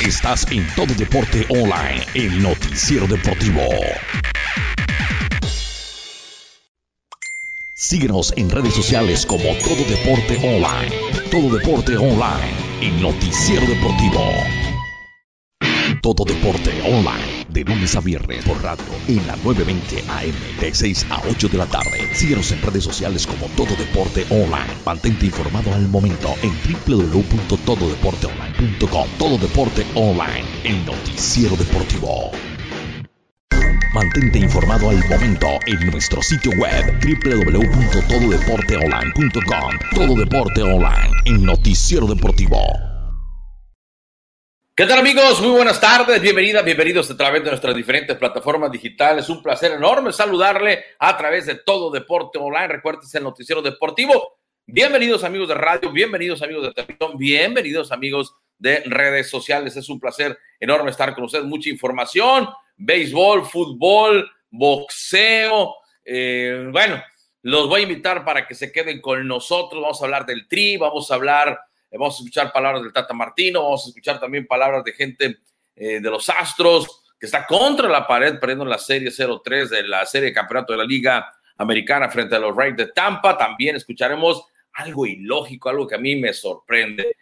Estás en Todo Deporte Online, el noticiero deportivo. Síguenos en redes sociales como Todo Deporte Online. Todo Deporte Online, el noticiero deportivo. Todo Deporte Online, de lunes a viernes por radio en la 920 AM, de 6 a 8 de la tarde. Síguenos en redes sociales como Todo Deporte Online. Mantente informado al momento en www.tododeporteonline.com. Todo Deporte Online, el noticiero deportivo. Mantente informado al momento en nuestro sitio web www.tododeporteonline.com. Todo Deporte Online, el noticiero deportivo. ¿Qué tal amigos? Muy buenas tardes, bienvenidas, bienvenidos a través de nuestras diferentes plataformas digitales. Un placer enorme saludarle a través de todo Deporte Online. Recuerden el noticiero deportivo. Bienvenidos amigos de radio, bienvenidos amigos de televisión, bienvenidos amigos de redes sociales. Es un placer enorme estar con ustedes. Mucha información, béisbol, fútbol, boxeo. Eh, bueno, los voy a invitar para que se queden con nosotros. Vamos a hablar del tri, vamos a hablar vamos a escuchar palabras del Tata Martino, vamos a escuchar también palabras de gente eh, de los Astros, que está contra la pared, perdiendo la serie 0-3 de la serie de campeonato de la Liga Americana frente a los Rays de Tampa. También escucharemos algo ilógico, algo que a mí me sorprende,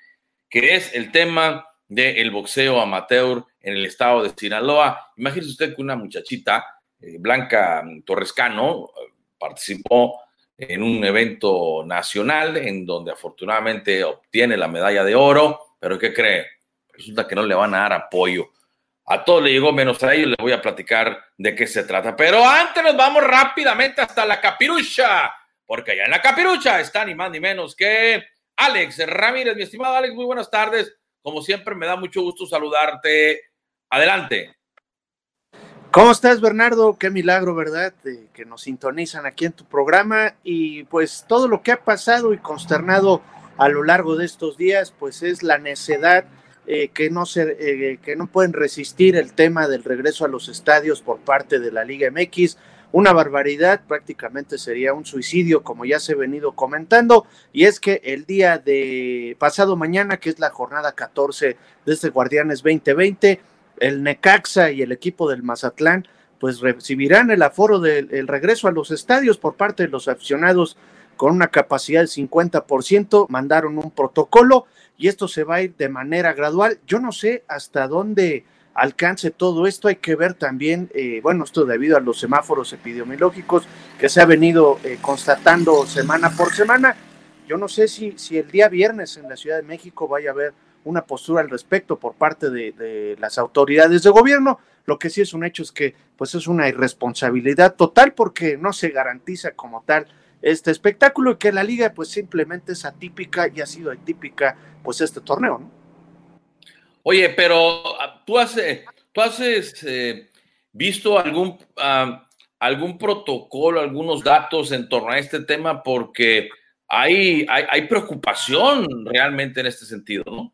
que es el tema del boxeo amateur en el estado de Sinaloa. Imagínese usted que una muchachita, eh, Blanca Torrescano, participó en un evento nacional en donde afortunadamente obtiene la medalla de oro, pero ¿qué cree? Resulta que no le van a dar apoyo. A todos le llegó menos a ellos, les voy a platicar de qué se trata. Pero antes nos vamos rápidamente hasta la capirucha, porque allá en la capirucha está ni más ni menos que Alex Ramírez. Mi estimado Alex, muy buenas tardes. Como siempre, me da mucho gusto saludarte. Adelante. ¿Cómo estás, Bernardo? Qué milagro, ¿verdad? que nos sintonizan aquí en tu programa y pues todo lo que ha pasado y consternado a lo largo de estos días, pues es la necedad eh, que, no se, eh, que no pueden resistir el tema del regreso a los estadios por parte de la Liga MX. Una barbaridad, prácticamente sería un suicidio, como ya se ha venido comentando, y es que el día de pasado mañana, que es la jornada 14 de este Guardianes 2020, el Necaxa y el equipo del Mazatlán pues recibirán el aforo del regreso a los estadios por parte de los aficionados con una capacidad del 50%, mandaron un protocolo y esto se va a ir de manera gradual. Yo no sé hasta dónde alcance todo esto, hay que ver también, eh, bueno, esto debido a los semáforos epidemiológicos que se ha venido eh, constatando semana por semana. Yo no sé si, si el día viernes en la Ciudad de México vaya a haber una postura al respecto por parte de, las autoridades de gobierno. Lo que sí es un hecho es que pues es una irresponsabilidad total porque no se garantiza como tal este espectáculo y que la liga pues simplemente es atípica y ha sido atípica pues este torneo, ¿no? Oye, pero ah, tú has, eh, tú has eh, visto algún, ah, algún protocolo, algunos datos en torno a este tema porque hay, hay, preocupación realmente en este sentido, ¿no?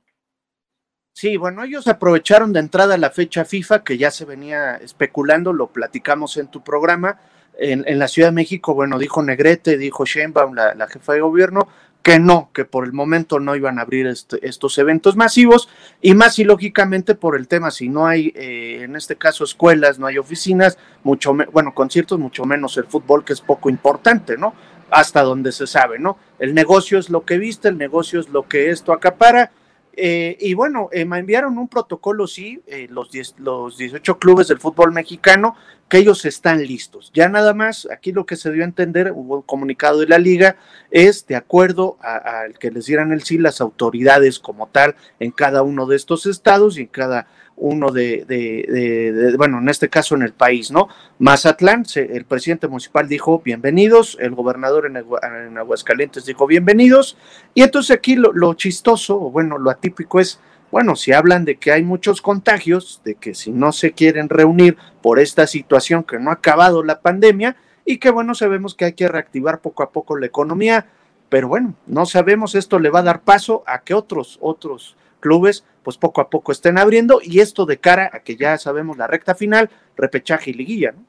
Sí, bueno, ellos aprovecharon de entrada la fecha FIFA que ya se venía especulando, lo platicamos en tu programa. En, la Ciudad de México, bueno, dijo Negrete, dijo Sheinbaum, la, la jefa de gobierno, que no, que por el momento no iban a abrir este, estos eventos masivos y más y lógicamente por el tema, si no hay, eh, en este caso, escuelas, no hay oficinas, mucho, bueno, conciertos, mucho menos el fútbol, que es poco importante, ¿no? Hasta donde se sabe, ¿no? El negocio es lo que viste, el negocio es lo que esto acapara eh, y bueno, eh, me enviaron un protocolo, sí, eh, los, los 18 clubes del fútbol mexicano, que ellos están listos. Ya nada más, aquí lo que se dio a entender, hubo un comunicado de la liga, es de acuerdo al que les dieran el sí las autoridades como tal en cada uno de estos estados y en cada uno de, bueno, en este caso en el país, ¿no? Mazatlán, el presidente municipal dijo bienvenidos, el gobernador en, Aguascalientes dijo bienvenidos, y entonces aquí lo, lo chistoso, o bueno, lo atípico es, bueno, si hablan de que hay muchos contagios, de que si no se quieren reunir por esta situación que no ha acabado la pandemia, y que bueno, sabemos que hay que reactivar poco a poco la economía, pero bueno, no sabemos, esto le va a dar paso a que otros, otros clubes pues poco a poco estén abriendo y esto de cara a que ya sabemos la recta final, repechaje y liguilla, ¿no?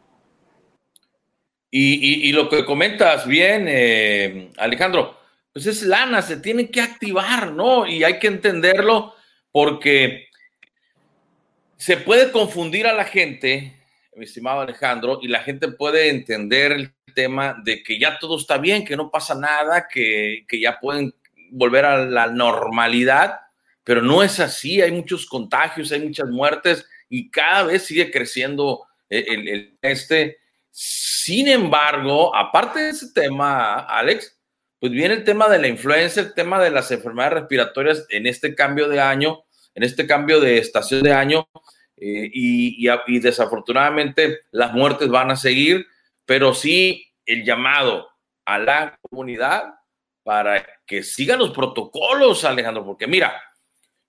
Y, lo que comentas bien, eh, Alejandro, pues es lana, se tiene que activar, ¿no? Y hay que entenderlo porque se puede confundir a la gente, mi estimado Alejandro, y la gente puede entender el tema de que ya todo está bien, que no pasa nada, que, que ya pueden volver a la normalidad, pero no es así, hay muchos contagios, hay muchas muertes y cada vez sigue creciendo el, el, este. Sin embargo, aparte de ese tema, Alex, pues viene el tema de la influenza, el tema de las enfermedades respiratorias en este cambio de año, en este cambio de estación de año, eh, y, desafortunadamente las muertes van a seguir, pero sí el llamado a la comunidad para que sigan los protocolos, Alejandro, porque mira,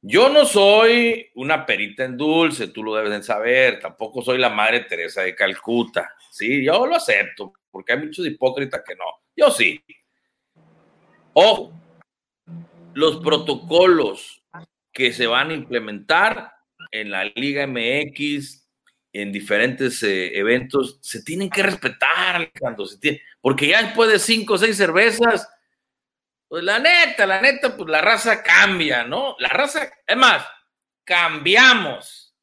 yo no soy una perita en dulce, tú lo debes de saber, tampoco soy la madre Teresa de Calcuta, sí, yo lo acepto, porque hay muchos hipócritas que no, yo sí. Ojo, los protocolos que se van a implementar en la Liga MX, en diferentes eh, eventos, se tienen que respetar, cuando se tiene, porque ya después de cinco o seis cervezas, pues la neta, la neta, pues la raza cambia, ¿no? La raza, es más, cambiamos.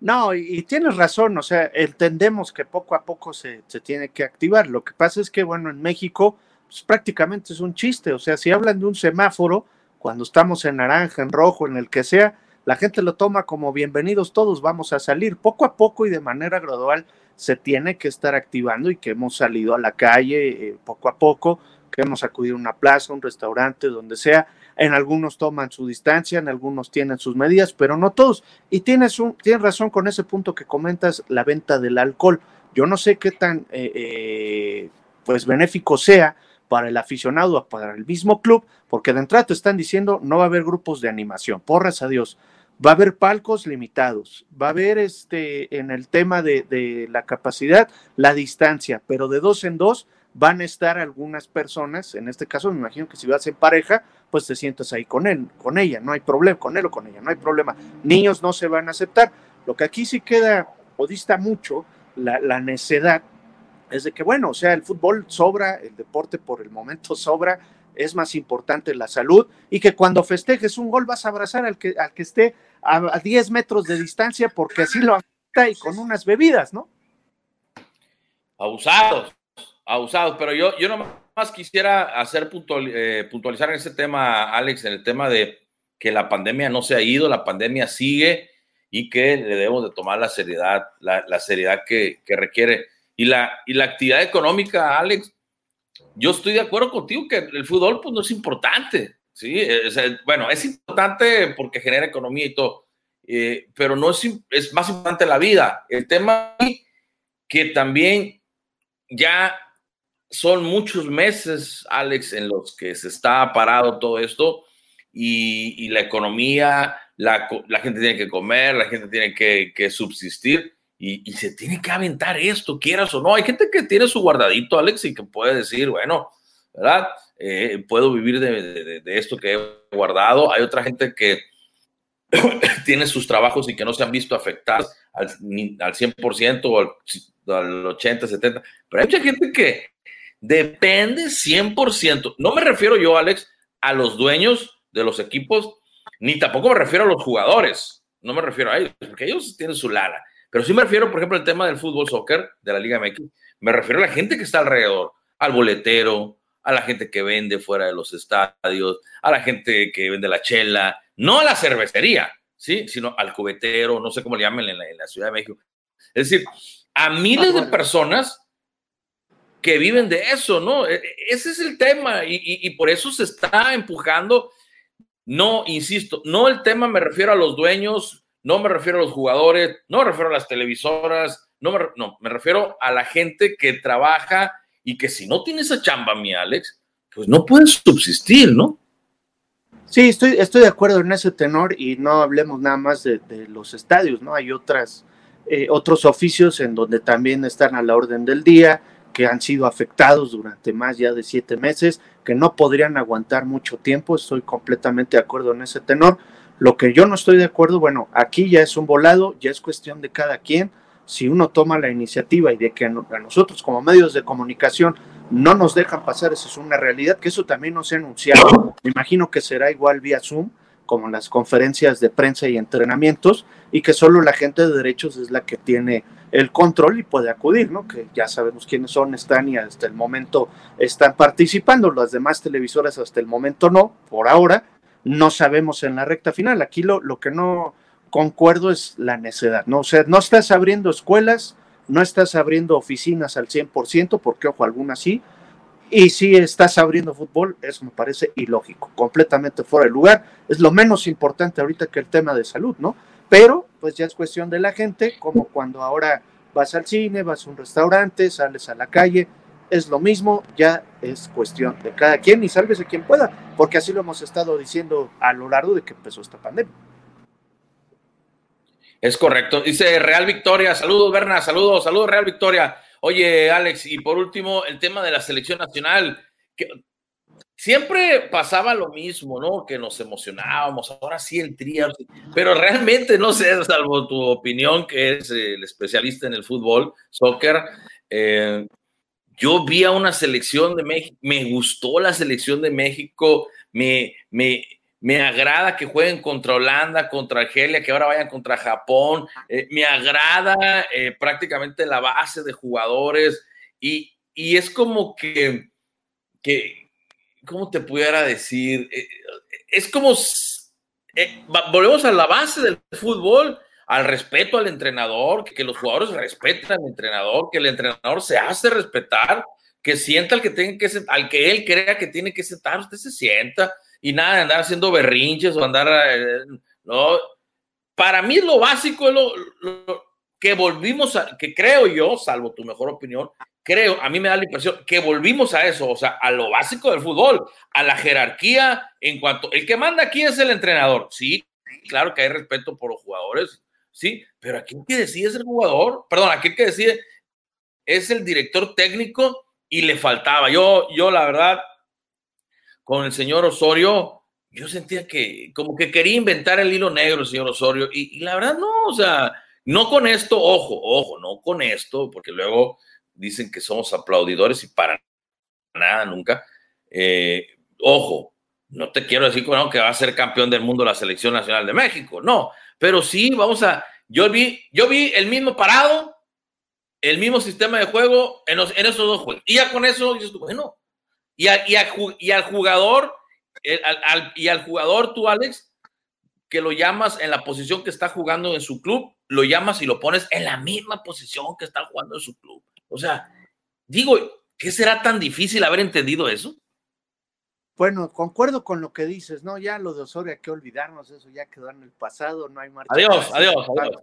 No, y, tienes razón, o sea, entendemos que poco a poco se, se, tiene que activar. Lo que pasa es que, bueno, en México, pues prácticamente es un chiste, o sea, si hablan de un semáforo, cuando estamos en naranja, en rojo, en el que sea, la gente lo toma como bienvenidos todos, vamos a salir. Poco a poco y de manera gradual se tiene que estar activando y que hemos salido a la calle eh, poco a poco queremos acudir a una plaza, un restaurante, donde sea. En algunos toman su distancia, en algunos tienen sus medidas, pero no todos. Y tienes, un, tienes razón con ese punto que comentas, la venta del alcohol. Yo no sé qué tan eh, eh, pues benéfico sea para el aficionado para el mismo club, porque de entrada te están diciendo no va a haber grupos de animación, porras a Dios. Va a haber palcos limitados, va a haber este en el tema de, de la capacidad, la distancia, pero de dos en dos van a estar algunas personas, en este caso me imagino que si vas en pareja, pues te sientas ahí con él, con ella, no hay problema, con él o con ella, no hay problema. Niños no se van a aceptar. Lo que aquí sí queda o dista mucho la, la necedad es de que, bueno, o sea, el fútbol sobra, el deporte por el momento sobra, es más importante la salud y que cuando festejes un gol vas a abrazar al que, al que esté a, a 10 metros de distancia porque así lo afecta y con unas bebidas, ¿no? Abusados, abusados, pero yo, yo nomás quisiera hacer eh, puntualizar en ese tema, Alex, en el tema de que la pandemia no se ha ido, la pandemia sigue y que le debemos de tomar la seriedad, la, seriedad que, requiere. Y la, y la actividad económica, Alex, yo estoy de acuerdo contigo que el fútbol pues no es importante, ¿sí? bueno, es importante porque genera economía y todo, eh, pero no es, es más importante la vida. El tema que también ya son muchos meses, Alex, en los que se está parado todo esto y, la economía, la, gente tiene que comer, la gente tiene que, subsistir y, se tiene que aventar esto, quieras o no. Hay gente que tiene su guardadito, Alex, y que puede decir, bueno, ¿verdad? Eh, puedo vivir de, esto que he guardado. Hay otra gente que tiene sus trabajos y que no se han visto afectados al, al 100% o al, al 80, 70, pero hay mucha gente que Depende 100%. No me refiero yo, Alex, a los dueños de los equipos, ni tampoco me refiero a los jugadores. No me refiero a ellos, porque ellos tienen su lana. Pero sí me refiero, por ejemplo, al tema del fútbol soccer de la Liga MX. Me refiero a la gente que está alrededor, al boletero, a la gente que vende fuera de los estadios, a la gente que vende la chela, no a la cervecería, ¿sí? sino al cubetero, no sé cómo le llaman en la, en la Ciudad de México. Es decir, a miles de personas que viven de eso, ¿no? E, e, ese es el tema y, por eso se está empujando. No, insisto, no el tema me refiero a los dueños, no me refiero a los jugadores, no me refiero a las televisoras, no me, no, me refiero a la gente que trabaja y que si no tiene esa chamba, mi Alex, pues no puede subsistir, ¿no? Sí, estoy, estoy de acuerdo en ese tenor y no hablemos nada más de, los estadios, ¿no? Hay otras, eh, otros oficios en donde también están a la orden del día, que han sido afectados durante más ya de siete meses, que no podrían aguantar mucho tiempo, estoy completamente de acuerdo en ese tenor. Lo que yo no estoy de acuerdo, bueno, aquí ya es un volado, ya es cuestión de cada quien. Si uno toma la iniciativa y de que a nosotros como medios de comunicación no nos dejan pasar, eso es una realidad, que eso también nos ha anunciado. Me imagino que será igual vía Zoom, como las conferencias de prensa y entrenamientos, y que solo la gente de derechos es la que tiene el control y puede acudir, ¿no? Que ya sabemos quiénes son, están y hasta el momento están participando, las demás televisoras hasta el momento no, por ahora, no sabemos en la recta final. Aquí lo, lo que no concuerdo es la necedad, ¿no? O sea, no estás abriendo escuelas, no estás abriendo oficinas al 100%, porque ojo, algunas sí, y si estás abriendo fútbol, eso me parece ilógico, completamente fuera de lugar. Es lo menos importante ahorita que el tema de salud, ¿no? Pero pues ya es cuestión de la gente, como cuando ahora vas al cine, vas a un restaurante, sales a la calle, es lo mismo, ya es cuestión de cada quien y sálvese quien pueda, porque así lo hemos estado diciendo a lo largo de que empezó esta pandemia. Es correcto. Dice Real Victoria, saludos Berna, saludos, saludos Real Victoria. Oye, Alex, y por último, el tema de la selección nacional. Siempre pasaba lo mismo, ¿no? Que nos emocionábamos, ahora sí el trío, pero realmente no sé, salvo tu opinión, que es el especialista en el fútbol, soccer, eh, yo vi a una selección de México, me gustó la selección de México, me, me, me agrada que jueguen contra Holanda, contra Argelia, que ahora vayan contra Japón. Eh, me agrada eh, prácticamente la base de jugadores y, es como que, que, ¿cómo te pudiera decir? Eh, es como, volvemos a la base del fútbol, al respeto al entrenador, que, los jugadores respeten al entrenador, que el entrenador se hace respetar, que sienta al que, tenga que, al que él crea que tiene que sentar, usted se sienta y nada de andar haciendo berrinches o andar, eh, no. Para mí lo básico es lo, que volvimos a, que creo yo, salvo tu mejor opinión, creo, a mí me da la impresión que volvimos a eso, o sea, a lo básico del fútbol, a la jerarquía en cuanto, el que manda aquí es el entrenador, sí, claro que hay respeto por los jugadores, sí, pero aquí el que decide es el jugador, perdón, aquí el que decide es el director técnico y le faltaba, yo, yo la verdad, con el señor Osorio, yo sentía que como que quería inventar el hilo negro el señor Osorio y, la verdad no, o sea, no con esto, ojo, ojo, no con esto, porque luego dicen que somos aplaudidores y para nada nunca. Eh, ojo, no te quiero decir que va a ser campeón del mundo la selección nacional de México, no, pero sí vamos a, yo vi, yo vi el mismo parado, el mismo sistema de juego en, esos dos juegos. Y ya con eso, bueno, y, al jugador, y al jugador tú, Alex, que lo llamas en la posición que está jugando en su club, lo llamas y lo pones en la misma posición que está jugando en su club. O sea, digo, ¿qué será tan difícil haber entendido eso? Bueno, concuerdo con lo que dices, ¿no? Ya lo de Osorio hay que olvidarnos, eso ya quedó en el pasado, no hay marcha. Adiós, adiós, adiós.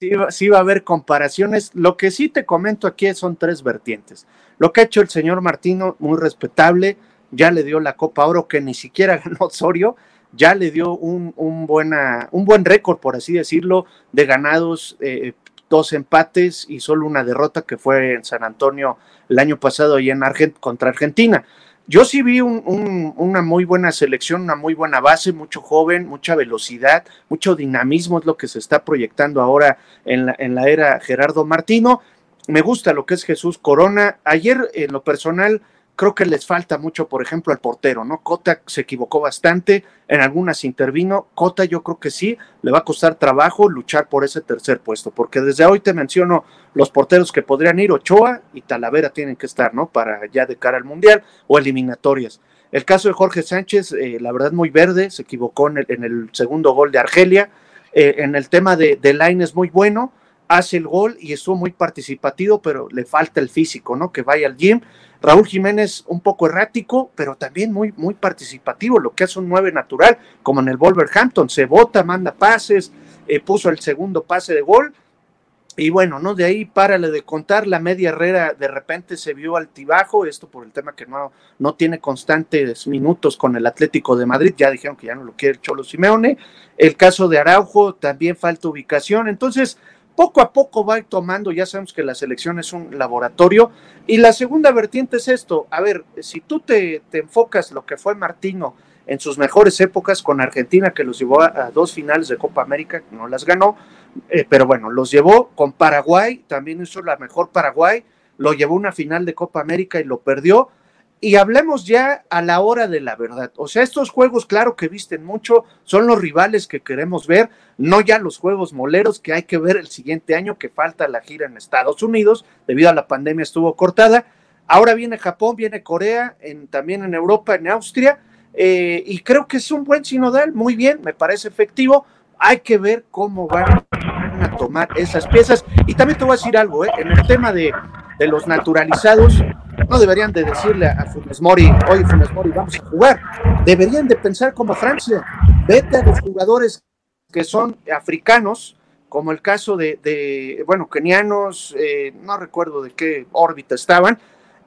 Sí, sí, va a haber comparaciones. Lo que sí te comento aquí son tres vertientes. Lo que ha hecho el señor Martino, muy respetable, ya le dio la Copa Oro que ni siquiera ganó Osorio, ya le dio un, buena, un buen récord, por así decirlo, de ganados, eh, dos empates y solo una derrota que fue en San Antonio el año pasado y en contra Argentina. Yo sí vi una muy buena selección, una muy buena base, mucho joven, mucha velocidad, mucho dinamismo es lo que se está proyectando ahora en la, en la era Gerardo Martino. Me gusta lo que es Jesús Corona. Ayer, en lo personal, creo que les falta mucho, por ejemplo, al portero, ¿no? Cota se equivocó bastante, en algunas intervino. Cota yo creo que sí, le va a costar trabajo luchar por ese tercer puesto, porque desde hoy te menciono los porteros que podrían ir, Ochoa y Talavera tienen que estar, ¿no? Para ya de cara al Mundial o eliminatorias. El caso de Jorge Sánchez, eh, la verdad muy verde, se equivocó en el, segundo gol de Argelia. Eh, en el tema de, de Line es muy bueno, hace el gol y estuvo muy participativo, pero le falta el físico, ¿no? Que vaya al gym Raúl Jiménez un poco errático, pero también muy, muy participativo, lo que hace un 9 natural, como en el Wolverhampton, se bota, manda pases, eh, puso el segundo pase de gol. Y bueno, ¿no? De ahí párale de contar, la media Herrera de repente se vio altibajo, esto por el tema que no, no tiene constantes minutos con el Atlético de Madrid, ya dijeron que ya no lo quiere el Cholo Simeone. El caso de Araujo también falta ubicación, entonces poco a poco va tomando, ya sabemos que la selección es un laboratorio. Y la segunda vertiente es esto, a ver, si tú te, enfocas lo que fue Martino en sus mejores épocas con Argentina, que los llevó a, dos finales de Copa América, no las ganó, eh, pero bueno, los llevó con Paraguay, también hizo la mejor Paraguay, lo llevó a una final de Copa América y lo perdió. Y hablemos ya a la hora de la verdad. O sea, estos juegos, claro que visten mucho, son los rivales que queremos ver, no ya los juegos moleros que hay que ver el siguiente año, que falta la gira en Estados Unidos, debido a la pandemia estuvo cortada. Ahora viene Japón, viene Corea, en, también en Europa, en Austria, eh, y creo que es un buen sinodal, muy bien, me parece efectivo. Hay que ver cómo van a tomar esas piezas. Y también te voy a decir algo, ¿eh? en el tema de, de los naturalizados, no deberían de decirle a Funes Mori, oye Funes Mori, vamos a jugar. Deberían de pensar como Francia, vete a los jugadores que son africanos, como el caso de, bueno, kenianos, eh, no recuerdo de qué órbita estaban,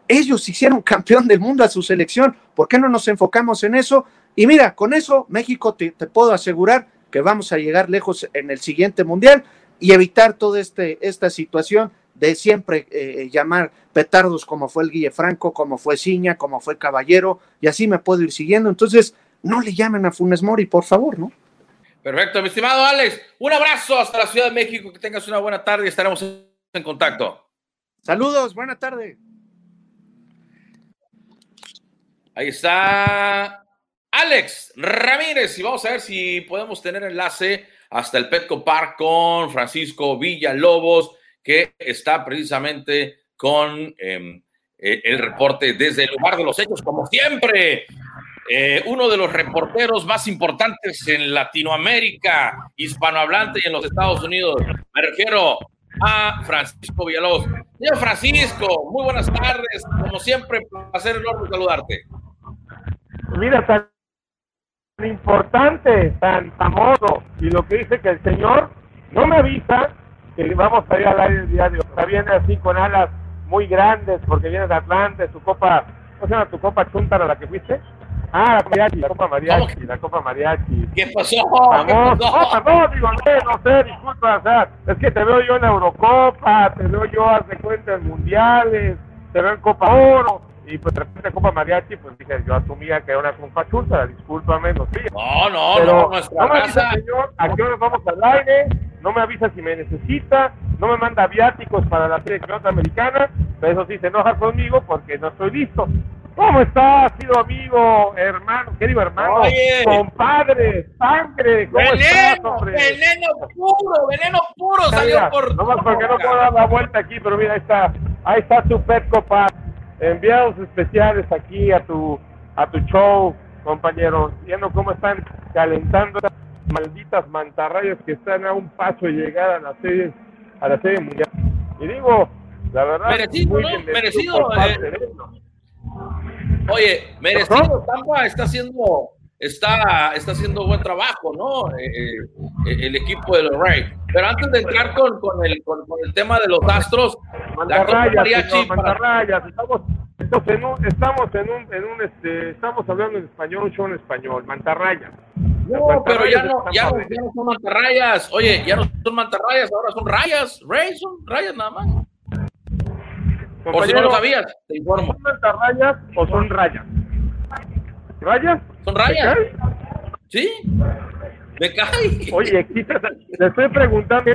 ellos hicieron campeón del mundo a su selección, ¿por qué no nos enfocamos en eso? Y mira, con eso México te, puedo asegurar que vamos a llegar lejos en el siguiente mundial y evitar toda este, esta situación de siempre eh, llamar petardos como fue el Guille Franco, como fue Ciña, como fue Caballero, y así me puedo ir siguiendo. Entonces, no le llamen a Funes Mori, por favor, ¿no? Perfecto, mi estimado Alex. Un abrazo hasta la Ciudad de México, que tengas una buena tarde y estaremos en contacto. Saludos, buena tarde. Ahí está Alex Ramírez y vamos a ver si podemos tener enlace hasta el Petco Park con Francisco Villalobos que está precisamente con em, e, el reporte desde el lugar de los hechos, como siempre. Eh, uno de los reporteros más importantes en Latinoamérica, hispanohablante y en los Estados Unidos. Me refiero a Francisco Villalobos. Señor Francisco, muy buenas tardes. Como siempre, placer enorme saludarte. Mira, tan importante, tan famoso, y lo que dice que el señor no me avisa que vamos a ir al aire. O sea, viene así con alas muy grandes porque viene de Atlante, tu copa, ¿cómo se llama tu copa chuntara la que fuiste? Ah, la mariachi, la copa mariachi, la copa mariachi. ¿Qué pasó? Vamos, No, no, digo, no, no sé, disculpa, o sea, es que te veo yo en la Eurocopa, te veo yo, hace cuentas mundiales, te veo en Copa Oro, y pues de repente Copa Mariachi, pues dije, yo asumía que era una Copa Chulta, discúlpame, no sé. No, no, no, no me avisa, señor, a qué hora vamos al aire, no me avisa si me necesita, no me manda viáticos para la selección americana, pero eso sí se enoja conmigo porque no estoy listo. ¿Cómo estás, sido amigo, hermano, querido hermano, compadre, sangre? ¿Cómo veneno, estás, hombre? Veneno puro, veneno puro salió por. No más porque no puedo dar la vuelta aquí, pero mira, ahí está, ahí está tu pet copa enviados especiales aquí a tu a tu show, compañero, viendo cómo están calentando las malditas mantarrayas que están a un paso de llegar a la serie a la serie mundial. Y digo, la verdad, merecido, muy ¿no? merecido. Eh, oye, merecido, Tampa está haciendo está, está haciendo buen trabajo, ¿no? Eh, eh, el equipo de los Rays. Pero antes de entrar con, con, el, con, el tema de los Astros, Mantarrayas, estamos, estamos en un, estamos en un, en un este, estamos hablando en español, un show en español, mantarrayas. No, pero ya no, ya no, ya no, son mantarrayas. Oye, ya no son mantarrayas, ahora son rayas. Rays son rayas nada más. Por si no lo sabías, te informo. ¿Son mantarrayas o son rayas? ¿Rayas? ¿Son rayas? ¿Sí? Me cae. Oye, le estoy preguntando,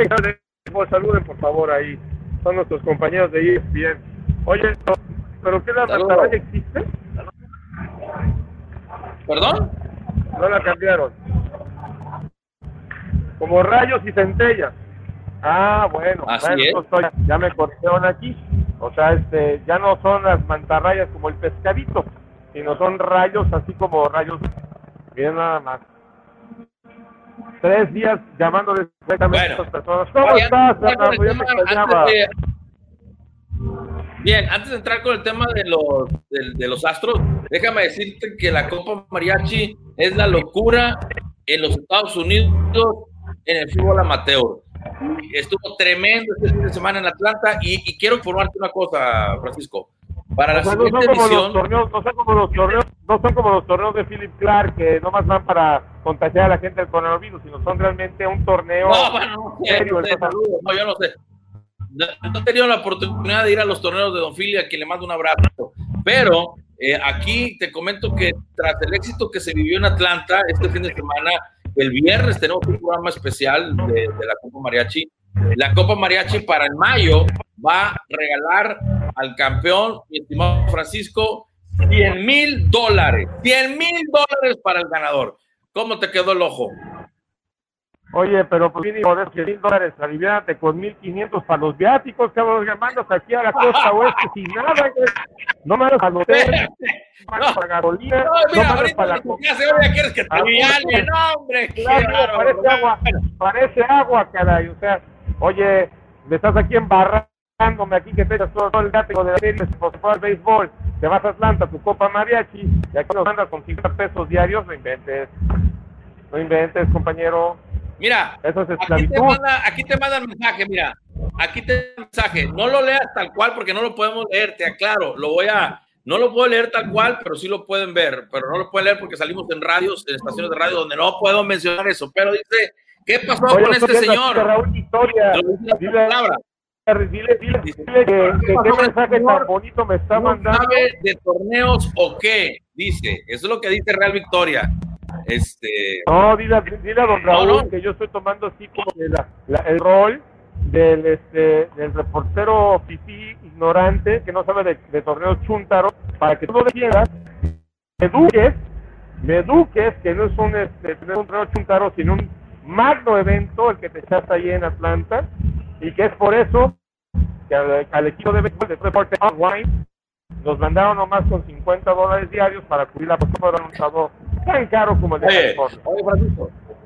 saluden por favor ahí. Son nuestros compañeros de ESPN. Oye, ¿pero qué la raya existe? ¿Perdón? No la cambiaron. Como rayos y centellas. Ah, bueno. Así es. ya me cortaron aquí. O sea, este, ya no son las mantarrayas como el pescadito sino son rayos así como rayos. Miren nada más. Tres días llamándoles directamente a estas personas. ¿Cómo estás, Bien, antes de entrar con el tema de los, de, los astros, déjame decirte que la Copa Mariachi es la locura en los Estados Unidos en el fútbol amateur. Estuvo tremendo este fin de semana en Atlanta y, y quiero informarte una cosa, Francisco. Para la siguiente no son edición, torneos, no son como los torneos, no son como los torneos de Philip Clark que no más van para contagiar a la gente del coronavirus, sino son realmente un torneo no, bueno, no, serio. No, yo no sé. No, he tenido la oportunidad de ir a los torneos de Don Philly, a quien le mando un abrazo. Pero eh, aquí te comento que tras el éxito que se vivió en Atlanta este fin de semana, el viernes tenemos un programa especial de, de la Copa Mariachi. La Copa Mariachi para el mayo va a regalar al campeón, mi estimado Francisco, 100 mil dólares. 100 mil dólares para el ganador. ¿Cómo te quedó el ojo? Oye, pero pues mínimo de 100 mil dólares, aliviánate con 1500 para los viáticos, que mandas aquí a la costa oeste sin nada, güey. No mandas al hotel, no mandas para gasolina, No, no mira, mandas ahorita para la ahora quieres que te Ah, aliviane. No, hombre, Claro, parece agua, parece agua, caray. O sea, oye, me estás aquí embarrándome aquí que te echas todo, el látigo de la serie, fuera el béisbol. Te vas a Atlanta, tu copa mariachi, y aquí nos mandas con 50 pesos diarios, no inventes. No inventes, compañero. Mira, Eso es aquí te, manda, aquí te manda el mensaje, mira. Aquí te manda el mensaje. No lo leas tal cual porque no lo podemos leer, te aclaro. Lo voy a. No lo puedo leer tal cual, pero sí lo pueden ver. Pero no lo pueden leer porque salimos en radios, en estaciones de radio donde no puedo mencionar eso. Pero dice, ¿qué pasó Oye, con este señor? Raúl la dile, palabra. dile, dile, dile que, que qué mensaje tan bonito me está ¿No mandando. sabe de torneos o qué? Dice. Eso es lo que dice Real Victoria. Este. No, dile, dile a don Raúl no. que yo estoy tomando así como la- la- el rol del este del reportero fifí ignorante que no sabe de, de torneos chúntaro para que tú lo defiendas, me eduques, me eduques que no es un este, no es un torneo chúntaro sino un magno evento el que te echaste ahí en Atlanta y que es por eso que al, al equipo de béisbol de Deporte Online nos mandaron nomás con 50 dólares diarios para cubrir la posición de un tan caro como el de Oye, oye,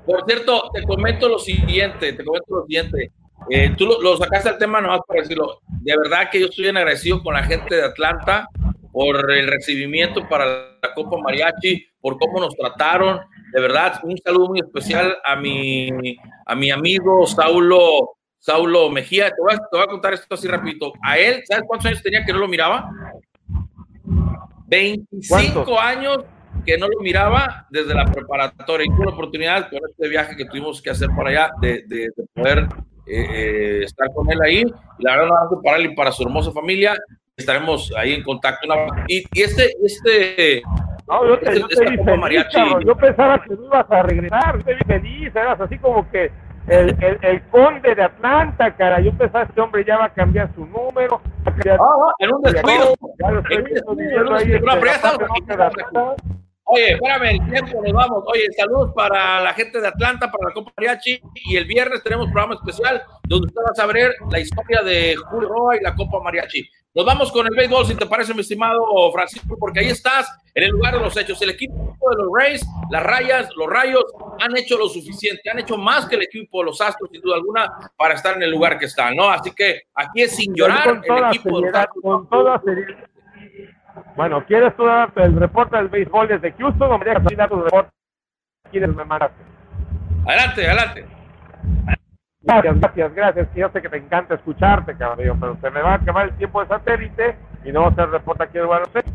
por cierto, te comento lo siguiente, te comento lo siguiente. Eh, tú lo, lo sacaste al tema nomás para decirlo. De verdad que yo estoy bien agradecido con la gente de Atlanta por el recibimiento para la Copa Mariachi, por cómo nos trataron. De verdad, un saludo muy especial a mi, a mi amigo Saulo, Saulo Mejía. Te voy, a, te voy a contar esto así rapidito. A él, ¿sabes cuántos años tenía que no lo miraba? 25 ¿Cuántos? años que no lo miraba desde la preparatoria. Y tuve la oportunidad con este viaje que tuvimos que hacer para allá de, de- de poder eh, eh, estar con él ahí. Y la verdad, hace para él y para su hermosa familia. Estaremos ahí en contacto. Y, y este, este, No, yo te, yo te vi feliz, cabrón. Yo pensaba que no ibas a regresar. Yo te vi feliz. Eras así como que el, el, el conde de Atlanta, cara. Yo pensaba que este hombre ya va a cambiar su número. va a cambiar- Ah, en un descuido. Ya lo estoy viendo ahí Oye, espérame, el tiempo, nos vamos. Oye, saludos para la gente de Atlanta, para la Copa Mariachi. Y el viernes tenemos programa especial donde usted va a saber la historia de Julio Roa y la Copa Mariachi. Nos vamos con el béisbol, si te parece, mi estimado Francisco, porque ahí estás, en el lugar de los hechos. El equipo de los Rays, las rayas, los rayos, han hecho lo suficiente, han hecho más que el equipo de los Astros, sin duda alguna, para estar en el lugar que están, ¿no? Así que aquí es sin llorar con el equipo de los Astros. con toda seriedad. Bueno, ¿quieres tú dar el reporte del béisbol desde Houston o me dejas dar tu reporte desde me mandaste? Adelante, adelante. Gracias, gracias, gracias. Yo sé que te encanta escucharte, cabrón, pero se me va a acabar el tiempo de satélite y no va a hacer reporte aquí de baloncesto.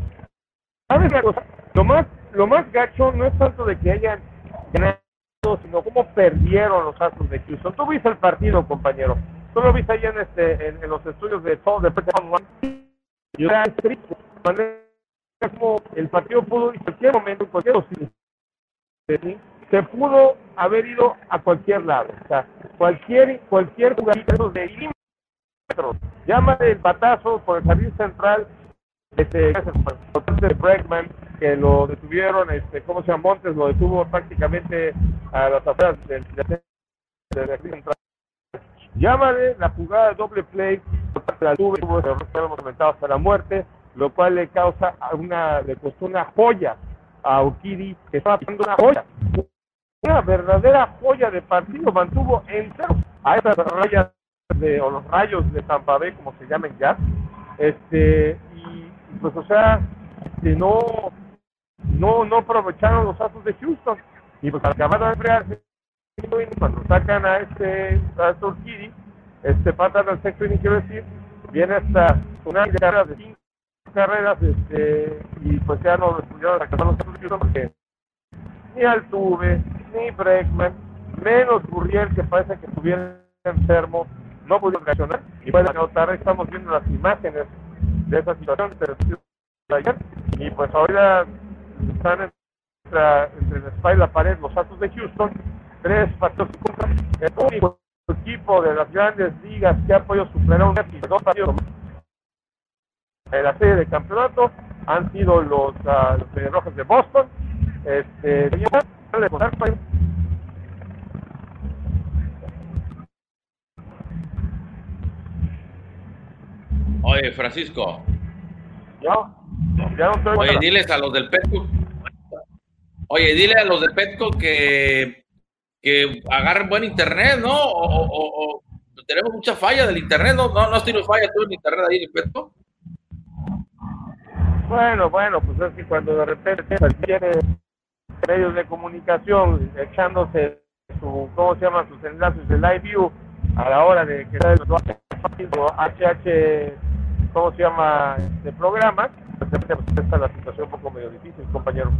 ¿Sabes la cosa? Lo más, lo más gacho no es tanto de que hayan ganado, sino cómo perdieron los Astros de Houston. Tú viste el partido, compañero. Tú lo viste ahí en, este, en, en los estudios de todo de One. Y era triste, manera como el partido pudo en cualquier momento, en cualquier ¿sí? se pudo haber ido a cualquier lado. O sea, cualquier, cualquier jugador de milímetros. Llámale el patazo por el jardín central este, de Bregman, que lo detuvieron, este, ¿cómo se llama? Montes lo detuvo prácticamente a las afueras del, del, central. Llámale la jugada de doble play por parte de ese error que hemos comentado hasta la muerte, lo cual le causa una, le costó una joya a Urquidi, que estaba pidiendo una joya, una verdadera joya de partido, mantuvo entero a esas rayas de, o los rayos de Tampa Bay, como se llamen ya, este, y pues o sea, que no, no, no aprovecharon los asos de Houston, y pues al acabar de enfriarse, cuando sacan a este, a este Urquidi, este patan al sexto inning, quiero decir, viene hasta una carrera de cinco carreras, este, y pues ya no pudieron acabar los Houston porque ni Altuve, ni Bregman, menos Gurriel, que parece que estuviera enfermo, no pudieron reaccionar. Y bueno, anotar, estamos viendo las imágenes de esa situación ayer, y pues ahora están entre, la espalda y la pared los Astros de Houston, tres partidos en contra, el único equipo de las grandes ligas que ha podido superar un déficit dos partidos en la serie de campeonato han sido los, uh, los de Boston. Este, Oye, Francisco. Ya, ya no estoy Oye, diles a los del Petco. Oye, dile a los del Petco que, que agarren buen internet, ¿no? O, o, tenemos mucha falla del internet, ¿no? No, no has tenido falla tú en internet ahí en el Petco. Bueno, bueno, pues es que cuando de repente tiene medios de comunicación echándose su, ¿cómo se llama? Sus enlaces de live view a la hora de que HH, ¿cómo se llama? De programa, pues está la situación un poco medio difícil, compañero.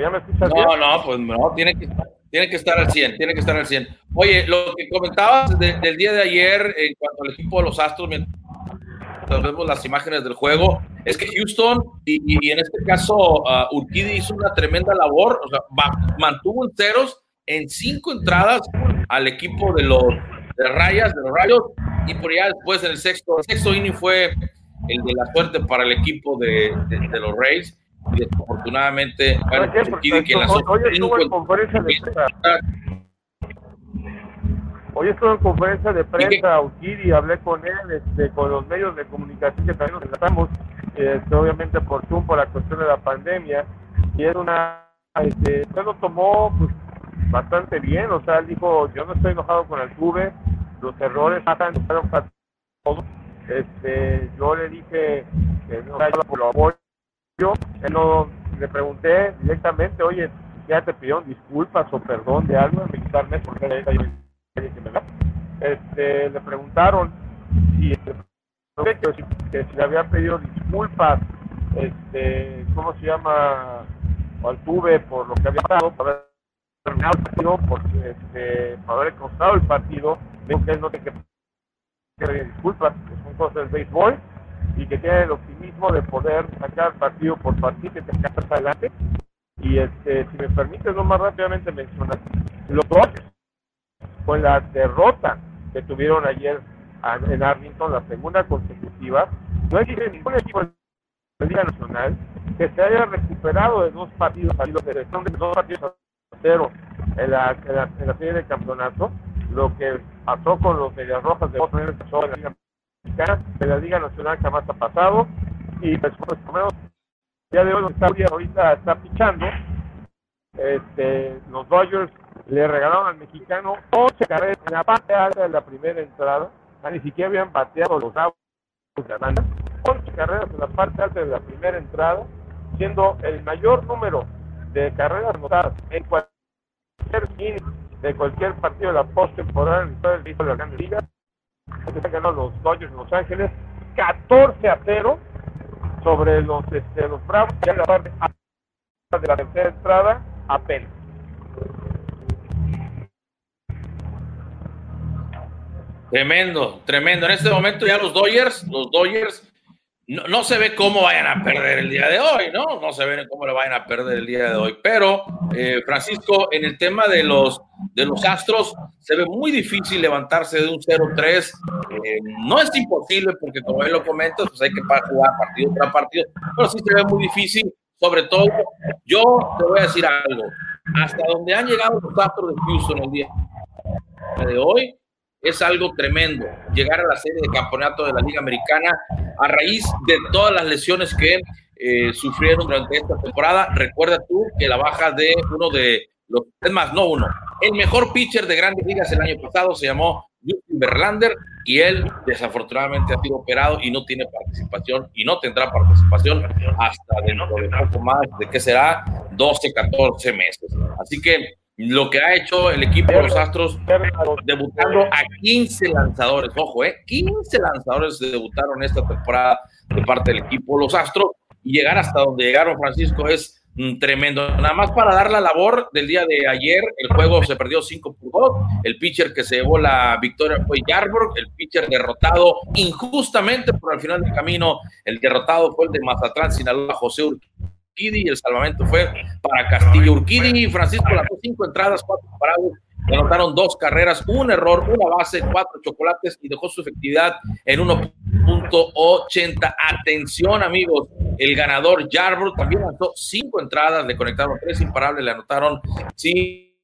¿Ya me escuchas no, no, pues no, tiene que, tiene que estar al 100, tiene que estar al 100. Oye, lo que comentabas del día de ayer en cuanto al equipo de los Astros, vemos las imágenes del juego, es que Houston, y, en este caso uh, Urquidi hizo una tremenda labor, o sea, mantuvo en ceros en cinco entradas al equipo de los de Rayas, de los Rayos, y por allá después en el sexto, el sexto inning fue el de la suerte para el equipo de, de, los Rays, y desafortunadamente, bueno, Urquidi que en conferencia de. Hoy estuvo en conferencia de prensa Urquidi, hablé con él, este, con los medios de comunicación que también nos tratamos, este, obviamente por Zoom, por la cuestión de la pandemia, y es una, este, se lo tomó pues, bastante bien, o sea, él dijo, yo no estoy enojado con el club, los errores pasan para todos, este, yo le dije que no por lo apoyo, él no, le pregunté directamente, oye, ya te pidieron disculpas o perdón de algo, me quitarme porque este, le preguntaron si, le había pedido disculpas, este, ¿cómo se llama? Al tuve por lo que había pasado, por haber terminado el partido, porque, este, por haber costado el partido, dijo que él no tiene que pedir disculpas, que son cosas del béisbol y que tiene el optimismo de poder sacar partido por partido, que te adelante. Y este, si me permites, no más rápidamente mencionar los dos con la derrota que tuvieron ayer en Arlington, la segunda consecutiva, no existe ningún equipo de la Liga Nacional que se haya recuperado de dos partidos, de dos partidos a cero en la, en la, serie de campeonato, lo que pasó con los Medias Rojas de Boston en la Liga Mexicana, de la Liga Nacional jamás ha pasado, y pues, por lo menos, ya de hoy, está, ahorita está pichando, este, los Dodgers le regalaron al mexicano 11 carreras en la parte alta de la primera entrada, ah, ni siquiera habían bateado los Bravos de Atlanta, 11 carreras en la parte alta de la primera entrada, siendo el mayor número de carreras anotadas en cualquier de cualquier partido de la postemporada en la historia del de la Gran Liga. Se los Dodgers de Los Ángeles 14 a 0 sobre los, este, los Bravos, ya en la parte alta de la tercera entrada apenas. Tremendo, tremendo. En este momento ya los Dodgers, los Dodgers no, se ve cómo vayan a perder el día de hoy, ¿no? No se ve cómo le vayan a perder el día de hoy. Pero, eh, Francisco, en el tema de los, de los Astros, se ve muy difícil levantarse de un 0-3. Eh, no es imposible, porque como él lo comenta, pues hay que jugar partido tras partido, pero sí se ve muy difícil. Sobre todo, yo te voy a decir algo. Hasta donde han llegado los Astros de Houston el día de hoy, es algo tremendo llegar a la serie de campeonato de la Liga Americana a raíz de todas las lesiones que eh, sufrieron durante esta temporada. Recuerda tú que la baja de uno de los, es más, no uno, el mejor pitcher de grandes ligas el año pasado se llamó Justin Verlander y él desafortunadamente ha sido operado y no tiene participación y no tendrá participación hasta dentro de poco más de que será 12, 14 meses. Así que lo que ha hecho el equipo de los Astros, debutando a 15 lanzadores, ojo, eh, 15 lanzadores debutaron esta temporada de parte del equipo de los Astros, y llegar hasta donde llegaron, Francisco, es tremendo. Nada más para dar la labor del día de ayer, el juego se perdió 5 por 2, el pitcher que se llevó la victoria fue Yarbrough, el pitcher derrotado injustamente por al final del camino, el derrotado fue el de Mazatlán, Sinaloa, José Urquidi y el salvamento fue para Castillo. Urquidi Francisco lanzó cinco entradas, cuatro parados, anotaron dos carreras, un error, una base, cuatro chocolates y dejó su efectividad en 1.5 2.80. Atención, amigos. El ganador Yarbrough también lanzó cinco entradas, le conectaron tres imparables, le anotaron sí,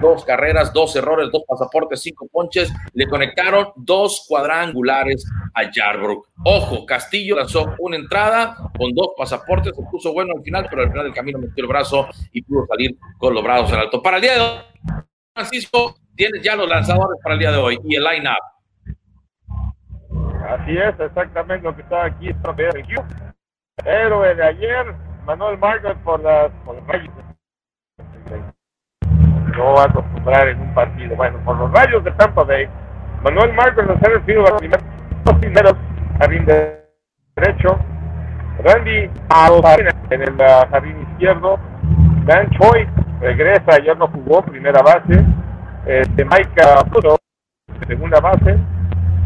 dos carreras, dos errores, dos pasaportes, cinco ponches, le conectaron dos cuadrangulares a Yarbrough. Ojo, Castillo lanzó una entrada con dos pasaportes, se puso bueno al final, pero al final del camino metió el brazo y pudo salir con los brazos en alto. Para el día de hoy, Francisco, tienes ya los lanzadores para el día de hoy y el line-up. Así es, exactamente lo que está aquí. Héroe de ayer, Manuel Margaret por las, por los rayos. No va a acostumbrar en un partido. Bueno, por los rayos de Tampa Bay, Manuel Margaret en el field los primeros, dos primeros jardín derecho. Randy en el uh, jardín izquierdo. Dan Choi regresa, ayer no jugó, primera base. Este, Mike Puto, segunda base.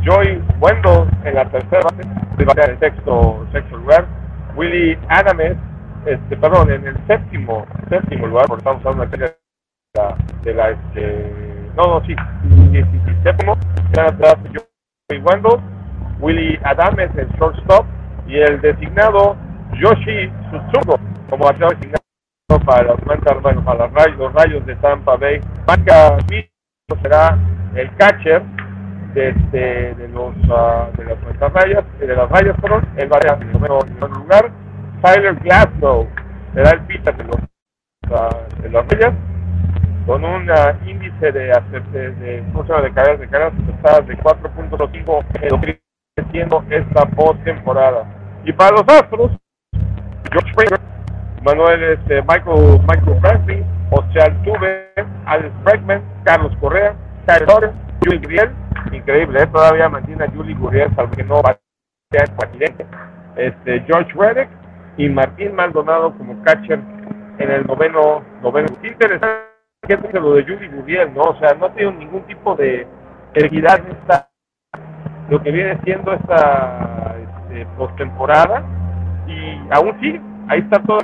Joy Wendell en la tercera base, en el sexto, sexto lugar. Willy Adames, este, perdón, en el séptimo, séptimo lugar, porque estamos hablando de la, de la este, no, no, sí, séptimo, Joy Wendell, Willy Adames en shortstop y el designado Yoshi Suzuko como bateador designado para los, bueno, para los rayos, rayos de Tampa Bay. Banca será el catcher de, este, de los uh, de las rayas, de las rayas, perdón, el va en número lugar. Tyler Glasgow será el pitcher de los uh, de las rayas con un uh, índice de de, de, de carreras de carreras de 4.5 creciendo esta postemporada. Y para los Astros, George Springer, Manuel este, Michael Michael Brantley, José Altuve, Alex Bregman, Carlos Correa, Kyle Torres, Julie Griel, increíble, ¿eh? todavía mantiene a Julie Gurriel, salvo que no va a ser este, George Reddick y Martín Maldonado como catcher en el noveno, noveno. Qué interesante lo de Julie Gurriel, ¿no? O sea, no tenido ningún tipo de equidad en esta, lo que viene siendo esta este, postemporada y aún sí, ahí está todo.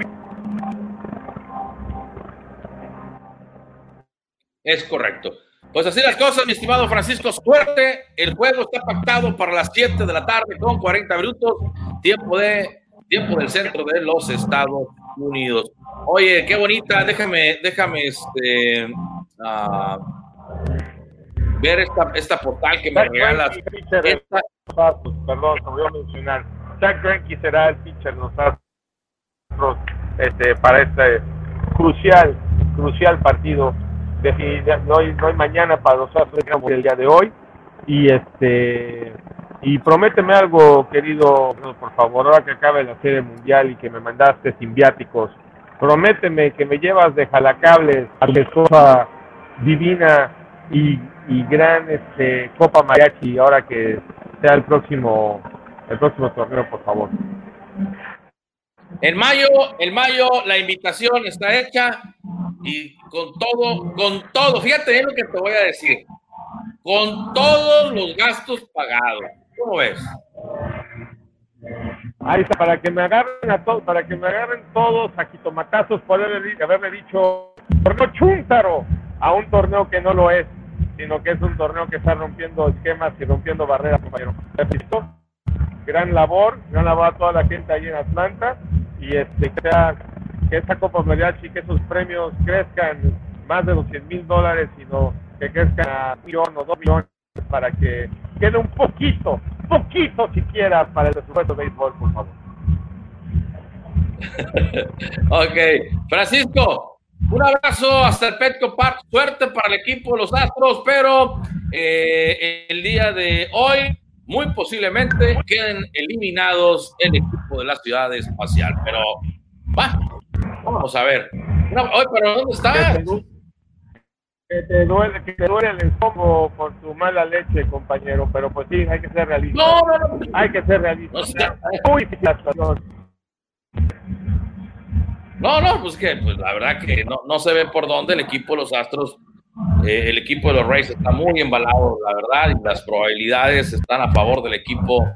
Es correcto. Pues así las cosas, mi estimado Francisco, suerte. El juego está pactado para las 7 de la tarde con 40 minutos, tiempo de tiempo del centro de los Estados Unidos. Oye, qué bonita, déjame, déjame este uh, ver esta, esta portal que me regalas. Esta... Perdón, se voy a mencionar. Jack Greinke será el pitcher de Astros este, para este crucial, crucial partido no hay, no hay mañana para los Astros el día de hoy. Y este y prométeme algo querido por favor ahora que acabe la serie mundial y que me mandaste sin viáticos prométeme que me llevas de jalacables a tu esposa divina y, y gran este Copa Mariachi ahora que sea el próximo el próximo torneo por favor en mayo, en mayo la invitación está hecha y con todo, con todo, fíjate lo que te voy a decir, con todos los gastos pagados. ¿Cómo ves? Ahí está, para que me agarren a todos, para que me agarren todos a quitomatazos por haberle, haberle dicho torneo chúntaro a un torneo que no lo es, sino que es un torneo que está rompiendo esquemas y rompiendo barreras, compañero. Gran labor, gran labor a toda la gente ahí en Atlanta y este, que, esta Copa Mariachi, que esos premios crezcan más de los 100 mil dólares, sino que crezcan a un millón o dos millones para que quede un poquito, poquito siquiera para el presupuesto de béisbol, por favor. ok, Francisco, un abrazo hasta el Petco Park, suerte para el equipo de los Astros, pero eh, el día de hoy muy posiblemente queden eliminados el equipo de la ciudad espacial. Pero va, vamos a ver. pero ¿dónde está? Que te, duele, que te duele el estómago por tu mala leche, compañero, pero pues sí, hay que ser realista. No, no, no. Hay que ser realista. No, no, pues que pues la verdad que no, no se ve por dónde el equipo de los Astros eh, el equipo de los Rays está muy embalado, la verdad, y las probabilidades están a favor del equipo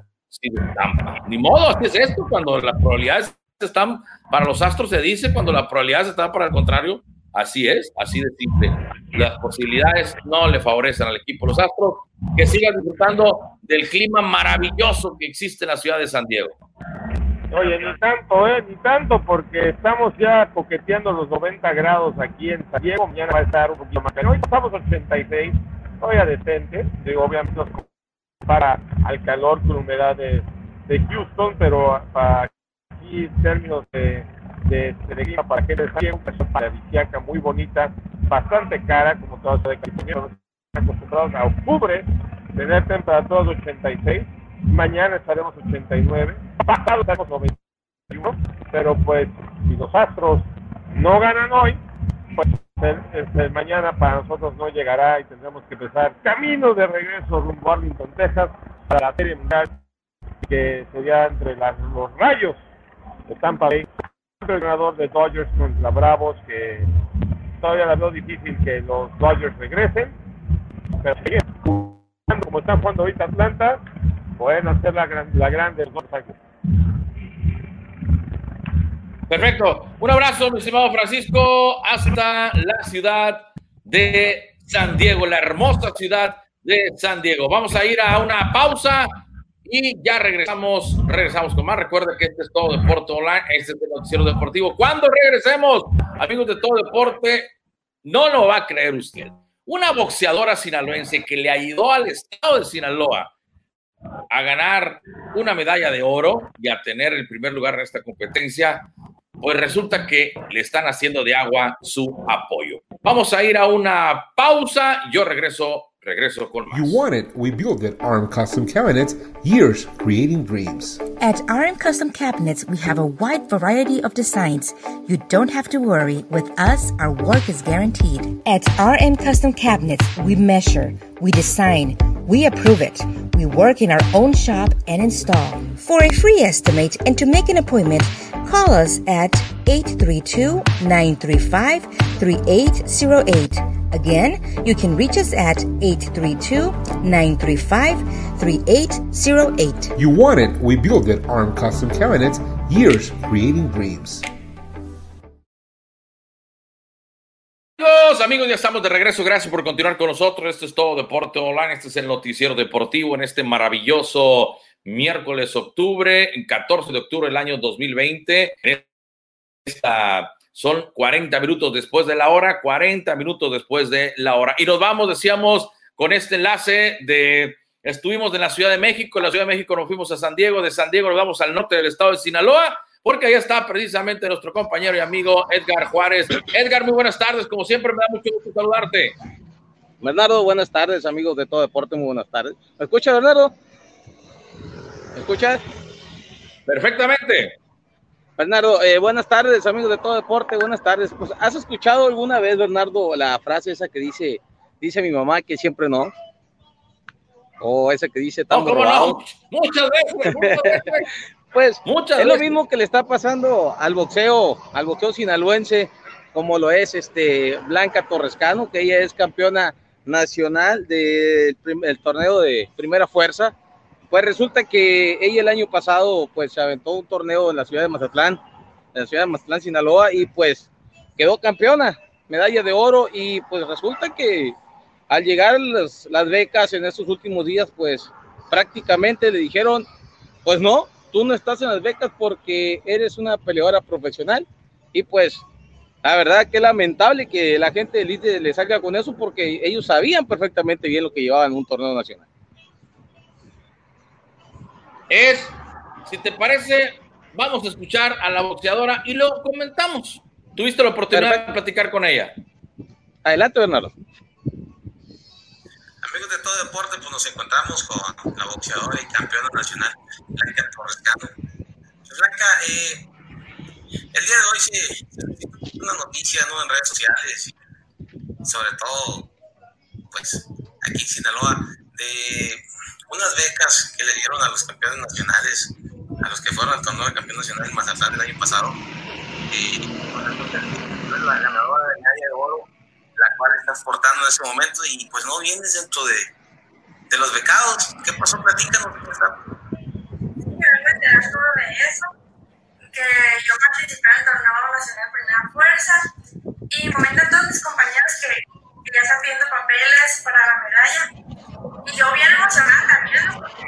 de Tampa. Ni modo, así es esto, cuando las probabilidades están para los Astros, se dice, cuando las probabilidades están para el contrario, así es, así de simple. Las posibilidades no le favorecen al equipo de los Astros. Que sigan disfrutando del clima maravilloso que existe en la ciudad de San Diego. Oye, ni tanto, ¿eh? Ni tanto, porque estamos ya coqueteando los 90 grados aquí en San Diego. Mañana va a estar un poquito más. Pero hoy estamos 86, todavía decente. Digo, obviamente para al calor con humedad de, de Houston, pero para aquí en términos de, de, de para que les Diego, una paradisiaca muy bonita, bastante cara, como todos de California, acostumbrados a octubre, tener temperaturas de 86. Mañana estaremos 89 pasado estamos 91, pero pues si los Astros no ganan hoy, pues el, mañana para nosotros no llegará y tendremos que empezar camino de regreso rumbo a Arlington, Texas, para la serie mundial que sería entre las, los rayos de Tampa Bay, el ganador de Dodgers contra Bravos, que todavía la veo difícil que los Dodgers regresen, pero como están jugando ahorita Atlanta, pueden hacer la, la grande. Perfecto. Un abrazo, mi estimado Francisco, hasta la ciudad de San Diego, la hermosa ciudad de San Diego. Vamos a ir a una pausa y ya regresamos, regresamos con más. Recuerda que este es todo Deporte Online, este es el noticiero deportivo. Cuando regresemos, amigos de todo deporte, no lo va a creer usted. Una boxeadora sinaloense que le ayudó al estado de Sinaloa a ganar una medalla de oro y a tener el primer lugar en esta competencia, pues resulta que le están haciendo de agua su apoyo. Vamos a ir a una pausa. Yo regreso, regreso con más. You want it, we build it. RM Custom Cabinets, years creating dreams. At RM Custom Cabinets, we have a wide variety of designs. You don't have to worry. With us, our work is guaranteed. At RM Custom Cabinets, we measure, we design, we approve it. We work in our own shop and install. For a free estimate and to make an appointment, call us at 832 935 3808. Again, you can reach us at 832 935 3808. You want it, we build it. Arm Custom Cabinets, years creating dreams. Amigos, amigos, ya estamos de regreso. Gracias por continuar con nosotros. Esto es todo Deporte Online. Este es el noticiero deportivo en este maravilloso miércoles octubre, 14 de octubre del año 2020. Esta, son 40 minutos después de la hora, 40 minutos después de la hora. Y nos vamos, decíamos, con este enlace de estuvimos en la Ciudad de México, en la Ciudad de México nos fuimos a San Diego, de San Diego nos vamos al norte del estado de Sinaloa porque ahí está precisamente nuestro compañero y amigo Edgar Juárez. Edgar, muy buenas tardes, como siempre me da mucho gusto saludarte. Bernardo, buenas tardes, amigos de todo deporte, muy buenas tardes. ¿Me escucha, Bernardo? ¿Me escucha? Perfectamente. Bernardo, eh, buenas tardes, amigos de todo deporte, buenas tardes. Pues, ¿has escuchado alguna vez, Bernardo, la frase esa que dice, dice mi mamá que siempre no? O esa que dice tan no, ¿cómo no? Muchas veces, muchas veces. Pues Muchas es lo mismo que le está pasando al boxeo, al boxeo sinaloense, como lo es este Blanca Torrescano, que ella es campeona nacional del torneo de primera fuerza. Pues resulta que ella el año pasado pues se aventó un torneo en la ciudad de Mazatlán, en la ciudad de Mazatlán, Sinaloa, y pues quedó campeona, medalla de oro, y pues resulta que al llegar las, las becas en estos últimos días, pues prácticamente le dijeron, pues no, tú no estás en las becas porque eres una peleadora profesional y pues la verdad que lamentable que la gente de elite le salga con eso porque ellos sabían perfectamente bien lo que llevaban en un torneo nacional. Es, si te parece, vamos a escuchar a la boxeadora y lo comentamos. ¿Tuviste la oportunidad de platicar con ella? Adelante, Bernardo. Amigos de todo deporte, pues nos encontramos con la boxeadora y campeona nacional, Blanca Torrescano. Blanca, eh, el día de hoy se, una noticia ¿no? en redes sociales, sobre todo pues aquí en Sinaloa, de unas becas que le dieron a los campeones nacionales, a los que fueron al torneo de campeón nacional en Mazatlán el año pasado. Y la ganadora la cual estás portando en ese momento y pues no vienes dentro de, de los becados. ¿Qué pasó? Platícanos. de eso, que yo participé en el torneo de la nacional de primera fuerza y comentan todos mis compañeros que, ya están pidiendo papeles para la medalla y yo bien emocionada también porque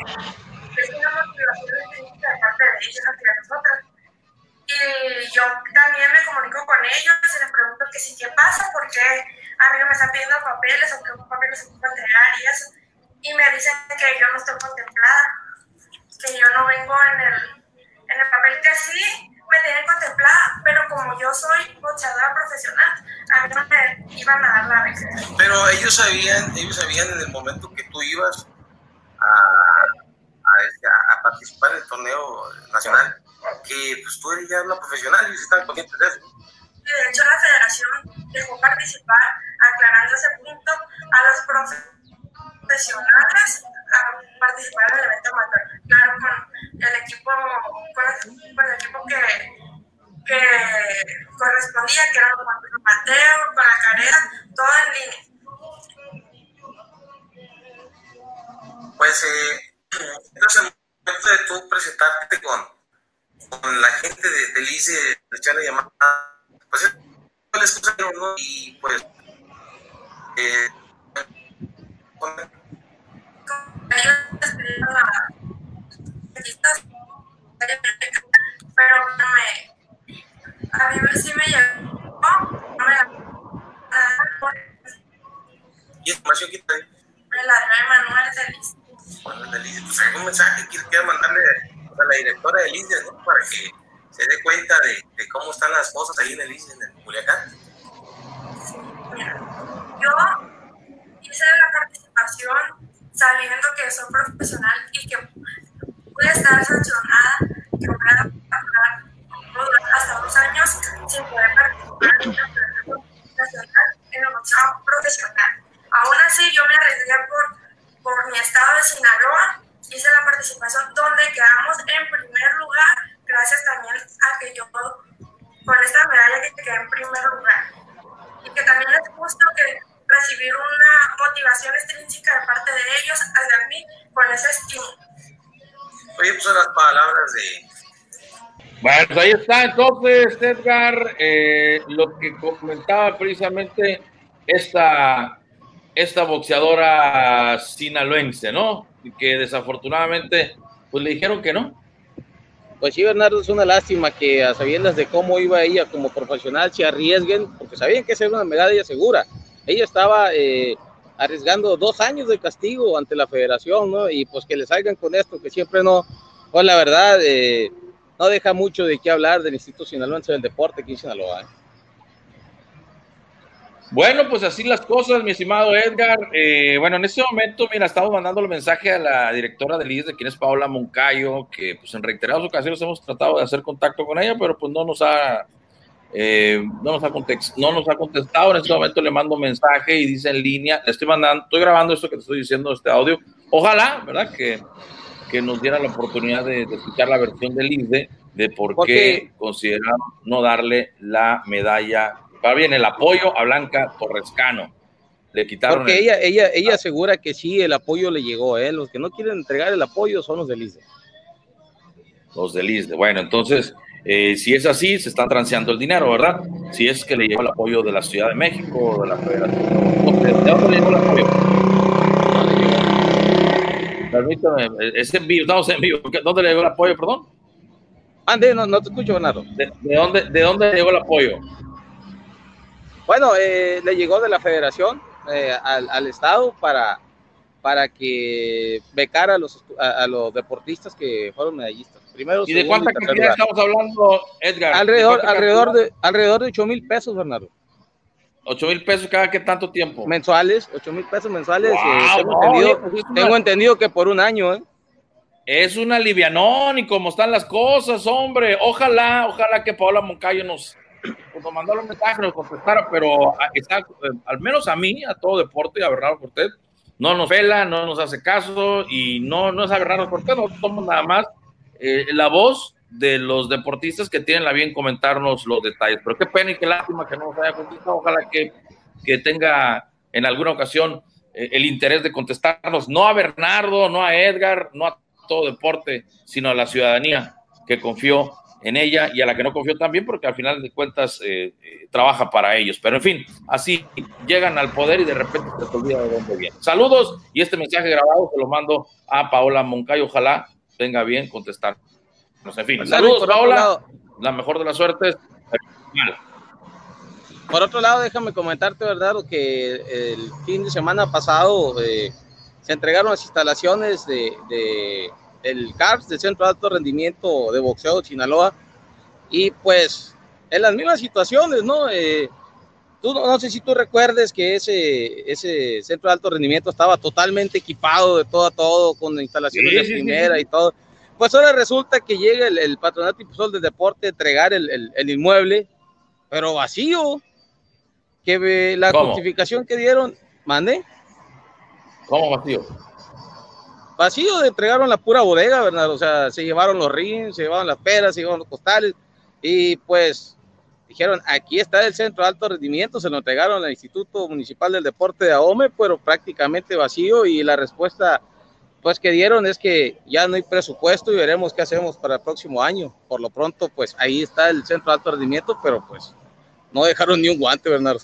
es una motivación de parte de ellos hacia nosotros y yo también me comunico con ellos y les pregunto que si qué pasa, porque a mí me están pidiendo papeles, aunque los papeles se ocupan de áreas, y me dicen que yo no estoy contemplada, que yo no vengo en el, en el papel que sí me tienen contemplada, pero como yo soy bochadora profesional, a mí no me iban a dar la beca. Pero ellos sabían, ellos sabían desde el momento que tú ibas a, a, este, a participar del torneo nacional que pues tú eres ya una profesional y están conscientes de eso. De hecho, la federación dejó participar, aclarando ese punto, a los profesionales a participar en el evento amateur. Claro, con el equipo, con el, con el equipo que, que correspondía, que era con Mateo, con la carrera, todo en línea. Pues, eh, entonces, momento de tú presentarte con, con la gente de, del ICE, de echarle llamada, pues les pusieron, ¿no? Y pues, eh, con, pero no me, a mí sí me llegó, no me la, ¿Y información que te me la dio Manuel de Liz. Manuel de Liz, pues algún mensaje que quiero mandarle a la directora de Liz, ¿no? Para que se dé cuenta de, de, cómo están las cosas ahí en el ICE, en el Culiacán. Yo hice la participación sabiendo que soy profesional y que a estar sancionada, que voy a hasta dos años sin poder participar en el boxeo profesional. Aún así, yo me arriesgué por, por mi estado de Sinaloa, hice la participación donde quedamos en primer lugar, gracias también a que yo con esta medalla que quedé en primer lugar. Y que también es justo que recibir una motivación extrínseca de parte de ellos hacia mí con ese estímulo. Oye, pues son las palabras de... Bueno, pues ahí está entonces, Edgar, eh, lo que comentaba precisamente esta, esta boxeadora sinaloense, ¿no? Que desafortunadamente, pues le dijeron que no. Pues sí, Bernardo, es una lástima que a sabiendas de cómo iba ella como profesional se arriesguen, porque sabían que esa era una medalla segura ella estaba eh, arriesgando dos años de castigo ante la federación, ¿no? Y pues que le salgan con esto, que siempre no, pues la verdad, eh, no deja mucho de qué hablar del Instituto Sinaloense del Deporte aquí en Sinaloa. Bueno, pues así las cosas, mi estimado Edgar. Eh, bueno, en este momento, mira, estamos mandando el mensaje a la directora del IES, de quien es Paola Moncayo, que pues en reiteradas ocasiones hemos tratado de hacer contacto con ella, pero pues no nos ha eh, no, nos ha no nos ha contestado. En este momento le mando mensaje y dice en línea, le estoy mandando, estoy grabando esto que te estoy diciendo, este audio. Ojalá, ¿verdad? Que, que nos diera la oportunidad de, de escuchar la versión del INDE de por qué consideraron no darle la medalla, va bien, el apoyo a Blanca Torrescano. Le quitaron Porque el- ella, ella, ella asegura que sí, el apoyo le llegó, ¿eh? Los que no quieren entregar el apoyo son los del ICE. los del ISDE. Bueno, entonces, eh, si es así, se está transeando el dinero, ¿verdad? Si es que le llegó el apoyo de la Ciudad de México o de la Federación. ¿De dónde le llegó el apoyo? Permítame, es en vivo, estamos en vivo. ¿Dónde le llegó el apoyo, perdón? Ande, no, no te escucho, Bernardo. ¿De, de dónde, ¿De dónde le llegó el apoyo? Bueno, eh, le llegó de la federación eh, al, al Estado para, para que becara a los, a, a los deportistas que fueron medallistas. Primero, ¿Y de cuánta cantidad lugar. estamos hablando, Edgar? Alrededor, ¿De alrededor, de, alrededor de 8 mil pesos, Bernardo. 8 mil pesos cada que tanto tiempo. Mensuales, 8 mil pesos mensuales. Wow, eh, tengo, no, entendido, pues una- entendido que por un año, ¿eh? Es una livianón y como están las cosas, hombre. Ojalá, ojalá que Paola Moncayo nos, pues, nos mandara un mensaje, nos contestara, pero a- está, eh, al menos a mí, a todo deporte a Bernardo Cortés, no nos vela, no nos hace caso y no, no es a Bernardo Cortés, nosotros somos nada más eh, la voz de los deportistas que tienen la bien comentarnos los detalles. Pero qué pena y qué lástima que no nos haya contestado. Ojalá que, que tenga en alguna ocasión eh, el interés de contestarnos, no a Bernardo, no a Edgar, no a todo deporte, sino a la ciudadanía que confió en ella y a la que no confió también, porque al final de cuentas eh, eh, trabaja para ellos. Pero en fin, así llegan al poder y de repente se les olvida de dónde vienen. Saludos y este mensaje grabado se lo mando a Paola Moncayo. Ojalá tenga bien contestar. En fin, Bernardo, saludos, Paola. lado, La mejor de las suertes. por otro lado, déjame comentarte, ¿verdad? Que el fin de semana pasado eh, se entregaron las instalaciones de, de el CARS, del Centro de Alto Rendimiento de Boxeo de Sinaloa, y pues en las mismas situaciones, ¿no? Eh, tú, no, sé si tú recuerdes que ese, ese centro de alto rendimiento estaba totalmente equipado de todo a todo, con instalaciones de primera y todo. Pues ahora resulta que llega el, Patronato Impulsor del Deporte a entregar el, el, inmueble, pero vacío. Que la justificación que dieron, mande. ¿Cómo vacío? Vacío, entregaron la pura bodega, ¿verdad? O sea, se llevaron los rins, se llevaron las peras, se llevaron los costales, y pues dijeron, aquí está el centro de alto rendimiento, se lo entregaron al Instituto Municipal del Deporte de AOME, pero prácticamente vacío y la respuesta pues que dieron es que ya no hay presupuesto y veremos qué hacemos para el próximo año. Por lo pronto, pues ahí está el centro de alto rendimiento, pero pues no dejaron ni un guante, Bernardo.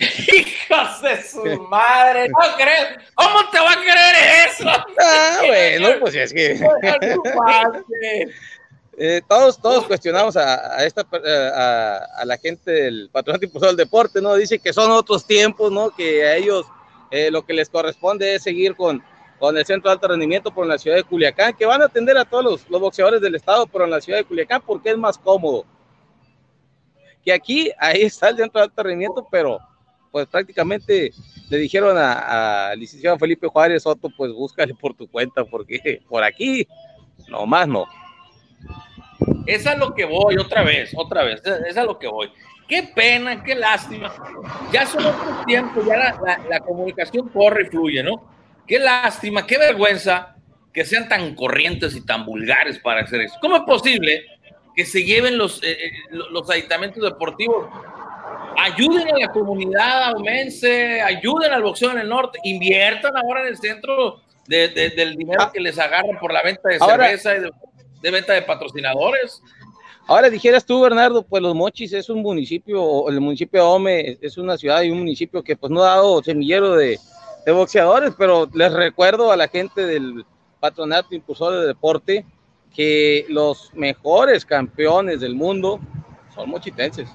Hijos de su madre, no crees. ¿Cómo te va a creer eso? Ah, bueno, pues es que. Eh, todos, todos cuestionamos a, esta, eh, a, la gente del Patronato Impulsor del Deporte, ¿no? Dice que son otros tiempos, ¿no? Que a ellos eh, lo que les corresponde es seguir con, con el Centro de Alto Rendimiento por la ciudad de Culiacán, que van a atender a todos los, los boxeadores del estado, pero en la ciudad de Culiacán porque es más cómodo. Que aquí, ahí está el Centro de Alto Rendimiento, pero pues prácticamente le dijeron al licenciado Felipe Juárez Soto, pues búscale por tu cuenta, porque por aquí, nomás no. Es a lo que voy, otra vez, otra vez, es a lo que voy. Qué pena, qué lástima. Ya son otros tiempos, ya la, comunicación corre y fluye, ¿no? Qué lástima, qué vergüenza que sean tan corrientes y tan vulgares para hacer eso. ¿Cómo es posible que se lleven los, eh, eh, los aditamentos deportivos? Ayuden a la comunidad aumense, ayuden al boxeo en el norte, inviertan ahora en el centro del dinero ah. que les agarran por la venta de cerveza y de de venta de patrocinadores. Ahora dijeras tú, Bernardo, pues Los Mochis es un municipio, el municipio de Ome es una ciudad y un municipio que pues no ha dado semillero de, de boxeadores, pero les recuerdo a la gente del Patronato Impulsor de Deporte que los mejores campeones del mundo son mochitenses.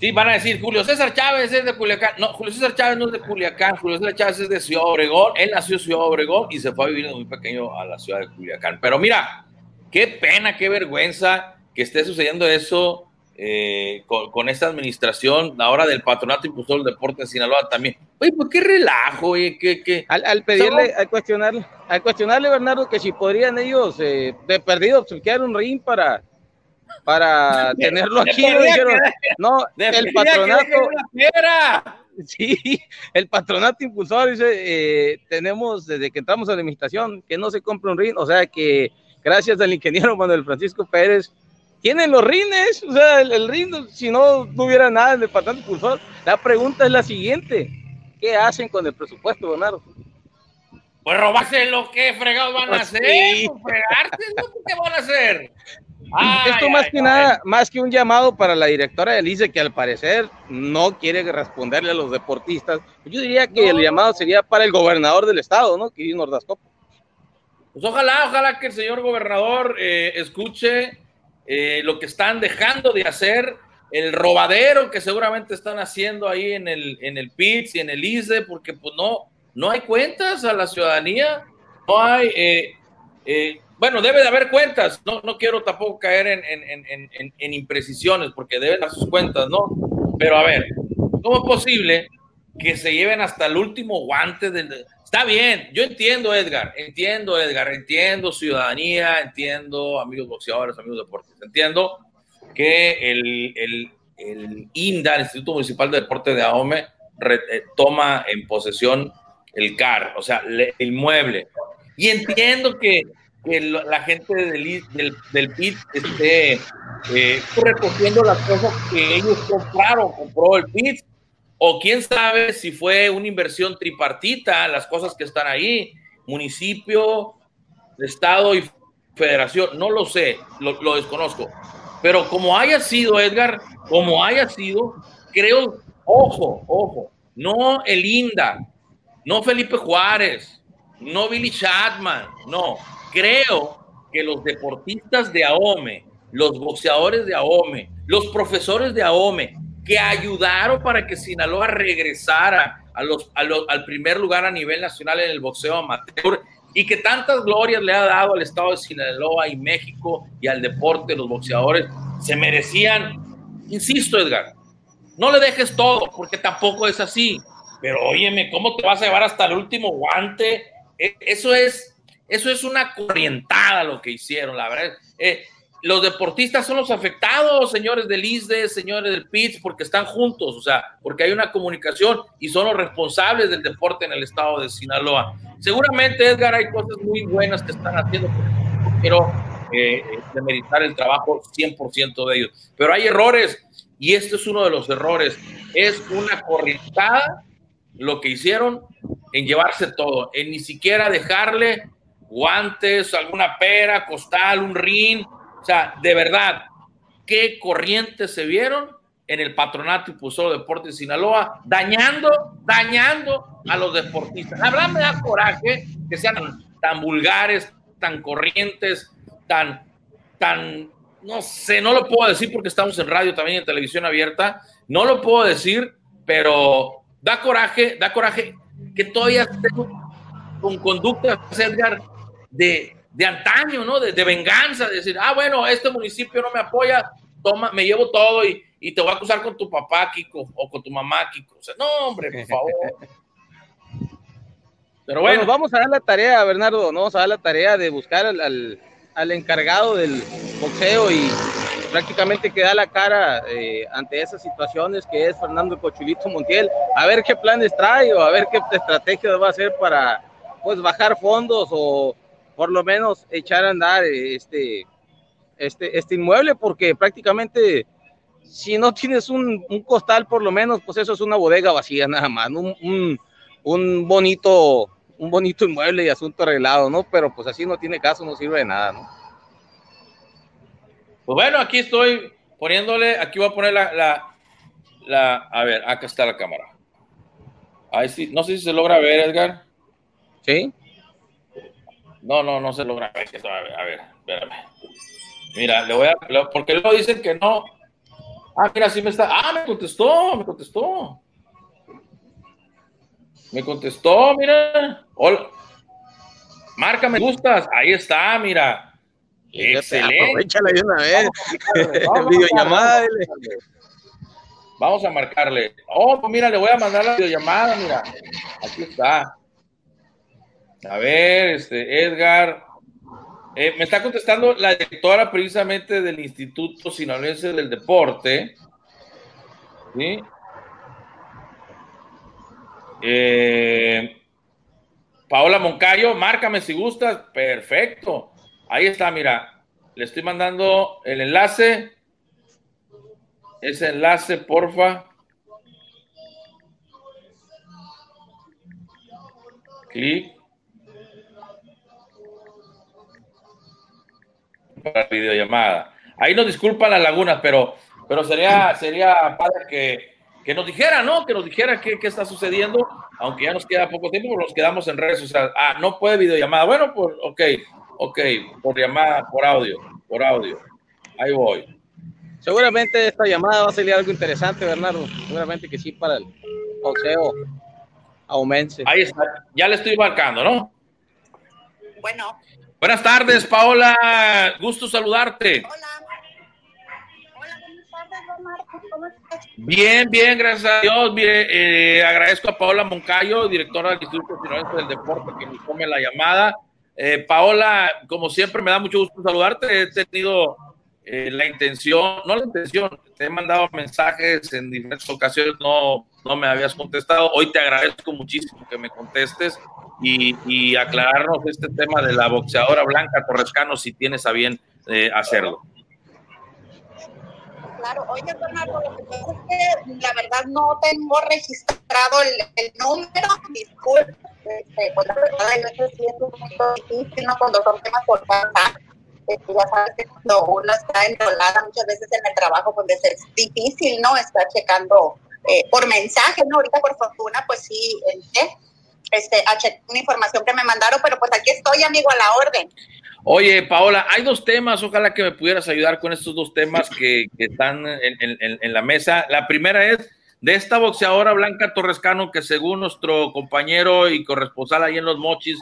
Sí, van a decir, Julio César Chávez es de Culiacán. No, Julio César Chávez no es de Culiacán, Julio César Chávez es de Ciudad Obregón. Él nació en Ciudad Obregón y se fue a vivir muy pequeño a la ciudad de Culiacán. Pero mira, qué pena, qué vergüenza que esté sucediendo eso eh, con, esta administración ahora del Patronato Impulsor del Deporte de Sinaloa también. Oye, pues qué relajo, oye, qué, Al, pedirle, al cuestionarle, al cuestionarle, Bernardo, que si podrían ellos eh, de perdido obsequiar un ring para para tenerlo aquí. dijeron, no, el patronato. Sí, el patronato impulsor dice, eh, tenemos desde que entramos a la administración que no se compra un ring, o sea que gracias al ingeniero Manuel Francisco Pérez, tienen los rines, o sea, el, ring, si no, no hubiera nada del patronato impulsor. La pregunta es la siguiente, ¿qué hacen con el presupuesto, Bernardo? Pues robarse lo que fregados van a pues hacer, sí. Pues ¿qué van a hacer? Esto más que nada, más que un llamado para la directora de ICE, que al parecer no quiere responderle a los deportistas, yo diría que el llamado sería para el gobernador del estado, ¿no? Kirin Ordazcopo. Pues ojalá, ojalá que el señor gobernador eh, escuche eh, lo que están dejando de hacer, el robadero que seguramente están haciendo ahí en el, en el PITS y en el ICE, porque pues no, no hay cuentas a la ciudadanía, no hay... Eh, bueno, debe de haber cuentas, no, no quiero tampoco caer en, imprecisiones porque deben dar sus cuentas, ¿no? Pero a ver, ¿cómo es posible que se lleven hasta el último guante del... Está bien, yo entiendo, Edgar, entiendo, Edgar, entiendo ciudadanía, entiendo amigos boxeadores, amigos deportistas, entiendo que el, el, INDA, el Instituto Municipal de Deporte de AOME, eh, toma en posesión el CAR, o sea, el mueble. Y entiendo que que la gente del, del, del PIT esté eh, recogiendo las cosas que ellos compraron, compró el PIT, o quién sabe si fue una inversión tripartita, las cosas que están ahí, municipio, estado y federación, no lo sé, lo, lo desconozco. Pero como haya sido, Edgar, como haya sido, creo, ojo, ojo, no el INDA, no Felipe Juárez, no Billy Chapman, no, creo que los deportistas de AOME, los boxeadores de AOME, los profesores de AOME que ayudaron para que Sinaloa regresara al primer lugar a nivel nacional en el boxeo amateur y que tantas glorias le ha dado al estado de Sinaloa y México y al deporte, los boxeadores, se merecían, insisto Edgar, no le dejes todo, porque tampoco es así, pero óyeme, ¿cómo te vas a llevar hasta el último guante? E, eso es, eso es una corrientada lo que hicieron, la verdad. Eh, los deportistas son los afectados, señores del ISDE, señores del PITS, porque están juntos, o sea, porque hay una comunicación y son los responsables del deporte en el estado de Sinaloa. Seguramente, Edgar, hay cosas muy buenas que están haciendo, pero eh, demeritar el trabajo 100% de ellos. Pero hay errores, y este es uno de los errores. Es una corrientada lo que hicieron en llevarse todo, en ni siquiera dejarle guantes, alguna pera, costal, un ring o sea, de verdad, qué corrientes se vieron en el patronato impulsor de deportes de Sinaloa, dañando, dañando a los deportistas. La verdad me da coraje que sean tan vulgares, tan corrientes, tan, tan, no sé, no lo puedo decir porque estamos en radio también en televisión abierta, no lo puedo decir, pero da coraje, da coraje que todavía estén con conducta, Edgar, de, de antaño, ¿no? De, venganza, de decir, ah, bueno, este municipio no me apoya, toma, me llevo todo y, y, te voy a acusar con tu papá, Kiko, o con tu mamá, Kiko. O sea, no, hombre, por favor. Pero bueno. vamos a dar la tarea, Bernardo, ¿no? Vamos a dar la tarea de buscar al, al, encargado del boxeo y prácticamente que da la cara eh, ante esas situaciones que es Fernando Cochulito Montiel, a ver qué planes trae o a ver qué estrategia va a hacer para pues bajar fondos o por lo menos echar a andar este, este, este inmueble, porque prácticamente si no tienes un, costal, por lo menos, pues eso es una bodega vacía nada más, un, un, bonito, un bonito inmueble y asunto arreglado, ¿no? Pero pues así no tiene caso, no sirve de nada, ¿no? Pues bueno, aquí estoy poniéndole, aquí voy a poner la, la, la a ver, acá está la cámara. Ahí sí, no sé si se logra ver, Edgar. Sí. No, no, no se logra. A ver, a ver, espérame. Mira, le voy a. Porque luego dicen que no. Ah, mira, sí me está. Ah, me contestó, me contestó. Me contestó, mira. Hola. Marca me gustas. Ahí está, mira. Excelente. Aprovechala de una vez. videollamada. Vamos a marcarle. Oh, pues mira, le voy a mandar la videollamada, mira. Aquí está. A ver, este, Edgar. Eh, me está contestando la directora precisamente del Instituto Sinaloense del Deporte. ¿Sí? Eh, Paola Moncayo, márcame si gustas. Perfecto. Ahí está, mira. Le estoy mandando el enlace. Ese enlace, porfa. Clic. Para videollamada. Ahí nos disculpan las lagunas, pero, pero sería, sería padre que, que nos dijera, ¿no? Que nos dijera qué, qué, está sucediendo, aunque ya nos queda poco tiempo, nos quedamos en redes sociales. Ah, no puede videollamada. Bueno, pues, ok, ok, por llamada, por audio, por audio. Ahí voy. Seguramente esta llamada va a salir algo interesante, Bernardo. Seguramente que sí para el boxeo aumente. Ahí está, ya le estoy marcando, ¿no? Bueno. Buenas tardes, Paola. Gusto saludarte. Hola. Hola, buenas tardes, ¿Cómo estás? Bien, bien, gracias a Dios. Mire, eh, agradezco a Paola Moncayo, directora del Instituto Nacional del Deporte, que nos tome la llamada. Eh, Paola, como siempre, me da mucho gusto saludarte. He tenido eh, la intención, no la intención, te he mandado mensajes en diferentes ocasiones, no, no me habías contestado. Hoy te agradezco muchísimo que me contestes y, aclararnos este tema de la boxeadora Blanca Torrescano si tienes a bien eh, hacerlo. Claro, oye Bernardo, es que la verdad no tengo registrado el, número, disculpe, este, pues la verdad a veces sí es un poquito difícil, ¿no? Cuando son temas por pasar, este, ya sabes que cuando uno está enrolada muchas veces en el trabajo, pues es difícil, ¿no? Estar checando eh, por mensaje, ¿no? Ahorita por fortuna, pues sí, entré este, una información que me mandaron, pero pues aquí estoy, amigo, a la orden. Oye, Paola, hay dos temas, ojalá que me pudieras ayudar con estos dos temas que, están en, la mesa. La primera es de esta boxeadora Blanca Torrescano, que según nuestro compañero y corresponsal ahí en Los Mochis,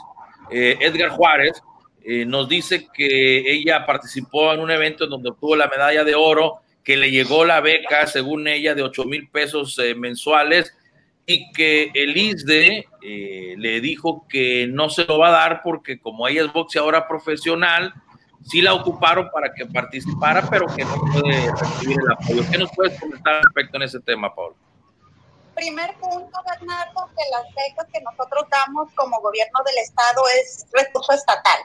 eh, Edgar Juárez, eh, nos dice que ella participó en un evento en donde obtuvo la medalla de oro, que le llegó la beca, según ella, de 8 mil pesos eh, mensuales y que el ISDE eh, le dijo que no se lo va a dar porque como ella es boxeadora profesional, sí la ocuparon para que participara, pero que no puede recibir el apoyo. ¿Qué nos puedes comentar respecto en ese tema, Pablo? Primer punto, Bernardo, que las becas que nosotros damos como gobierno del Estado es recurso estatal.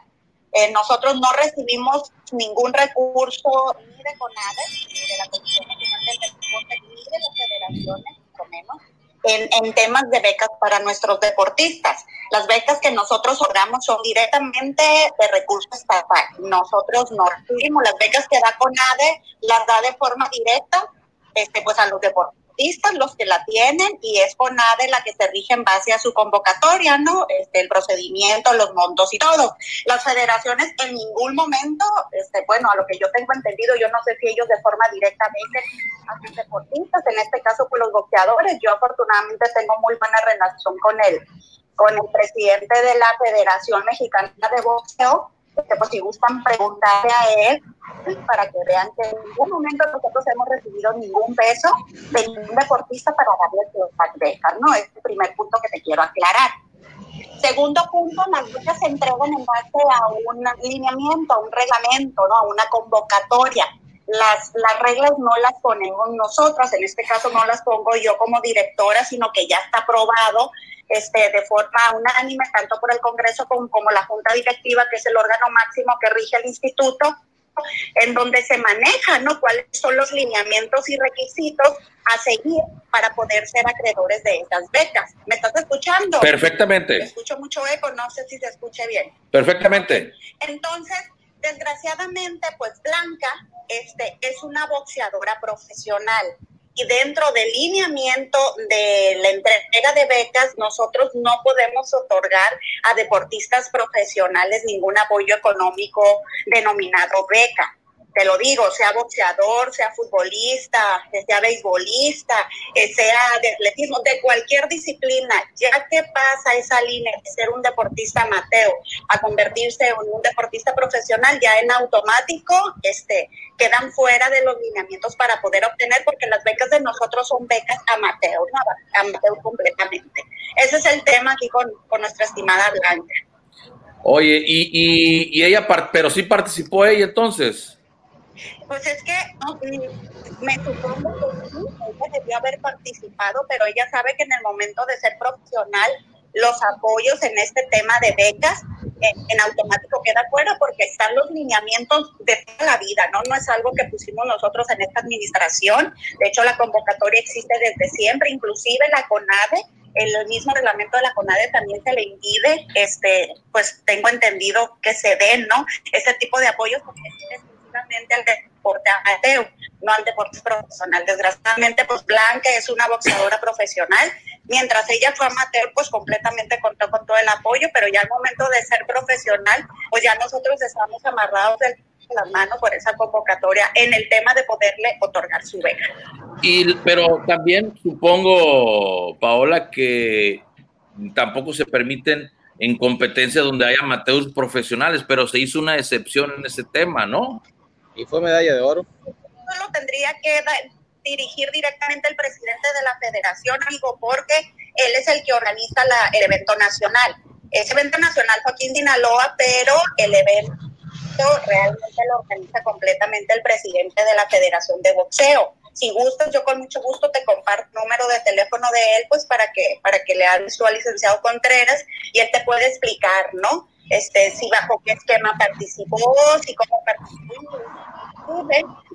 Eh, nosotros no recibimos ningún recurso ni de CONADE, ni de la Comisión Nacional del Deporte, ni de las federaciones, mucho menos en, temas de becas para nuestros deportistas. Las becas que nosotros otorgamos son directamente de recursos estatal. Nosotros no recibimos las becas que da CONADE, las da de forma directa este, pues a los deportistas los que la tienen y es CONADE la que se rige en base a su convocatoria, ¿no? Este, el procedimiento, los montos y todo. Las federaciones en ningún momento, este, bueno, a lo que yo tengo entendido, yo no sé si ellos de forma directamente a sus deportistas, en este caso con los boxeadores, yo afortunadamente tengo muy buena relación con él con el presidente de la Federación Mexicana de Boxeo, que pues si gustan preguntarle a él para que vean que en ningún momento nosotros hemos recibido ningún peso de ningún deportista para darle las becas, ¿no? Es el primer punto que te quiero aclarar. Segundo punto, las becas se entregan en base a un lineamiento, a un reglamento, ¿no? A una convocatoria. Las, las reglas no las ponemos nosotras, en este caso no las pongo yo como directora, sino que ya está aprobado este, de forma unánime, tanto por el Congreso como, como la Junta Directiva, que es el órgano máximo que rige el instituto, en donde se maneja, ¿no? Cuáles son los lineamientos y requisitos a seguir para poder ser acreedores de estas becas. ¿Me estás escuchando? Perfectamente. Me escucho mucho eco, no sé si se escuche bien. Perfectamente. Entonces, desgraciadamente, pues Blanca este, es una boxeadora profesional y dentro del lineamiento de la entrega de becas, nosotros no podemos otorgar a deportistas profesionales ningún apoyo económico denominado beca te lo digo, sea boxeador, sea futbolista, sea beisbolista, sea de atletismo, de cualquier disciplina, ya que pasa esa línea de ser un deportista amateur a convertirse en un deportista profesional, ya en automático este, quedan fuera de los lineamientos para poder obtener, porque las becas de nosotros son becas amateur, ¿no? amateur completamente. Ese es el tema aquí con, con nuestra estimada Blanca. Oye, y, y, y ella, pero sí participó ella entonces. Pues es que me supongo que ella debió haber participado, pero ella sabe que en el momento de ser profesional, los apoyos en este tema de becas en, automático queda fuera porque están los lineamientos de toda la vida, ¿no? No es algo que pusimos nosotros en esta administración. De hecho, la convocatoria existe desde siempre, inclusive la CONADE, el mismo reglamento de la CONADE también se le impide, este, pues tengo entendido que se den, ¿no? Este tipo de apoyos porque al deporte amateur, no al deporte profesional. Desgraciadamente, pues Blanca es una boxeadora profesional, mientras ella fue amateur, pues completamente contó con todo el apoyo, pero ya al momento de ser profesional, pues ya nosotros estamos amarrados de las manos por esa convocatoria en el tema de poderle otorgar su beca. Y, pero también supongo, Paola, que tampoco se permiten en competencia donde hay amateurs profesionales, pero se hizo una excepción en ese tema, ¿no? Y fue medalla de oro. Lo tendría que dirigir directamente el presidente de la federación, amigo, porque él es el que organiza la, el evento nacional. Ese evento nacional fue aquí en Dinaloa, pero el evento realmente lo organiza completamente el presidente de la Federación de Boxeo. Si gustas, yo con mucho gusto te comparto el número de teléfono de él, pues para que, para que le hables tú al licenciado Contreras y él te puede explicar, ¿no? Este, si bajo qué esquema participó, si cómo participó.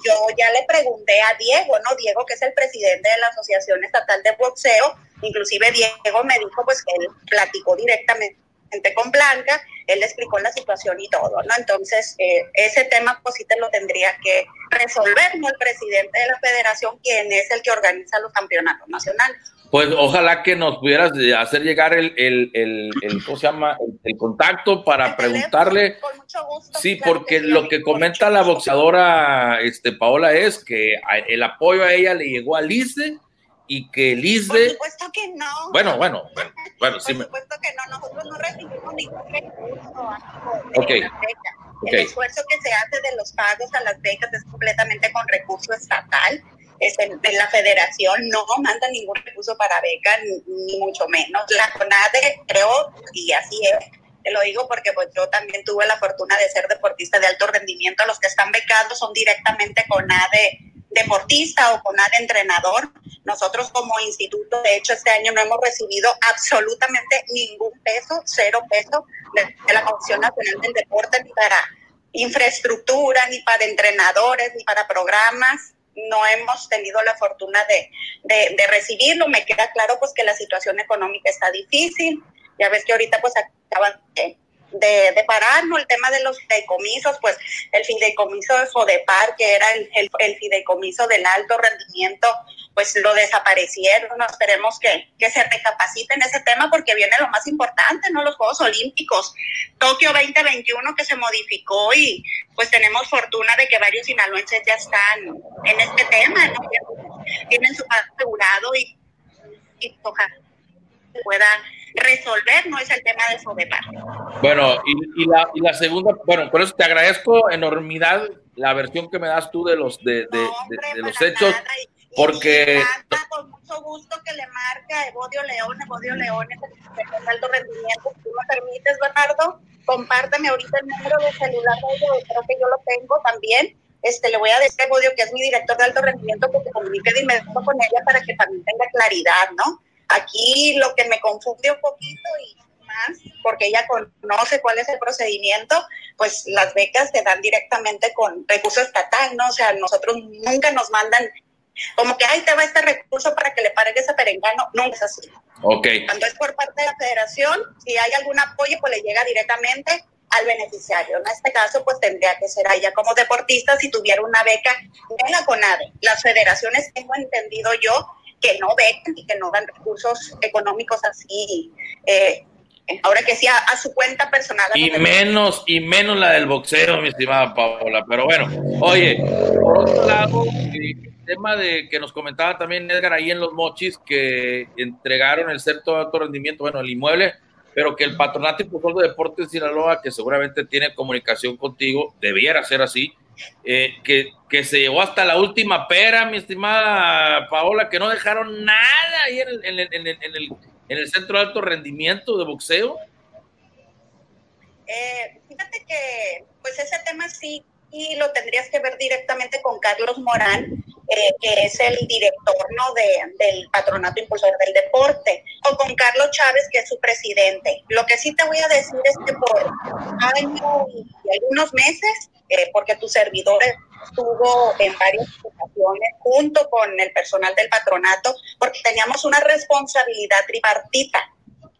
Yo ya le pregunté a Diego, ¿no? Diego, que es el presidente de la Asociación Estatal de Boxeo, inclusive Diego me dijo pues que él platicó directamente con Blanca, él le explicó la situación y todo, ¿no? Entonces, eh, ese tema pues sí te lo tendría que resolver, ¿no? El presidente de la federación, quien es el que organiza los campeonatos nacionales. Pues ojalá que nos pudieras hacer llegar el, el, el, ¿cómo se llama? El, contacto para preguntarle mucho gusto. Sí, porque lo que comenta la boxeadora este, Paola es que el apoyo a ella le llegó a Lizde y que Lizde... Por supuesto que no. Bueno, bueno, bueno, bueno sí. Por supuesto que no, nosotros no recibimos ningún recurso. Ok. El esfuerzo que se hace de los pagos a las becas es completamente con recurso estatal. Este, de la federación no manda ningún recurso para becas, ni, mucho menos. La CONADE, creo, y así es, te lo digo porque pues yo también tuve la fortuna de ser deportista de alto rendimiento. Los que están becados son directamente CONADE deportista o CONADE entrenador. Nosotros como instituto, de hecho, este año no hemos recibido absolutamente ningún peso, cero peso de, la Comisión Nacional del Deporte ni para infraestructura, ni para entrenadores, ni para programas no hemos tenido la fortuna de, de, recibirlo. Me queda claro pues que la situación económica está difícil. Ya ves que ahorita pues acaban de, de, de parar, ¿no? El tema de los fideicomisos, pues el fideicomiso de FODEPAR, que era el, el, fideicomiso del alto rendimiento, pues lo desaparecieron. Esperemos que, que se recapacite en ese tema porque viene lo más importante, ¿no? Los Juegos Olímpicos. Tokio 2021 que se modificó y pues tenemos fortuna de que varios sinaloenses ya están en este tema, ¿no? Tienen su asegurado y, y pueda resolver, no es el tema de FODEPAR. Bueno, y, la, y la segunda, bueno, por eso te agradezco enormidad la versión que me das tú de los de, de, de, los hechos, porque con mucho gusto que le marque a Evodio León, Evodio León es el de alto rendimiento, si tú me permites, Bernardo, compárteme ahorita el número de celular de creo que yo lo tengo también. Este, le voy a decir a Evodio, que es mi director de alto rendimiento, que se comunique de inmediato con ella para que también tenga claridad, ¿no? Aquí lo que me confunde un poquito y más, porque ella conoce cuál es el procedimiento, pues las becas se dan directamente con recurso estatal, ¿no? O sea, nosotros nunca nos mandan como que, ahí te va este recurso para que le pagues a perengano, nunca es así. Ok. Cuando es por parte de la federación, si hay algún apoyo, pues le llega directamente al beneficiario. En este caso, pues tendría que ser ella como deportista si tuviera una beca en la CONADE. Las federaciones, tengo entendido yo, que no ven y que no dan recursos económicos así. Eh, ahora que sí, a, su cuenta personal. Y menos, y menos la del boxeo, mi estimada Paola. Pero bueno, oye, por otro lado, el tema de que nos comentaba también Edgar ahí en Los Mochis, que entregaron el centro de alto rendimiento, bueno, el inmueble, pero que el Patronato Impulsor de Deportes de Sinaloa, que seguramente tiene comunicación contigo, debiera ser así, eh, que, que, se llevó hasta la última pera, mi estimada Paola, que no dejaron nada ahí en el, en el, en el, en el centro de alto rendimiento de boxeo. Eh, fíjate que, pues ese tema sí, y lo tendrías que ver directamente con Carlos Morán, eh, que es el director ¿no? de, del Patronato Impulsor del Deporte, o con Carlos Chávez, que es su presidente. Lo que sí te voy a decir es que por año y algunos meses eh, porque tu servidor estuvo en varias ocasiones junto con el personal del patronato, porque teníamos una responsabilidad tripartita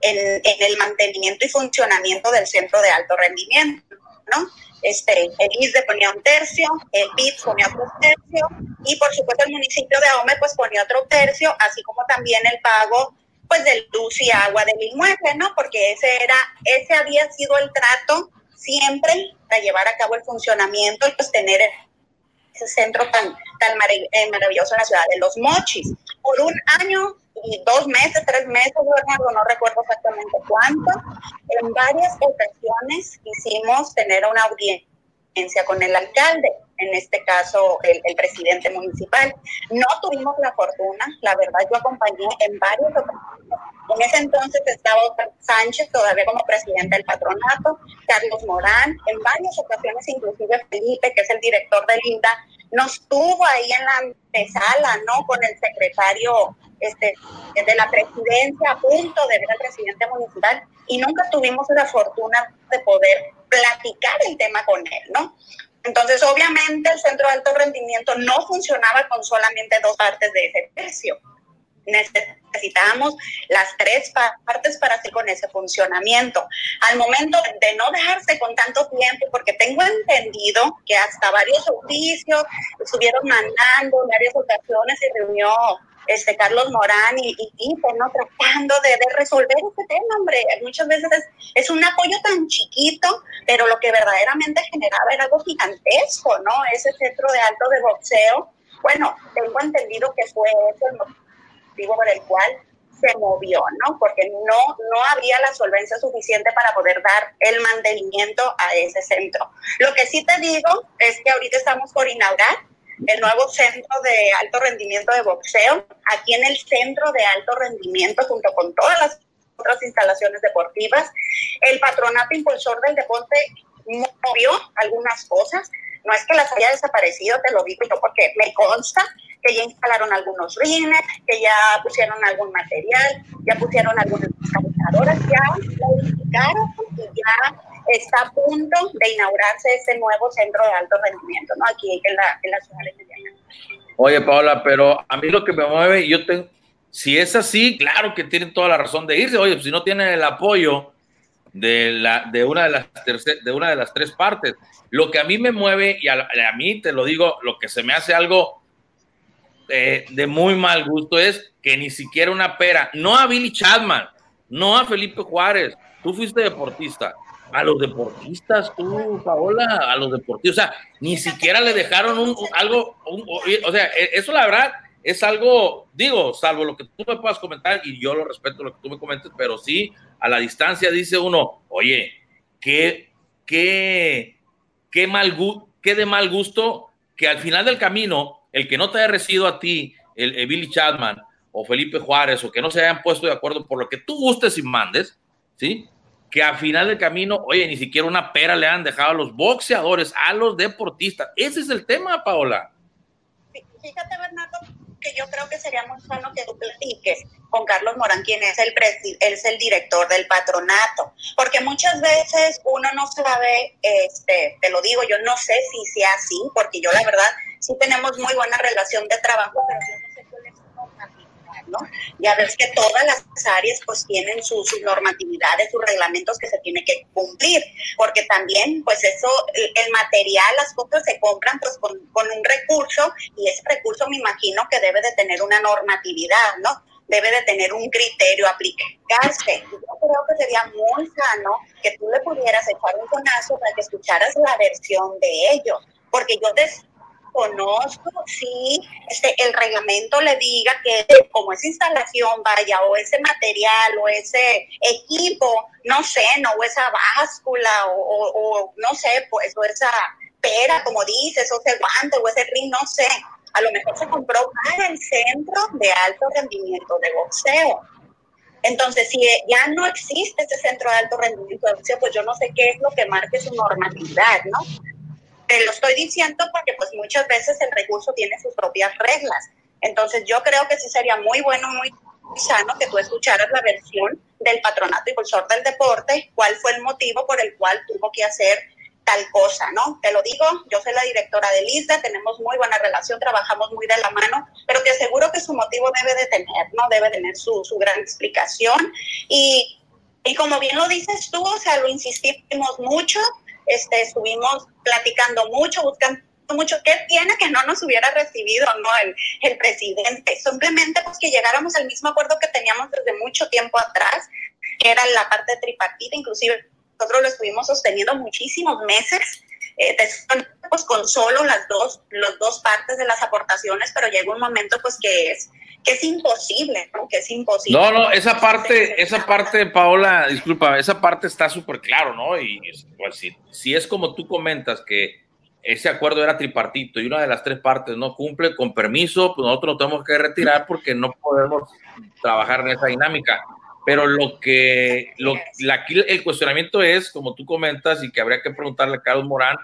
en, en el mantenimiento y funcionamiento del centro de alto rendimiento, ¿no? Este, el ISDE ponía un tercio, el BIT ponía otro tercio y por supuesto el municipio de Ahome pues ponía otro tercio, así como también el pago pues del luz y agua del inmueble, ¿no? Porque ese era, ese había sido el trato siempre para llevar a cabo el funcionamiento y pues tener ese centro tan, tan eh, maravilloso en la ciudad de Los Mochis. Por un año dos meses, tres meses, Bernardo, no recuerdo exactamente cuánto, en varias ocasiones quisimos tener una audiencia con el alcalde, en este caso el, presidente municipal. No tuvimos la fortuna, la verdad yo acompañé en varias ocasiones en ese entonces estaba Sánchez todavía como presidente del patronato, Carlos Morán, en varias ocasiones inclusive Felipe, que es el director del INDA, nos tuvo ahí en la antesala, ¿no? Con el secretario este, de la presidencia a punto de ver al presidente municipal y nunca tuvimos la fortuna de poder platicar el tema con él, ¿no? Entonces, obviamente, el centro de alto rendimiento no funcionaba con solamente dos partes de ese precio necesitábamos las tres partes para hacer con ese funcionamiento. Al momento de no dejarse con tanto tiempo, porque tengo entendido que hasta varios oficios estuvieron mandando en varias ocasiones y reunió este Carlos Morán y, y, ¿no? tratando de, resolver este tema, hombre. Muchas veces es, es, un apoyo tan chiquito, pero lo que verdaderamente generaba era algo gigantesco, ¿no? Ese centro de alto de boxeo, bueno, tengo entendido que fue ese el motivo por el cual se movió, ¿no? Porque no, no había la solvencia suficiente para poder dar el mantenimiento a ese centro. Lo que sí te digo es que ahorita estamos por inaugurar el nuevo centro de alto rendimiento de boxeo, aquí en el centro de alto rendimiento, junto con todas las otras instalaciones deportivas. El patronato impulsor del deporte movió algunas cosas, no es que las haya desaparecido, te lo digo yo porque me consta que ya instalaron algunos rines, que ya pusieron algún material, ya pusieron algunas descalizadoras, ya lo y ya está a punto de inaugurarse este nuevo centro de alto rendimiento, ¿no? Aquí en la, en la ciudad de Medellín. Oye, Paola, pero a mí lo que me mueve, yo tengo, si es así, claro que tienen toda la razón de irse. Oye, si no tienen el apoyo de, la, de, una, de, las de una de las tres partes. Lo que a mí me mueve, y a, a mí te lo digo, lo que se me hace algo eh, de muy mal gusto es que ni siquiera una pera, no a Billy Chapman, no a Felipe Juárez, tú fuiste deportista, a los deportistas, tú, Paola, a los deportistas, o sea, ni siquiera le dejaron algo, o sea, e, eso la verdad es algo, digo, salvo lo que tú me puedas comentar, y yo lo respeto lo que tú me comentes, pero sí, a la distancia dice uno, oye, qué, qué, qué mal qué de mal gusto que al final del camino, el que no te haya recibido a ti, el, Billy Chapman o Felipe Juárez, o que no se hayan puesto de acuerdo por lo que tú gustes y mandes, ¿sí? Que al final del camino, oye, ni siquiera una pera le han dejado a los boxeadores, a los deportistas. Ese es el tema, Paola. Fíjate, Bernardo, que yo creo que sería muy bueno que tú platiques con Carlos Morán, quien es el, es el director del patronato, porque muchas veces uno no sabe, este, te lo digo, yo no sé si sea así, porque yo la verdad sí tenemos muy buena relación de trabajo, pero no. Ya ves que todas las áreas pues tienen sus, normatividades, sus reglamentos que se tiene que cumplir, porque también pues eso, el, material, las cosas se compran pues con, con un recurso y ese recurso me imagino que debe de tener una normatividad, ¿no? debe de tener un criterio aplicarse. Yo creo que sería muy sano que tú le pudieras echar un conazo para que escucharas la versión de ellos, porque yo des conozco si este, el reglamento le diga que como esa instalación vaya o ese material o ese equipo, no sé, no, o esa báscula o, no sé, pues o esa pera, como dices, o ese guante o ese ring, no sé, a lo mejor se compró para el centro de alto rendimiento de boxeo. Entonces, si ya no existe ese centro de alto rendimiento de boxeo, pues yo no sé qué es lo que marque su normatividad, ¿no? Te lo estoy diciendo porque pues muchas veces el recurso tiene sus propias reglas. Entonces yo creo que sí sería muy bueno, muy sano que tú escucharas la versión del patronato impulsor del deporte, cuál fue el motivo por el cual tuvo que hacer tal cosa, ¿no? Te lo digo, yo soy la directora de ISDA, tenemos muy buena relación, trabajamos muy de la mano, pero te aseguro que su motivo debe de tener, ¿no? Debe tener su, su gran explicación. Y, y como bien lo dices tú, o sea, lo insistimos mucho, este, estuvimos platicando mucho, buscando mucho qué tiene que no nos hubiera recibido no el, el, presidente. Simplemente pues que llegáramos al mismo acuerdo que teníamos desde mucho tiempo atrás que era la parte tripartita inclusive nosotros lo estuvimos sosteniendo muchísimos meses eh, pues con solo las dos las dos partes de las aportaciones pero llegó un momento pues que es es imposible, ¿no? Que es imposible. No, no, esa parte, esa parte, Paola, disculpa, esa parte está súper claro, ¿no? Y pues, si, si es como tú comentas que ese acuerdo era tripartito y una de las tres partes no cumple, con permiso, pues nosotros tenemos que retirar porque no podemos trabajar en esa dinámica. Pero lo que, lo, la, el cuestionamiento es, como tú comentas, y que habría que preguntarle a Carlos Morán,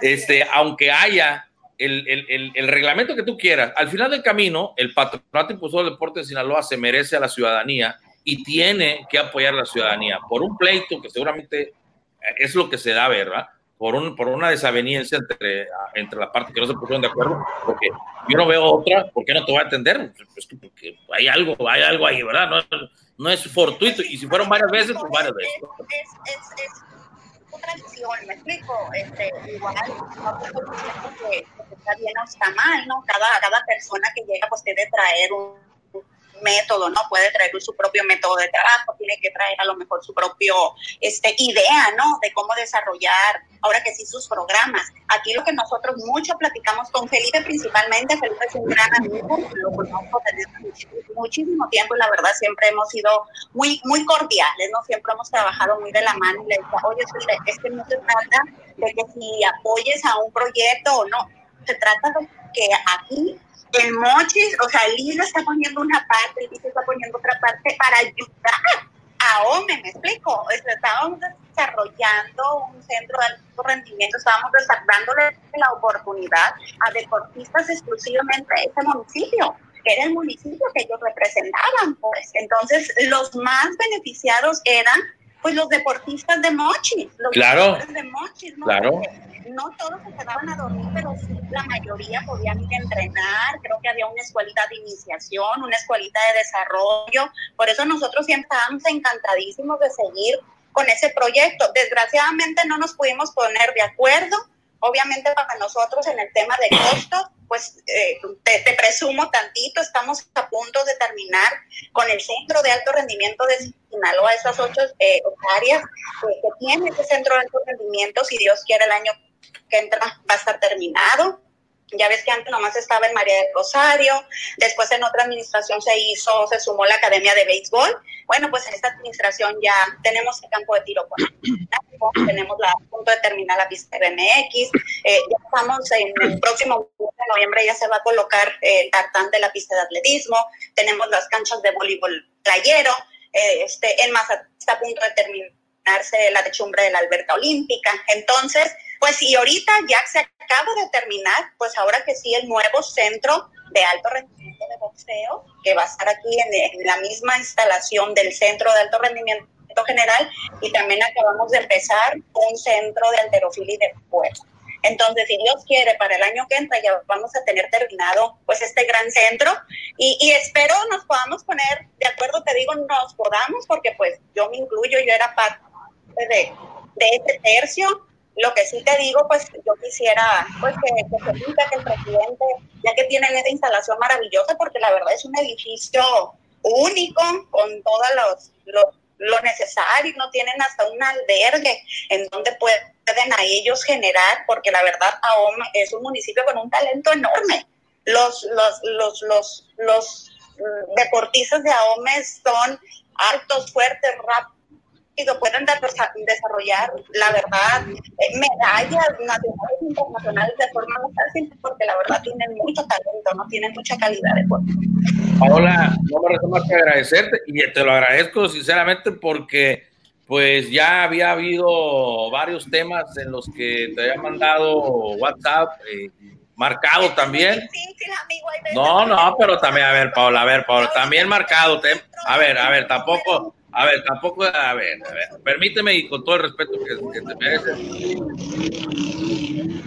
este, aunque haya el, reglamento que tú quieras. Al final del camino, el Patronato Impulsor de Deporte de Sinaloa se merece a la ciudadanía y tiene que apoyar a la ciudadanía por un pleito que seguramente es lo que se da, ¿verdad? Por, un, por una desaveniencia entre, entre la parte que no se pusieron de acuerdo, porque yo no veo otra, ¿por qué no te voy a atender? Pues porque hay algo, hay algo ahí, ¿verdad? No, no es fortuito, y si fueron varias veces, pues varias veces tradición, me explico, este, igual, no que, está bien o está mal, ¿no? Cada, cada persona que llega pues debe traer un, método, ¿no? Puede traer su propio método de trabajo, tiene que traer a lo mejor su propio este, idea, ¿no? De cómo desarrollar, ahora que sí, sus programas. Aquí lo que nosotros mucho platicamos con Felipe principalmente, Felipe es un gran amigo, lo conozco desde muchísimo tiempo y la verdad siempre hemos sido muy, muy cordiales, ¿no? Siempre hemos trabajado muy de la mano y le decía, oye, es que no se trata de que si apoyes a un proyecto o no, se trata de que aquí el Mochis, o sea, el está poniendo una parte, el está poniendo otra parte para ayudar a OME, me explico. Estábamos desarrollando un centro de alto rendimiento, estábamos dándole la oportunidad a deportistas exclusivamente de ese municipio que era el municipio que ellos representaban, pues. Entonces, los más beneficiados eran, pues, los deportistas de Mochis, los claro, de Mochis, ¿no? Claro no todos se quedaban a dormir, pero sí la mayoría podían ir a entrenar. Creo que había una escuelita de iniciación, una escuelita de desarrollo. Por eso nosotros siempre estábamos encantadísimos de seguir con ese proyecto. Desgraciadamente no nos pudimos poner de acuerdo. Obviamente para nosotros en el tema de costos, pues eh, te, presumo tantito, estamos a punto de terminar con el centro de alto rendimiento de Sinaloa, esas ocho eh, áreas que tiene ese centro de alto rendimiento, si Dios quiere el año que entra va a estar terminado. Ya ves que antes nomás estaba en María del Rosario, después en otra administración se hizo, se sumó la Academia de Béisbol. Bueno, pues en esta administración ya tenemos el campo de tiro con tenemos la, punto de terminar la pista de MX, eh, ya estamos en el próximo de noviembre ya se va a colocar el tartán de la pista de atletismo, tenemos las canchas de voleibol playero, eh, este, en Mazatlán está a punto de terminarse la techumbre de la alberca olímpica. Entonces, pues y ahorita ya se acaba de terminar, pues ahora que sí, el nuevo centro de alto rendimiento de boxeo, que va a estar aquí en, la misma instalación del centro de alto rendimiento general, y también acabamos de empezar un centro de alterofilia y de fuerza. Entonces, si Dios quiere, para el año que entra ya vamos a tener terminado pues este gran centro y, y, espero nos podamos poner de acuerdo, te digo, nos podamos, porque pues yo me incluyo, yo era parte de, de este tercio, lo que sí te digo, pues yo quisiera pues que, que se diga que el presidente, ya que tienen esa instalación maravillosa, porque la verdad es un edificio único, con todos los, los lo necesario, no tienen hasta un albergue en donde pueden a ellos generar, porque la verdad Ahome es un municipio con un talento enorme. Los, los, los, los, los deportistas de Ahome son altos, fuertes, rápidos y lo pueden desarrollar, la verdad, eh, medallas nacionales e internacionales de forma muy fácil, porque la verdad tienen mucho talento, no tienen mucha calidad de juego. Paola, no me resta más que agradecerte y te lo agradezco sinceramente porque pues ya había habido varios temas en los que te había mandado WhatsApp. Eh, marcado también. No, no, pero también, a ver, Paola, a ver, Paola, también marcado. a ver, a ver, tampoco, a ver, tampoco, a ver, a ver, permíteme y con todo el respeto que, te mereces.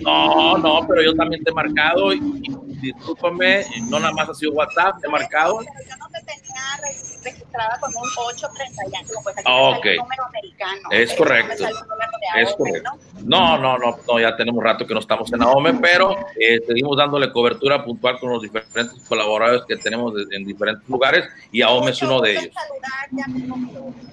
No, no, pero yo también te he marcado y, discúlpame, no nada más ha sido WhatsApp, te he marcado. No tenía registrada con un 830 pues aquí ah, okay. número americano. Es correcto. Es correcto. ¿no? no, no, no, ya tenemos rato que no estamos en AOME, pero eh, seguimos dándole cobertura puntual con los diferentes colaboradores que tenemos en diferentes lugares y AOME es uno de ellos. Saludar, ya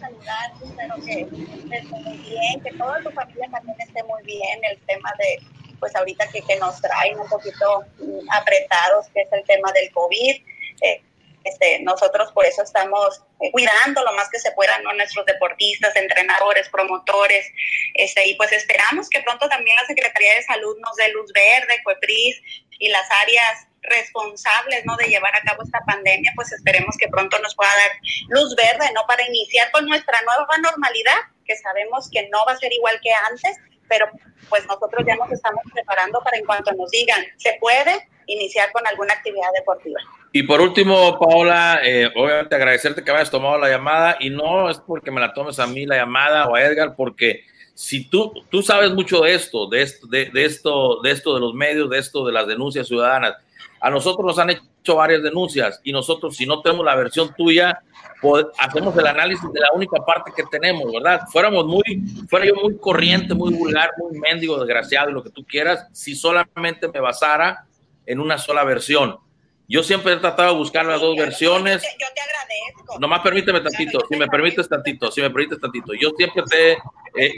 saludar, espero que estés muy bien, que toda tu familia también esté muy bien, el tema de pues ahorita que, que nos traen un poquito apretados, que es el tema del COVID. Eh, este, nosotros por eso estamos eh, cuidando lo más que se pueda ¿no? nuestros deportistas, entrenadores, promotores, este, y pues esperamos que pronto también la Secretaría de Salud nos dé luz verde, COEPRIS y las áreas responsables ¿no? de llevar a cabo esta pandemia, pues esperemos que pronto nos pueda dar luz verde ¿no? para iniciar con nuestra nueva normalidad, que sabemos que no va a ser igual que antes, pero pues nosotros ya nos estamos preparando para en cuanto nos digan, se puede iniciar con alguna actividad deportiva. Y por último, Paola, eh, obviamente agradecerte que hayas tomado la llamada y no es porque me la tomes a mí la llamada o a Edgar, porque si tú, tú sabes mucho de esto, de esto, de, de esto, de esto de los medios, de esto de las denuncias ciudadanas, a nosotros nos han hecho varias denuncias y nosotros si no tenemos la versión tuya, pues, hacemos el análisis de la única parte que tenemos, ¿verdad? Fuéramos muy, fuera yo muy corriente, muy vulgar, muy mendigo, desgraciado, lo que tú quieras, si solamente me basara en una sola versión. Yo siempre he tratado de buscar las dos versiones. Yo te, agradezco. Nomás permíteme tantito, si me permites tantito, si me permites tantito. Yo siempre te... Eh,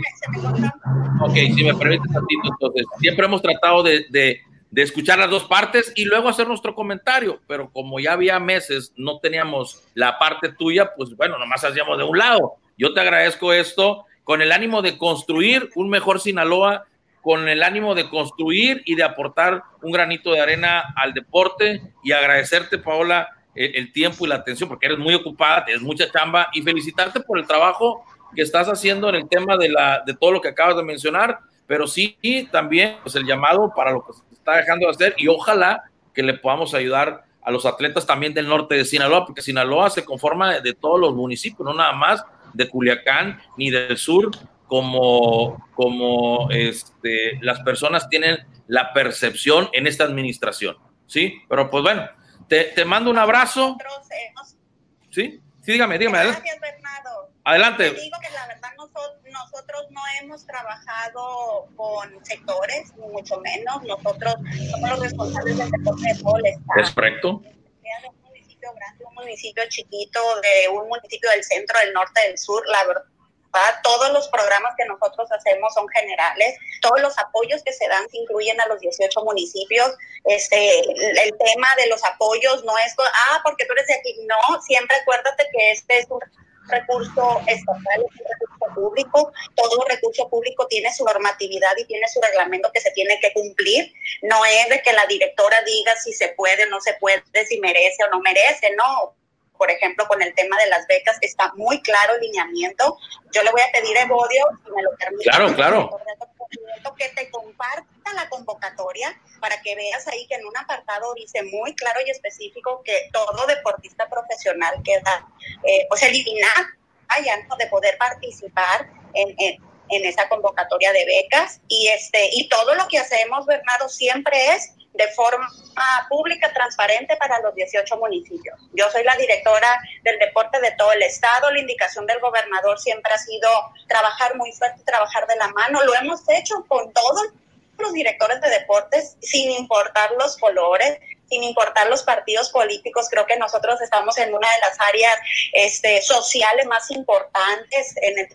ok, si me permites tantito, entonces, siempre hemos tratado de, de, de, escuchar las dos partes y luego hacer nuestro comentario, pero como ya había meses, no teníamos la parte tuya, pues bueno, nomás hacíamos de un lado. Yo te agradezco esto con el ánimo de construir un mejor Sinaloa con el ánimo de construir y de aportar un granito de arena al deporte y agradecerte, Paola, el, tiempo y la atención, porque eres muy ocupada, tienes mucha chamba y felicitarte por el trabajo que estás haciendo en el tema de, la, de todo lo que acabas de mencionar, pero sí también pues, el llamado para lo que se está dejando de hacer y ojalá que le podamos ayudar a los atletas también del norte de Sinaloa, porque Sinaloa se conforma de todos los municipios, no nada más de Culiacán ni del sur, como, como este, las personas tienen la percepción en esta administración. ¿Sí? Pero pues bueno, te, te mando un abrazo. ¿Sí? Sí, dígame, dígame. Gracias, Bernardo. Adelante. Te digo que la verdad nosotros, nosotros no hemos trabajado con sectores, ni mucho menos. Nosotros somos los responsables del deporte de todo el estado. Es correcto. un municipio grande, un municipio chiquito, de un municipio del centro, del norte, del sur, la verdad todos los programas que nosotros hacemos son generales, todos los apoyos que se dan se incluyen a los 18 municipios. Este, el tema de los apoyos no es, ah, porque tú eres de aquí, no, siempre acuérdate que este es un recurso estatal, es un recurso público, todo recurso público tiene su normatividad y tiene su reglamento que se tiene que cumplir, no es de que la directora diga si se puede o no se puede, si merece o no merece, no, por ejemplo, con el tema de las becas, está muy claro el lineamiento. Yo le voy a pedir a Evodio, si me lo permite, claro, claro. que te comparta la convocatoria para que veas ahí que en un apartado dice muy claro y específico que todo deportista profesional queda, eh, pues eliminar allá de poder participar en, en, en esa convocatoria de becas y este y todo lo que hacemos Bernardo siempre es de forma pública, transparente para los 18 municipios. Yo soy la directora del deporte de todo el estado. La indicación del gobernador siempre ha sido trabajar muy fuerte, trabajar de la mano. Lo hemos hecho con todos los directores de deportes, sin importar los colores, sin importar los partidos políticos, creo que nosotros estamos en una de las áreas este, sociales más importantes en el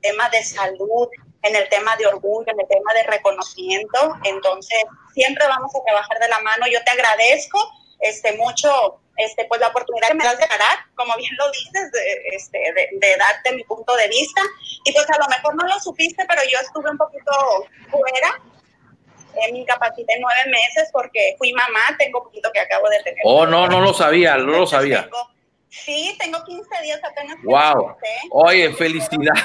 tema de salud, en el tema de orgullo, en el tema de reconocimiento. Entonces, siempre vamos a trabajar de la mano. Yo te agradezco este, mucho este, pues, la oportunidad que me das de ganar, como bien lo dices, de, este, de, darte mi punto de vista. Y pues a lo mejor no lo supiste, pero yo estuve un poquito fuera. Eh, me incapacité nueve meses porque fui mamá, tengo poquito que acabo de tener. Oh, no, no lo sabía, no lo sabía. Sí, tengo 15 días apenas. Wow. Oye, felicidades.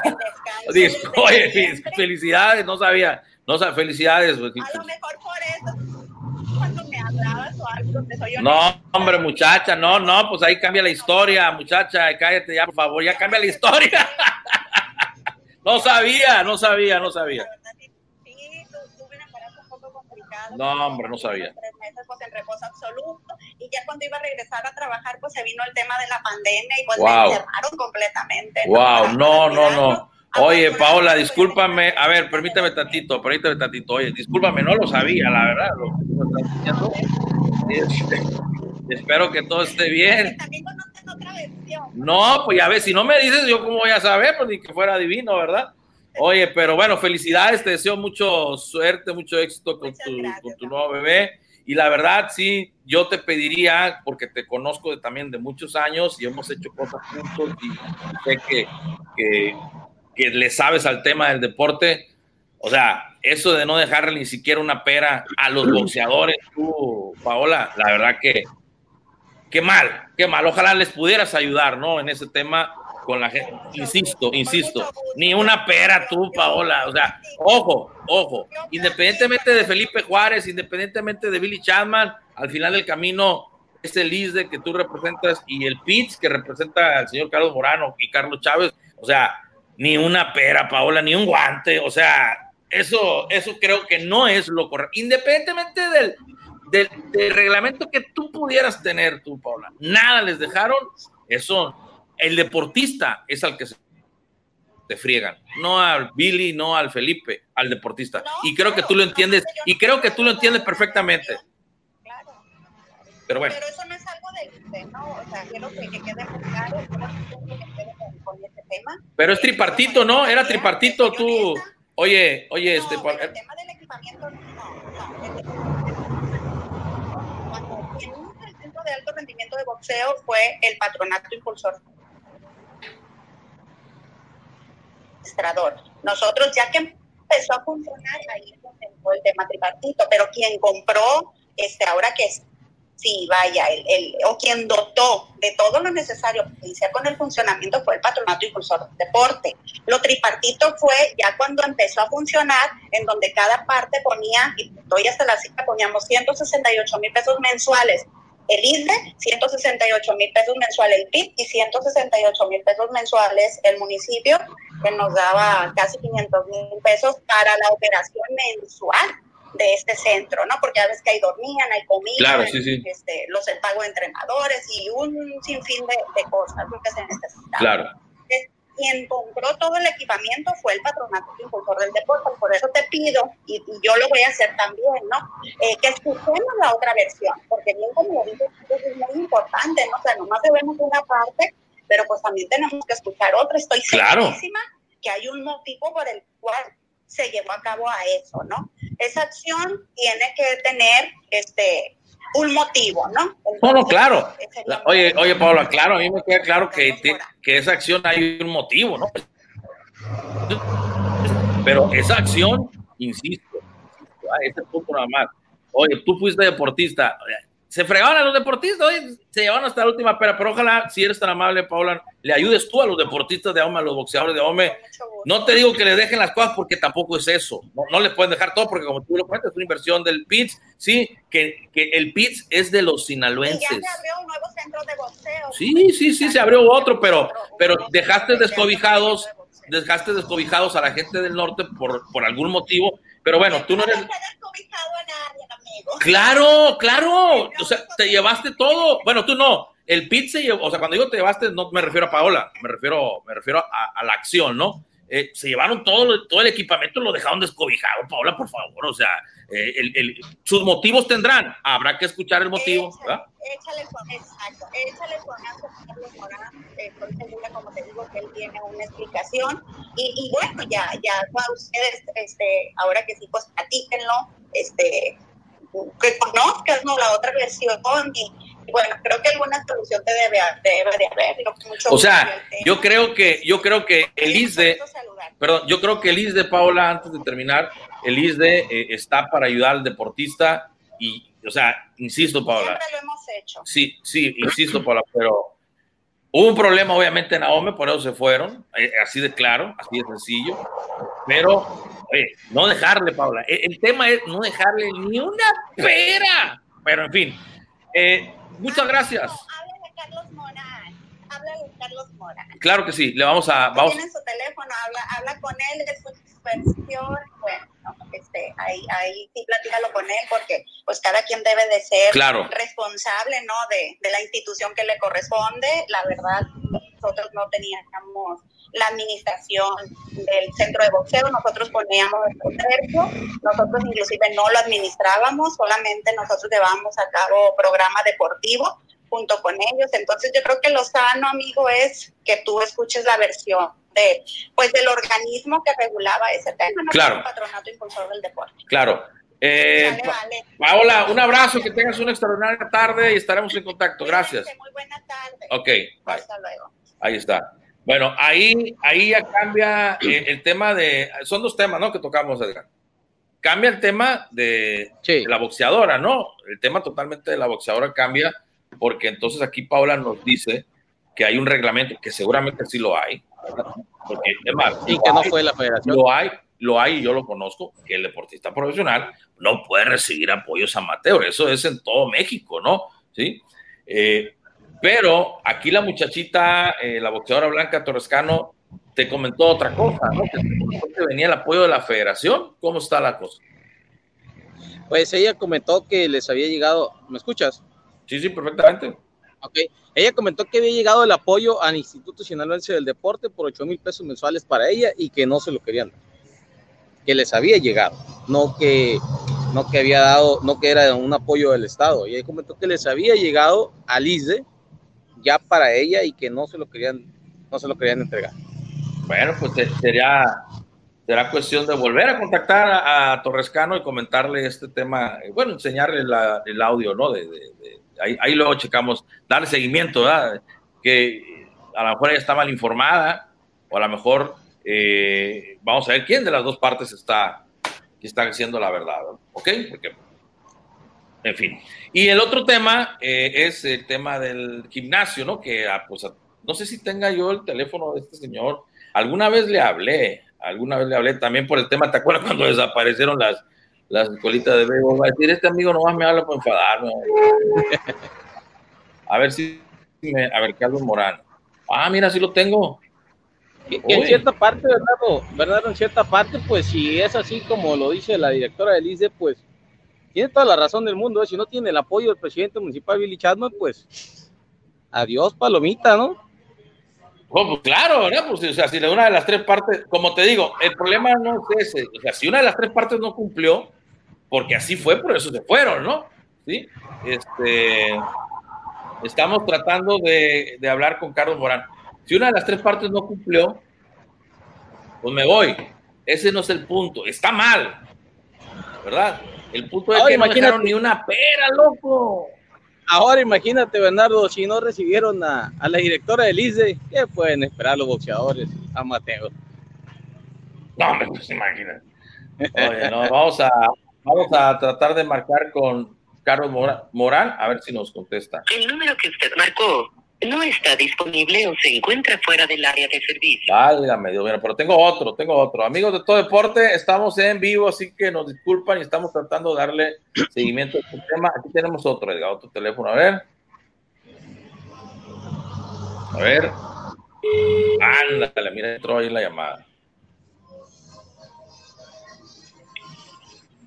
Oye, felicidades, no sabía. No sabía, felicidades. A lo mejor por eso cuando me hablabas o algo donde soy No, hombre, muchacha, no, no, pues ahí cambia la historia, muchacha, cállate ya, por favor, ya cambia la historia. no sabía, no sabía, no sabía. No, hombre, no sabía. Tres meses, pues en reposo absoluto. Y ya cuando iba a regresar a trabajar, pues se vino el tema de la pandemia y pues me encerraron completamente. Wow, no, no, no. Oye, Paola, discúlpame. A ver, permíteme tantito, permíteme tantito. Oye, discúlpame, no lo sabía, la verdad. Lo este, espero que todo esté bien. No, pues ya ves, si no me dices, yo cómo voy a saber, pues ni que fuera divino, ¿verdad? Oye, pero bueno, felicidades, te deseo mucho suerte, mucho éxito con tu, con tu nuevo bebé. Y la verdad, sí, yo te pediría, porque te conozco también de muchos años y hemos hecho cosas juntos y sé que, que, que le sabes al tema del deporte. O sea, eso de no dejarle ni siquiera una pera a los boxeadores, tú, Paola, la verdad que, qué mal, qué mal. Ojalá les pudieras ayudar, ¿no? En ese tema con la gente. Insisto, insisto, ni una pera tú, Paola. O sea, ojo, ojo. Independientemente de Felipe Juárez, independientemente de Billy Chapman, al final del camino, ese Lisde que tú representas y el Pitts que representa al señor Carlos Morano y Carlos Chávez, o sea, ni una pera, Paola, ni un guante. O sea, eso, eso creo que no es lo correcto. Independientemente del, del, del reglamento que tú pudieras tener, tú, Paola, nada les dejaron. Eso el deportista es al que se te friegan, no al Billy, no al Felipe, al deportista. y creo que tú lo entiendes, y creo que tú lo entiendes perfectamente. Pero bueno. Pero eso no es algo de ¿no? O sea, quiero que, que quede claro, con este tema. Pero es tripartito, ¿no? Era tripartito tú. Oye, oye, no, este. Pero el tema del equipamiento, no, no. Cuando el centro de alto rendimiento de boxeo fue el patronato impulsor Nosotros ya que empezó a funcionar, ahí fue el tema tripartito, pero quien compró, este, ahora que sí, vaya, el, o quien dotó de todo lo necesario para iniciar con el funcionamiento fue el Patronato Impulsor del Deporte. Lo tripartito fue ya cuando empezó a funcionar, en donde cada parte ponía, y doy hasta la cifra, poníamos 168 mil pesos mensuales el ISDE, 168 mil pesos mensuales el PIB y 168 mil pesos mensuales el municipio, que nos daba casi 500 mil pesos para la operación mensual de este centro, ¿no? Porque a veces que ahí dormían, hay comida, Este, los el pago de entrenadores y un sinfín de, de cosas que se necesitaban. Claro quien compró todo el equipamiento fue el patronato impulsor del deporte. Por eso te pido, y, yo lo voy a hacer también, ¿no? Eh, que escuchemos la otra versión, porque bien como lo dices, es muy importante, ¿no? O sea, nomás vemos una parte, pero pues también tenemos que escuchar otra. Estoy segurísima que hay un motivo por el cual se llevó a cabo a eso, ¿no? Esa acción tiene que tener, este, un motivo, ¿no? no, no, claro. Oye, oye, Paula, claro, a mí me queda claro que, que esa acción hay un motivo, ¿no? Pero esa acción, insisto, a ese punto nada más. Oye, tú fuiste deportista, se fregaban a los deportistas, oye, se llevaban hasta la última pera, pero ojalá, si eres tan amable, Paula, le ayudes tú a los deportistas de AOME, a los boxeadores de AOME. No te digo que le dejen las cosas porque tampoco es eso. No, no le pueden dejar todo porque, como tú lo cuentas, es una inversión del PITS, sí, que, que el PITS es de los sinaloenses. Y ya se abrió un nuevo centro de boxeo. Sí, sí, sí, se abrió otro, pero, pero dejaste descobijados, dejaste descobijados a la gente del norte por, por algún motivo pero bueno, tú no eres. Claro, claro. O sea, te llevaste todo. Bueno, tú no. El pit se llevó, o sea, cuando digo te llevaste, no me refiero a Paola, me refiero, me refiero a, la acción, ¿no? Eh, se llevaron todo, todo el equipamiento, lo dejaron descobijado, Paola, por favor, o sea, eh, el, sus motivos tendrán, habrá que escuchar el motivo, échale, ¿verdad? Échale con, exacto, échale con Carlos Morán, estoy segura, como te digo, que él tiene una explicación, y, y bueno, ya, ya, ustedes, este, ahora que sí, pues platíquenlo, este, que conozcan ¿no? la otra versión, y, bueno, creo que alguna solución te debe, debe de haber. o sea, yo creo que, yo creo que el ISDE, perdón, yo creo que el ISDE, Paola, antes de terminar, el ISDE eh, está para ayudar al deportista y, o sea, insisto, Paola. Siempre lo hemos hecho. Sí, sí, insisto, Paola, pero hubo un problema, obviamente, en AOME, por eso se fueron, eh, así de claro, así de sencillo, pero, no dejarle, Paola. El, el, tema es no dejarle ni una pera, pero en fin. Eh, Muchas gracias. Háblale a Carlos Morán. Háblale a Carlos Morán. Claro que sí, le vamos a. Vamos. Tiene su teléfono, habla, habla con él de su. Bueno, este, ahí, ahí sí platícalo con él porque pues cada quien debe de ser responsable, ¿no? De, de la institución que le corresponde. La verdad, nosotros no teníamos la administración del centro de boxeo, nosotros poníamos el tercio, nosotros inclusive no lo administrábamos, solamente nosotros llevábamos a cabo programa deportivo junto con ellos. Entonces yo creo que lo sano, amigo, es que tú escuches la versión de, pues, del organismo que regulaba ese tema, ¿no? Claro. El patronato impulsor del deporte. Claro. Eh, Paola, un abrazo, que tengas una extraordinaria tarde y estaremos en contacto. Gracias. Muy buena tarde. Ok, Hasta luego. Ahí está. Bueno, ahí, ahí ya cambia eh, el tema de. Son dos temas, ¿no? Que tocamos, Edgar. Cambia el tema de, la boxeadora, ¿no? El tema totalmente de la boxeadora cambia, porque entonces aquí Paula nos dice que hay un reglamento, que seguramente sí lo hay, porque y que no fue la federación. Lo hay, lo hay y yo lo conozco, que el deportista profesional no puede recibir apoyos amateur. Eso es en todo México, ¿no? Sí. Eh, pero aquí la muchachita, eh, la boxeadora Blanca Torrescano, te comentó otra cosa, ¿no? Que venía el apoyo de la federación. ¿Cómo está la cosa? Pues ella comentó que les había llegado, ¿me escuchas? Sí, sí, perfectamente. Ok, ella comentó que había llegado el apoyo al Instituto Sinaloense del Deporte por 8 mil pesos mensuales para ella y que no se lo querían dar. Que les había llegado, no que no que había dado, no que era un apoyo del Estado. Y ahí comentó que les había llegado al ISDE ya para ella y que no se lo querían, no se lo querían entregar. Bueno, pues sería, será cuestión de volver a contactar a, Torrescano y comentarle este tema, bueno, enseñarle el audio, ¿no? De, ahí, ahí, luego checamos, darle seguimiento, ¿verdad? Que a lo mejor ella está mal informada, o a lo mejor eh, vamos a ver quién de las dos partes está, que está haciendo la verdad, ¿ok? Porque, en fin. Y el otro tema eh, es el tema del gimnasio, ¿no? Que, ah, pues, no sé si tenga yo el teléfono de este señor. Alguna vez le hablé, alguna vez le hablé también por el tema, ¿te acuerdas cuando desaparecieron las, las escuelitas de béisbol? Va a decir, este amigo nomás me habla para enfadarme. A ver si, me, a ver, Carlos Morán. Ah, mira, sí lo tengo en cierta parte, Bernardo, Bernardo, en cierta parte, pues si es así como lo dice la directora del ICE, pues tiene toda la razón del mundo. ¿eh? Si no tiene el apoyo del presidente municipal Billy Chadman, pues adiós, palomita, ¿no? Oh, pues claro, ¿verdad? Pues, o sea, si una de las tres partes, como te digo, el problema no es ese. O sea, si una de las tres partes no cumplió, porque así fue, por eso se fueron, ¿no? Sí. Este, estamos tratando de, de hablar con Carlos Morán. Si una de las tres partes no cumplió, pues me voy. Ese no es el punto. Está mal, ¿verdad? El punto es que no dejaron ni una pera, loco. Ahora imagínate, Bernardo, si no recibieron a, la directora del ICE, ¿qué pueden esperar los boxeadores Mateo? No, me pues imagínate. Oye, no, vamos a, vamos a tratar de marcar con Carlos Morán, a ver si nos contesta. El número que usted marcó no está disponible o se encuentra fuera del área de servicio. Válgame Dios, mío, pero tengo otro, tengo otro. Amigos de todo deporte, estamos en vivo, así que nos disculpan y estamos tratando de darle seguimiento a este tema. Aquí tenemos otro, Edgar, otro teléfono, a ver. A ver. Ándale, mira, entró ahí la llamada.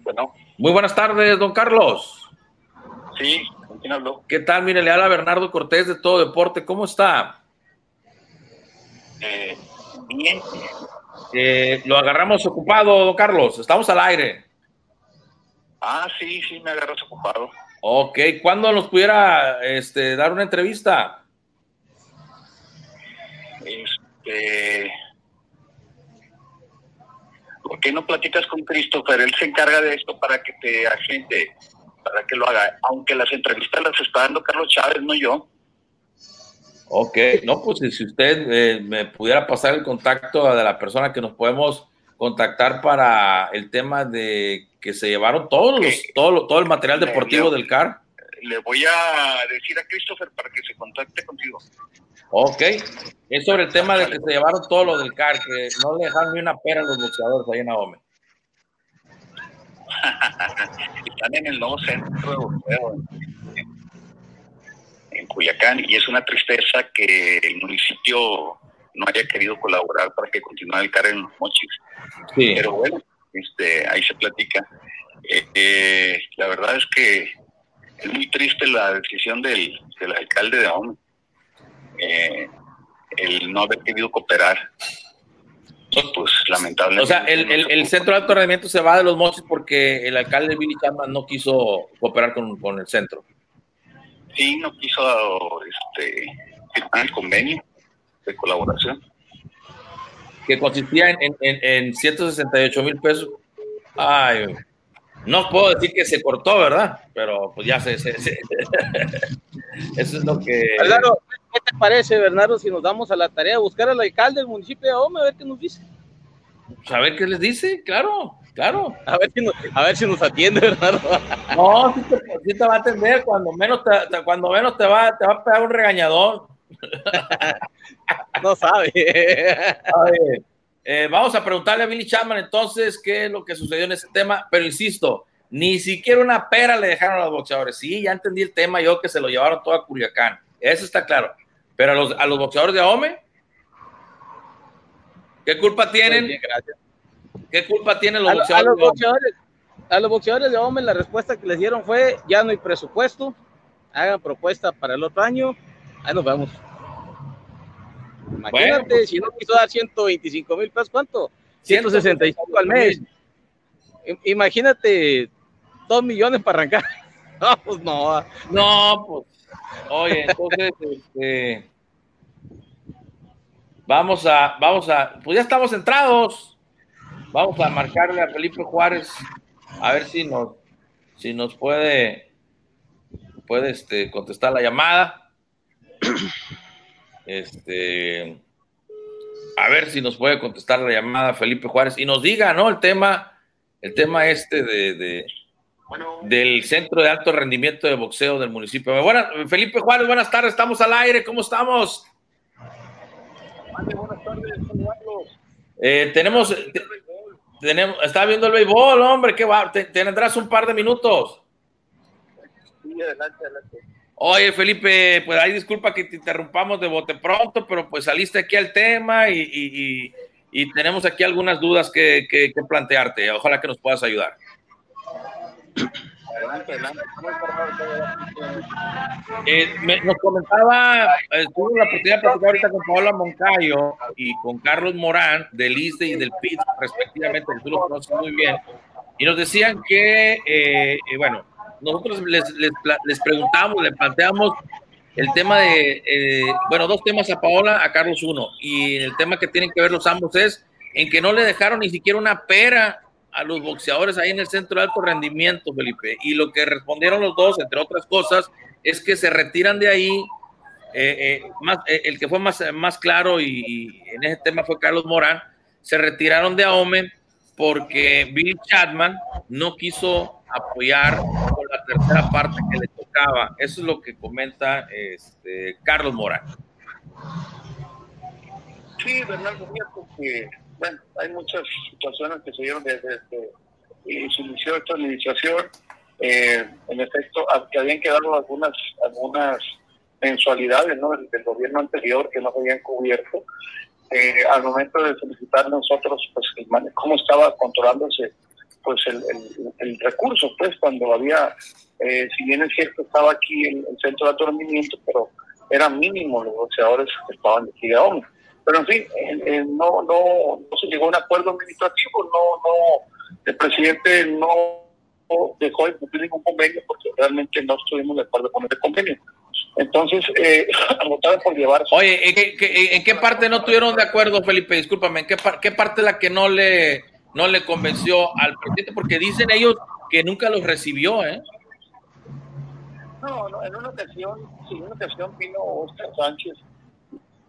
Bueno. Muy buenas tardes, don Carlos. Sí, ¿Qué tal? Mire, le habla Bernardo Cortés de Todo Deporte. ¿Cómo está? Eh, bien. Eh, lo agarramos ocupado, don Carlos. Estamos al aire. Ah, sí, sí, me agarras ocupado. Ok, ¿cuándo nos pudiera este, dar una entrevista? Este. ¿Por qué no platicas con Christopher? Él se encarga de esto para que te agente para que lo haga, aunque las entrevistas las está dando Carlos Chávez, no yo. Ok, no, pues si usted eh, me pudiera pasar el contacto de la persona que nos podemos contactar para el tema de que se llevaron todos los, todo, todo el material deportivo del CAR. Le voy a decir a Christopher para que se contacte contigo. Ok, es sobre el tema de que se llevaron todo lo del CAR, que no le dejan ni una pera a los boxeadores ahí en Ahome. Están en el nuevo centro de boxeo en, Cuyacán y es una tristeza que el municipio no haya querido colaborar para que continúe el carro en los mochis. Pero bueno, este, ahí se platica. Eh, eh, la verdad es que es muy triste la decisión del, alcalde de Ahome, eh, el no haber querido cooperar pues lamentablemente. O sea, el, centro de alto rendimiento se va de los mochis porque el alcalde Billy Chapman no quiso cooperar con, el centro. Sí, no quiso este, firmar el convenio de colaboración. Que consistía en, en, 168 mil pesos. Ay, no puedo decir que se cortó, ¿verdad? Pero pues ya se. Eso es lo que. ¿Qué te parece, Bernardo, si nos damos a la tarea de buscar al alcalde del municipio de Ahome a ver qué nos dice? Pues, a ver qué les dice, claro, claro. A ver si nos, a ver si nos atiende, Bernardo. No, sí te, va a atender, cuando menos te, cuando menos te va, te va a pegar un regañador. no sabe. Eh, vamos a preguntarle a Billy Chapman entonces qué es lo que sucedió en ese tema, pero insisto, ni siquiera una pera le dejaron a los boxeadores. Sí, ya entendí el tema yo que se lo llevaron todo a Culiacán. Eso está claro. Pero a los, a los boxeadores de Ahome, ¿qué culpa tienen? ¿Qué culpa tienen los boxeadores? A, los boxeadores, a los boxeadores de Ahome la respuesta que les dieron fue, ya no hay presupuesto, hagan propuesta para el otro año, ahí nos vemos. Imagínate, pues, si no quiso dar 125 mil pesos, ¿cuánto? 165 al mes. Imagínate dos millones para arrancar. No, pues no. No, pues. Oye, entonces, este, vamos a, vamos a, pues ya estamos entrados. Vamos a marcarle a Felipe Juárez a ver si nos, si nos puede, puede este, contestar la llamada. Este, a ver si nos puede contestar la llamada Felipe Juárez y nos diga, ¿no? El tema, el tema este de, del Centro de Alto Rendimiento de Boxeo del municipio. Buenas, Felipe Juárez, buenas tardes, estamos al aire, ¿cómo estamos? Buenas tardes, eh, tenemos, tenemos, está viendo el béisbol, hombre, ¿qué va? Tendrás un par de minutos. Sí, adelante, adelante. Oye, Felipe, pues ahí disculpa que te interrumpamos de bote pronto, pero pues saliste aquí al tema y, tenemos aquí algunas dudas que, plantearte. Ojalá que nos puedas ayudar. Eh, nos comentaba, eh, tuve la oportunidad de platicar ahorita con Paola Moncayo y con Carlos Morán del ISDE y del PIT, respectivamente, que tú los conoces muy bien, y nos decían que, eh, eh bueno, nosotros les, les, les preguntamos, le planteamos el tema de, eh, bueno, dos temas a Paola, a Carlos uno, y el tema que tienen que ver los ambos es en que no le dejaron ni siquiera una pera a los boxeadores ahí en el centro de alto rendimiento, Felipe, y lo que respondieron los dos, entre otras cosas, es que se retiran de ahí, eh, eh, más, el que fue más, más claro y, en ese tema fue Carlos Morán, se retiraron de AOME porque Bill Chapman no quiso apoyar con la tercera parte que le tocaba. Eso es lo que comenta este, Carlos Morán. Sí, Bernardo, porque bueno, hay muchas situaciones que se dieron desde, que se inició esta administración. Eh, en efecto, que habían quedado algunas algunas mensualidades ¿no? del, gobierno anterior que no se habían cubierto eh, al momento de solicitar nosotros pues cómo estaba controlándose pues el, el, recurso pues cuando había eh, si bien es cierto estaba aquí el, el centro de aturdimiento pero eran mínimos los boxeadores que estaban de aquí de pero en fin eh, no, no no se llegó a un acuerdo administrativo no no el presidente no dejó de cumplir ningún convenio porque realmente no estuvimos de acuerdo con ese convenio entonces, eh, por llevar. Oye, ¿en qué, ¿en qué, parte no estuvieron de acuerdo, Felipe? Discúlpame, ¿en qué, qué parte la que no le, no le convenció al presidente? Porque dicen ellos que nunca los recibió, ¿eh? No, no en una ocasión, sí, en una ocasión vino Oscar Sánchez,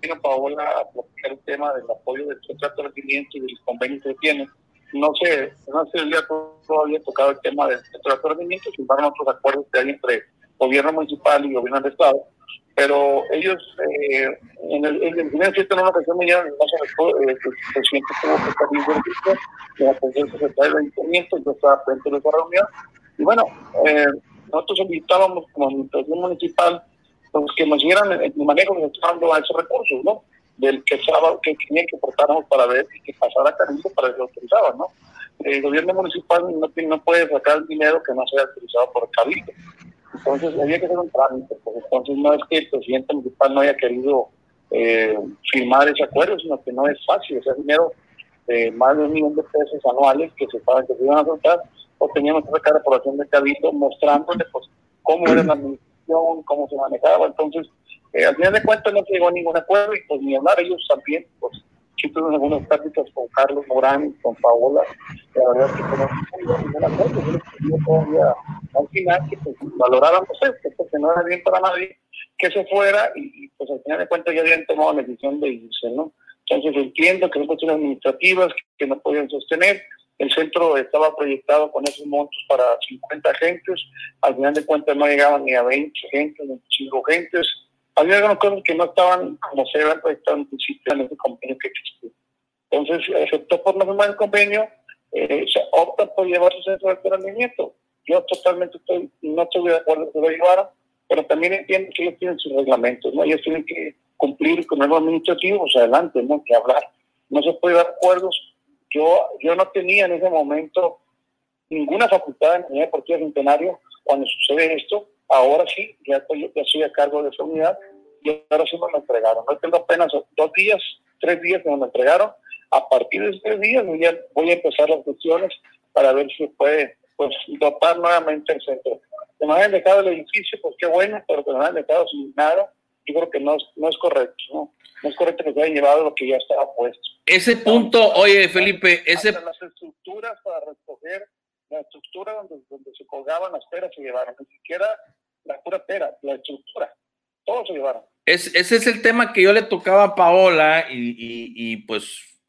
vino Paola el tema del apoyo del contrato de rendimiento y del convenio que tiene. No sé, no se había todavía tocado el tema del contrato de rendimiento, sin embargo, otros acuerdos que hay entre gobierno municipal y gobierno del estado, pero ellos eh, en el en primer en una ocasión me dieron el eh, el presidente tuvo que estar en la atención secretaria del ayuntamiento, yo estaba frente de esa reunión, y bueno, eh, nosotros solicitábamos como administración municipal pues, que nos dieran el, manejo que dando esos recursos, ¿no? Del que estaba, que querían que portáramos para ver y que pasara Cabildo para que lo utilizaban, ¿no? El gobierno municipal no, no puede sacar el dinero que no sea utilizado por el Cabildo. Entonces había que hacer un trámite, pues entonces no es que el presidente municipal no haya querido eh, firmar ese acuerdo, sino que no es fácil, ese dinero de más de un millón de pesos anuales que se saben que se iban a soltar, o teníamos que sacar aprobación de cabildo mostrándole pues cómo era la administración, cómo se manejaba, entonces eh, al final de cuentas no se llegó a ningún acuerdo y pues ni hablar ellos también, pues sí tuvimos algunas prácticas con Carlos Morán, con Paola, la verdad que no ningún acuerdo, yo todavía al final que pues, valoráramos esto, porque no era bien para nadie que se fuera y, pues al final de cuentas ya habían tomado la decisión de irse, ¿no? Entonces entiendo que son cuestiones administrativas que no podían sostener. El centro estaba proyectado con esos montos para 50 agentes. Al final de cuentas no llegaban ni a 20 agentes, 25 agentes. Había algunas cosas que no estaban como se habían proyectado en principio en ese convenio que existía. Entonces, aceptó por no firmar el convenio, eh, se opta por llevar su centro de rendimiento. Yo totalmente estoy, no estoy de acuerdo que lo llevaran, pero también entiendo que ellos tienen sus reglamentos, ¿no? Ellos tienen que cumplir con los administrativos, adelante, ¿no? Que hablar. No se puede dar acuerdos. Yo, yo no tenía en ese momento ninguna facultad en el Deportiva Centenario cuando sucede esto. Ahora sí, ya estoy, ya estoy a cargo de esa unidad y ahora sí me lo entregaron. No tengo apenas dos días, tres días que me lo entregaron. A partir de esos tres días voy a, voy a empezar las cuestiones para ver si puede pues dotar nuevamente el centro. Que nos hayan dejado el edificio, pues qué bueno, pero que nos hayan dejado sin nada, yo creo que no es, no es correcto, ¿no? No es correcto que se hayan llevado lo que ya estaba puesto. Ese punto, oye Felipe, ese... las estructuras para recoger, la estructura donde, donde se colgaban las peras se llevaron, ni siquiera la pura pera, la estructura, todo se llevaron. Es, ese es el tema que yo le tocaba a Paola y, y, pues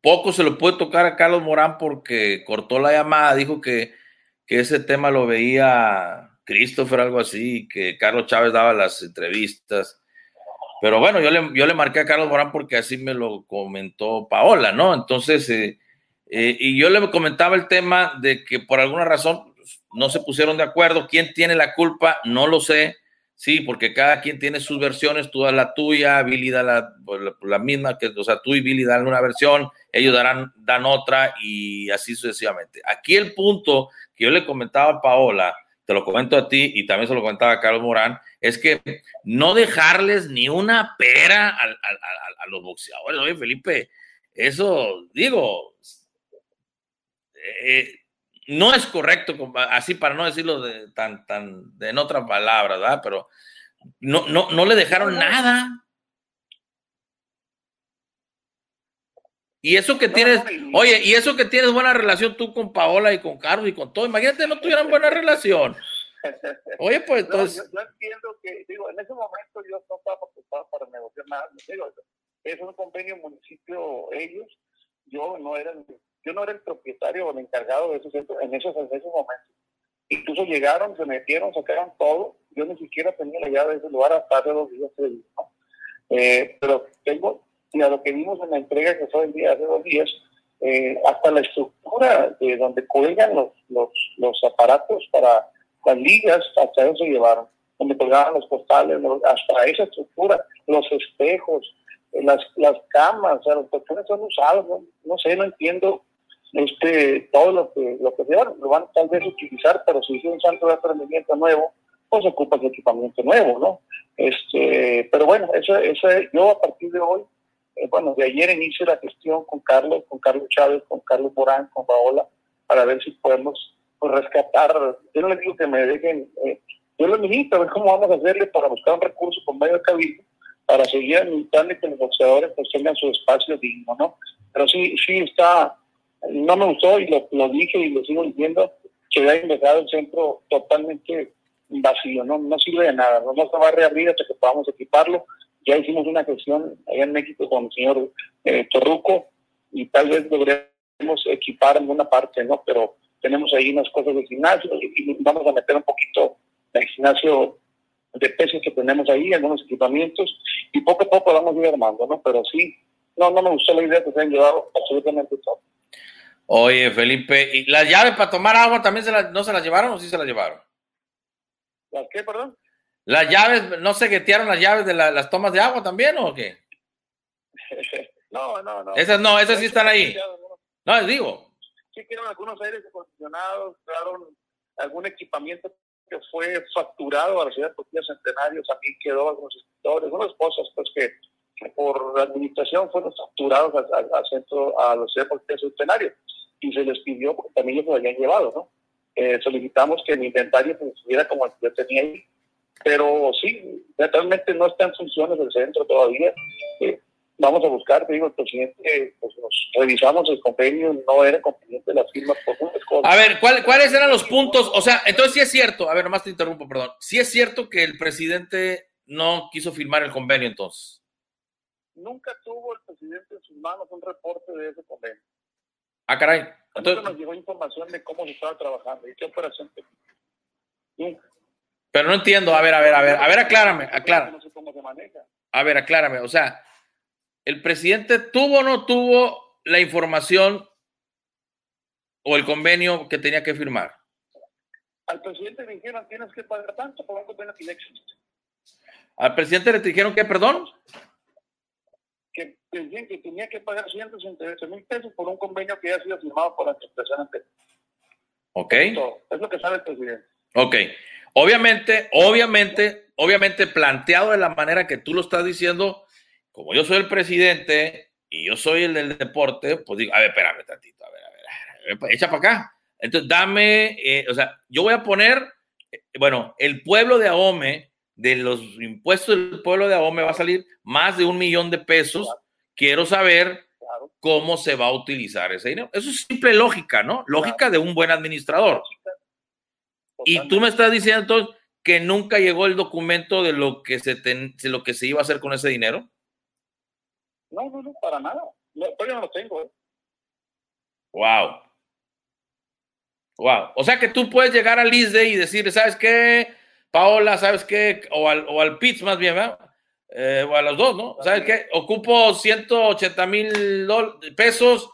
poco se lo puede tocar a Carlos Morán porque cortó la llamada, dijo que, que ese tema lo veía Christopher, algo así, que Carlos Chávez daba las entrevistas. Pero bueno, yo le, yo le marqué a Carlos Morán porque así me lo comentó Paola, ¿no? Entonces, eh, eh, y yo le comentaba el tema de que por alguna razón no se pusieron de acuerdo. ¿Quién tiene la culpa? No lo sé. Sí, porque cada quien tiene sus versiones, tú das la tuya, Billy da pues, la, la, misma, que, o sea, tú y Billy dan una versión, ellos darán, dan otra y así sucesivamente. Aquí el punto que yo le comentaba a Paola, te lo comento a ti y también se lo comentaba a Carlos Morán, es que no dejarles ni una pera a, a los boxeadores. Oye, Felipe, eso, digo, eh, no es correcto, así para no decirlo de, tan, tan, de, en otras palabras, ¿verdad? Pero no, no, no le dejaron nada. Y eso que tienes, oye, y eso que tienes buena relación tú con Paola y con Carlos y con todo, imagínate no tuvieran buena relación. Oye, pues entonces. yo, entiendo que, digo, en ese momento yo no estaba preocupado para negociar nada. Digo, es un convenio municipio ellos, yo no era el yo no era el propietario o el encargado de ese centro en esos, en esos momentos. Incluso llegaron, se metieron, sacaron todo. Yo ni siquiera tenía la llave de ese lugar hasta hace dos días. Eh, pero tengo, y a lo que vimos en la entrega que fue el día hace dos días, eh, hasta la estructura de donde cuelgan los, los, los aparatos para las ligas, hasta eso llevaron. Donde colgaban los postales, hasta esa estructura, los espejos, eh, las, las camas, o sea, los colchones son usados, no, no sé, no entiendo este, todo lo que, lo que lo van tal vez utilizar, pero si es un centro de aprendimiento nuevo, pues ocupa el equipamiento nuevo, ¿no? Este, pero bueno, eso, eso, yo a partir de hoy, bueno, de ayer inicio la gestión con Carlos, con Carlos Chávez, con Carlos Morán, con Paola, para ver si podemos pues, rescatar, yo no les digo que me dejen, eh, yo lo invito a ver cómo vamos a hacerle para buscar un recurso con medio cabildo, para seguir y que los boxeadores pues tengan su espacio digno, ¿no? Pero sí, sí está, no me gustó y lo, dije y lo sigo diciendo, que había dejado el centro totalmente vacío, no, no sirve de nada, no, se va a reabrir hasta que podamos equiparlo. Ya hicimos una gestión allá en México con el señor eh, Torruco y tal vez logremos equipar en una parte, ¿no? Pero tenemos ahí unas cosas de gimnasio y, vamos a meter un poquito el gimnasio de pesos que tenemos ahí, algunos equipamientos y poco a poco vamos a ir armando, ¿no? Pero sí, no, no me gustó la idea que se han llevado absolutamente todo. Oye, Felipe, ¿y las llaves para tomar agua también se las, no se las llevaron o sí se las llevaron? ¿Las qué, perdón? Las llaves, ¿no se guetearon las llaves de las tomas de agua también o qué? no, no, no. Esas no, esas sí están ahí. No, digo. Sí, quedaron algunos aires acondicionados, quedaron algún equipamiento que fue facturado a la ciudad de Portillo Centenario, también quedó algunos escritores, algunas cosas pues que, por la administración fueron facturados al, centro, a la ciudad de Portillo Centenario y se les pidió, porque también ellos lo habían llevado, ¿no? Eh, solicitamos que el inventario pues, estuviera como el que yo tenía ahí. Pero sí, realmente no está en funciones del centro todavía. Eh, vamos a buscar, te digo, el presidente, pues nos revisamos el convenio, no era conveniente la firma por muchas cosas. A ver, ¿cuáles eran los puntos? O sea, entonces sí es cierto, a ver, nomás te interrumpo, perdón. Sí es cierto que el presidente no quiso firmar el convenio entonces. Nunca tuvo el presidente en sus manos un reporte de ese convenio. Ah, caray. Entonces nos llegó información de cómo se estaba trabajando y qué operación Pero no entiendo, a ver, a ver, a ver, a ver, aclárame, aclárame. A ver, aclárame, o sea, ¿el presidente tuvo o no tuvo la información o el convenio que tenía que firmar? Al presidente le dijeron, tienes que pagar tanto por un convenio que existe. ¿Al presidente le dijeron qué, perdón? que que tenía que pagar 168 mil pesos por un convenio que ya ha sido firmado por la administración anterior. Ok. Es lo que sabe el presidente. Ok. Obviamente, obviamente, obviamente planteado de la manera que tú lo estás diciendo, como yo soy el presidente y yo soy el del deporte, pues digo, a ver, espérame tantito, a ver, a ver, a ver echa para acá. Entonces, dame, eh, o sea, yo voy a poner, eh, bueno, el pueblo de Ahome, de los impuestos del pueblo de Ahome va a salir más de un millón de pesos. Quiero saber cómo se va a utilizar ese dinero. Eso es simple lógica, ¿no? Lógica de un buen administrador. Y tú me estás diciendo entonces que nunca llegó el documento de lo que se, de lo que se iba a hacer con ese dinero. No, no, no, para nada. No, yo no lo tengo. ¿eh? Wow. Wow. O sea que tú puedes llegar al ISDE y decir, ¿sabes qué? Paola, ¿sabes qué? O al, o al PITS más bien, ¿verdad? Eh, o a los dos, ¿no? ¿Sabes qué? Ocupo 180 mil pesos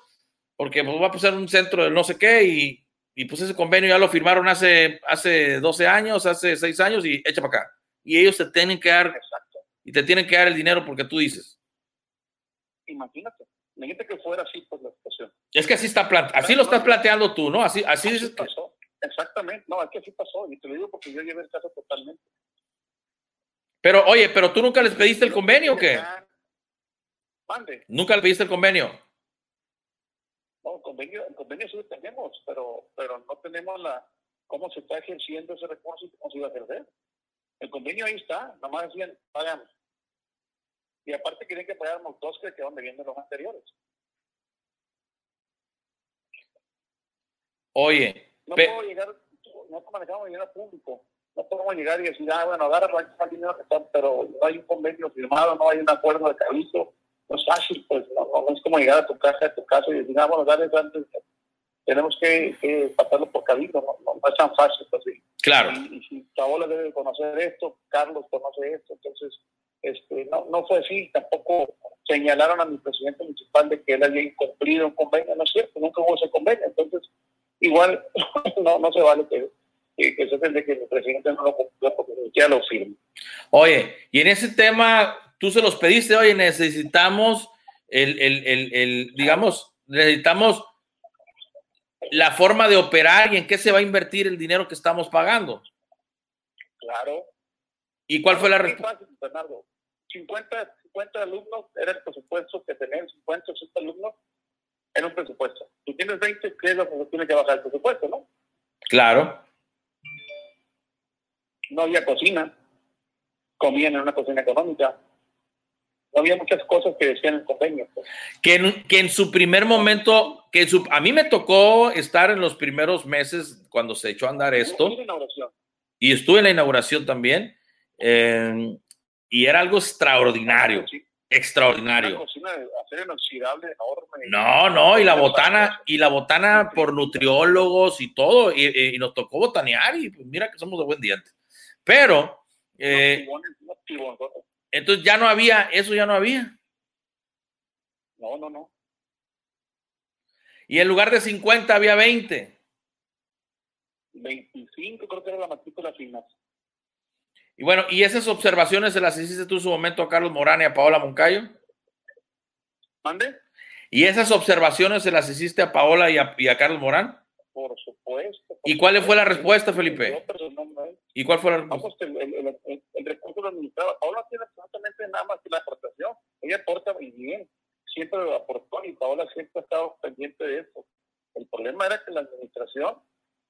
porque pues, va a pasar un centro de no sé qué y, y, pues ese convenio ya lo firmaron hace, hace 12 años, hace 6 años y echa para acá. Y ellos te tienen que dar, y te tienen que dar el dinero porque tú dices. Imagínate. Imagínate que fuera así por la situación. Es que así está así lo estás planteando tú, ¿no? Así, así, dices pasó. Exactamente, no, es que así pasó, y te lo digo porque yo llevé el caso totalmente. Pero, oye, pero tú nunca les pediste el convenio o qué? Mande. ¿Nunca le pediste el convenio? Convenio, el convenio sí lo tenemos, pero, pero no tenemos la cómo se está ejerciendo ese recurso y cómo se iba a ejercer. El convenio ahí está, nada más decían, pagamos. Y aparte quieren que pagáramos dos que donde vienen los anteriores. Oye. No puedo llegar, no manejamos dinero público. No podemos llegar y decir, ah, bueno, agarra el dinero que está, pero no hay un convenio firmado, no hay un acuerdo de cabildo. No es fácil, pues, no, es como llegar a tu casa, a tu casa y decir, ah, bueno, dale antes, tenemos que, que pasarlo por cabildo, no, no, es tan fácil, pues sí. Claro. Y, y si Paola debe conocer esto, Carlos conoce esto, entonces este, no, no fue así, tampoco señalaron a mi presidente municipal de que él había incumplido un convenio, no es cierto, nunca hubo ese convenio, entonces igual no, no se vale que, que, se que el presidente no lo cumplió porque ya lo firme. Oye, y en ese tema, tú se los pediste, oye, necesitamos el, el, el, el digamos, necesitamos la forma de operar y en qué se va a invertir el dinero que estamos pagando. Claro. ¿Y cuál fue la respuesta? 50, 50 alumnos era el presupuesto que tenían 50 o 60 alumnos, era un presupuesto. Si tienes 20, ¿qué es lo que tiene que bajar el presupuesto, no? Claro. No había cocina, comían en una cocina económica. No había muchas cosas que decían el convenio. Pues. Que, en, que en su primer momento, que su, a mí me tocó estar en los primeros meses cuando se echó a andar esto. Y estuve en la inauguración también. Eh, y era algo extraordinario. Extraordinario. No, no, y la botana, y la botana por nutriólogos y todo, y, nos tocó botanear, y pues mira que somos de buen diente. Pero, eh, entonces ya no había, eso ya no había. No, no, no. Y en lugar de 50 había 20. 25 creo que era la matrícula final. Y bueno, ¿y esas observaciones se las hiciste tú en su momento a Carlos Morán y a Paola Moncayo? ¿Mande? ¿Y esas observaciones se las hiciste a Paola y a, Carlos Morán? Por supuesto. ¿Y cuál fue la respuesta, Felipe? ¿Y cuál fue la respuesta? el, el, el, recurso lo administraba. Paola tiene absolutamente nada más que la aportación. Ella aporta muy bien. Siempre lo aportó y Paola siempre ha estado pendiente de eso. El problema era que la administración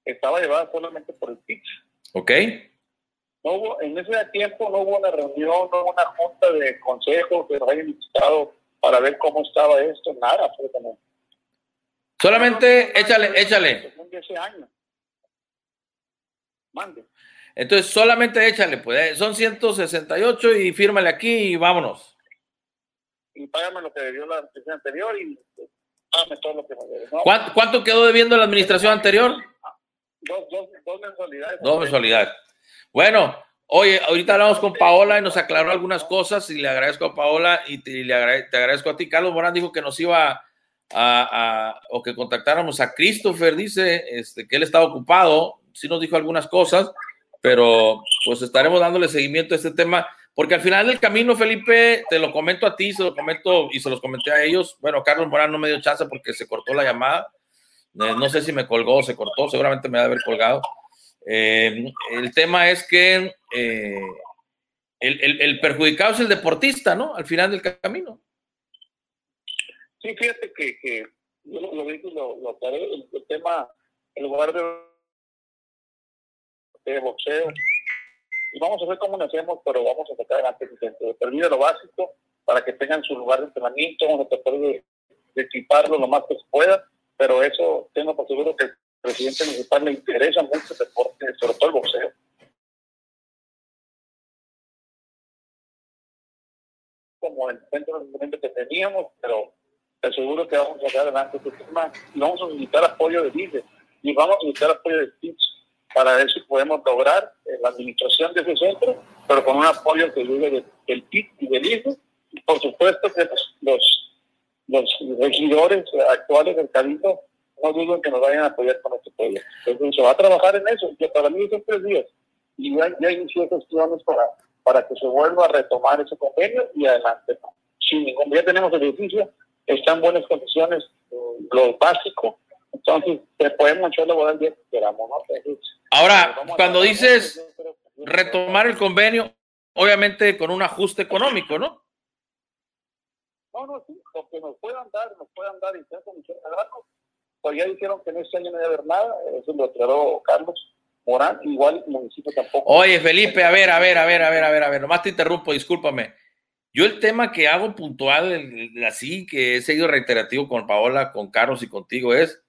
estaba llevada solamente por el pitch. Ok. No hubo, en ese tiempo no hubo una reunión, no hubo una junta de consejos que nos hayan invitado para ver cómo estaba esto, nada, absolutamente. Solamente échale, échale. Mande. Entonces, solamente échale, pues. Eh, son 168 y fírmale aquí y vámonos. Y págame lo que debió la administración anterior y págame todo lo que me debe. ¿Cuánto, quedó debiendo la administración anterior? Dos, dos, dos mensualidades. Dos mensualidades. Bueno, oye, ahorita hablamos con Paola y nos aclaró algunas cosas y le agradezco a Paola y te, le agradezco a ti. Carlos Morán dijo que nos iba a, o que contactáramos a Christopher, dice este, que él estaba ocupado, sí nos dijo algunas cosas, pero pues estaremos dándole seguimiento a este tema, porque al final del camino, Felipe, te lo comento a ti, se lo comento y se los comenté a ellos. Bueno, Carlos Morán no me dio chance porque se cortó la llamada. Eh, no sé si me colgó o se cortó, seguramente me va a haber colgado. Eh, el tema es que eh, el, perjudicado es el deportista, ¿no? Al final del camino. Sí, fíjate que, yo lo, vi y lo, lo el, tema en lugar de, boxeo. Y vamos a ver cómo lo hacemos, pero vamos a sacar adelante centro. Termina lo básico para que tengan su lugar de entrenamiento, vamos a tratar de, equiparlo lo más que se pueda, pero eso tengo por seguro que al presidente municipal le interesa mucho el deporte, sobre todo el boxeo. como el centro de que teníamos, pero te aseguro que vamos a sacar adelante este tema y vamos a necesitar apoyo de líderes y vamos a necesitar apoyo de TIPS para ver si podemos lograr eh, la administración de ese centro, pero con un apoyo que llegue del PIB y del IFE, y por supuesto que los, los, regidores actuales del Cabildo no duden que nos vayan a apoyar con este proyecto. Entonces se va a trabajar en eso, que para mí son tres días, y ya, ya inicié gestiones para, para que se vuelva a retomar ese convenio y adelante. Si ya tenemos el edificio, está en buenas condiciones, lo básico, entonces, te podemos echar la boda el día que queramos, ¿no? Ahora, cuando dices retomar el convenio, obviamente con un ajuste económico, ¿no? No, no, sí, lo que nos puedan dar, nos puedan dar y comisión de gasto, pues ya dijeron que en este año no debe haber nada, eso lo aclaró Carlos Morán, igual el municipio tampoco. Oye, Felipe, a ver, a ver, a ver, a ver, a ver, a ver, nomás te interrumpo, discúlpame. Yo el tema que hago puntual, así, que he seguido reiterativo con Paola, con Carlos y contigo, es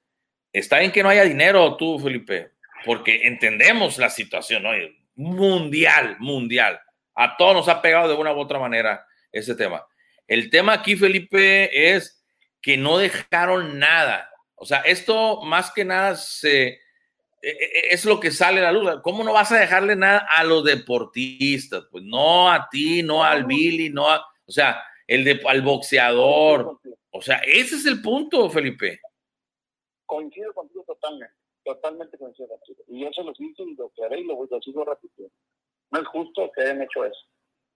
Está bien que no haya dinero tú, Felipe, porque entendemos la situación ¿no? mundial, mundial. A todos nos ha pegado de una u otra manera ese tema. El tema aquí, Felipe, es que no dejaron nada. O sea, esto más que nada se, es lo que sale a la luz. ¿Cómo no vas a dejarle nada a los deportistas? Pues no a ti, no al Billy, no a, o sea, el de, al boxeador. O sea, ese es el punto, Felipe coincido contigo totalmente, totalmente coincido contigo. Y se los hice y lo aclaré y lo, a sigo repitiendo. No es justo que hayan hecho eso.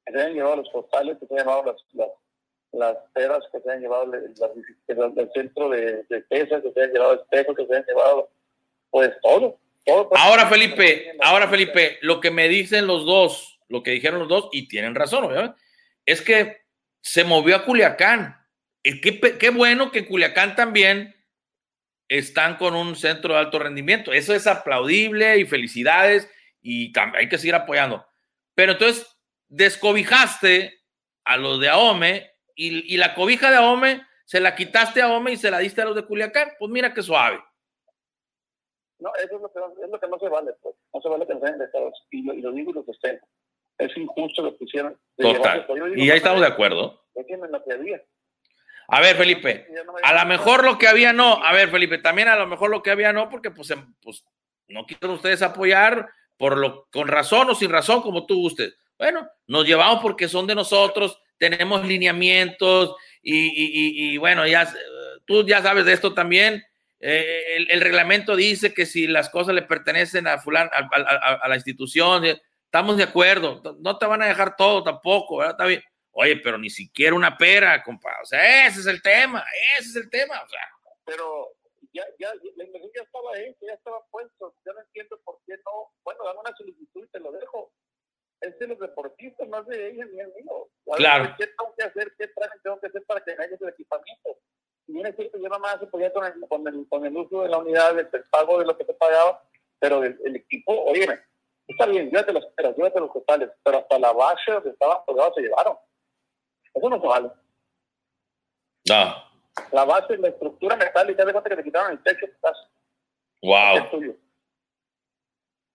Que se hayan llevado los portales, que se hayan llevado las, las, las peras, que se hayan llevado las, el centro de, de pesas, que se hayan llevado espejos, que se hayan llevado, pues todo. todo ahora, Felipe, ahora, Felipe, lo que me dicen los dos, lo que dijeron los dos, y tienen razón, obviamente, es que se movió a Culiacán. Qué, qué bueno que Culiacán también están con un centro de alto rendimiento. Eso es aplaudible y felicidades y también hay que seguir apoyando. Pero entonces descobijaste a los de AOME y, la cobija de AOME se la quitaste a AOME y se la diste a los de Culiacán. Pues mira qué suave. No, eso es lo que, es lo que no se vale, pues. No se vale que nos de Estados y, y lo digo y lo sostengo. Es injusto lo que hicieron. Total. y ahí estamos de acuerdo. lo que había. A ver, Felipe, a lo mejor lo que había no, a ver, Felipe, también a lo mejor lo que había no, porque pues, em, pues no quieren ustedes apoyar por lo, con razón o sin razón, como tú gustes. Bueno, nos llevamos porque son de nosotros, tenemos lineamientos y, bueno, ya tú ya sabes de esto también. Eh, el, reglamento dice que si las cosas le pertenecen a fulano, a, la institución, eh, estamos de acuerdo, no te van a dejar todo tampoco, ¿verdad? Está bien. Oye, pero ni siquiera una pera, compa. O sea, ese es el tema, ese es el tema. O sea. Pero ya, ya, la inversión ya estaba ahí, ya estaba puesto. Yo no entiendo por qué no. Bueno, dame una solicitud y te lo dejo. Es de los deportistas, no es de ellos ni el mío. Claro. ¿Qué tengo que hacer? ¿Qué trámite tengo que hacer para que haya el equipamiento? Y bien es cierto, yo nada más se podía con el, con el, con el uso de la unidad, el pago de lo que te pagaba, pero el, el equipo, oye, está bien, llévate las peras, llévate los costales, pero hasta la base donde estaban colgados se llevaron. Eso no se vale. No. La base, la estructura metálica, de cuenta que te quitaron el techo tu casa. Wow.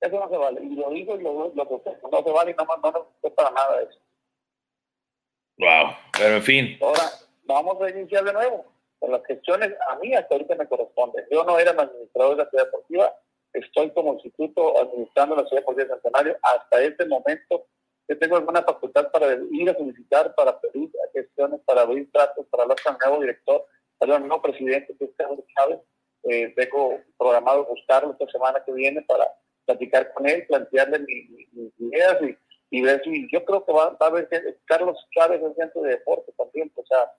Eso no se vale. Y lo digo y lo, lo no se vale y no, no, no es para nada eso. Wow. Pero en fin. Ahora, vamos a iniciar de nuevo. Con las gestiones, a mí hasta ahorita me corresponde. Yo no era el administrador de la ciudad deportiva, estoy como instituto administrando la ciudad deportiva de Centenario. Hasta este momento yo tengo alguna facultad para ir a solicitar, para pedir gestiones, para abrir tratos, para hablar con el nuevo director, para el nuevo presidente, que es Carlos Chávez. Eh, tengo programado buscarlo esta semana que viene para platicar con él, plantearle mis, ideas y, ver si yo creo que va, a haber Carlos Chávez el centro de deporte también, o sea.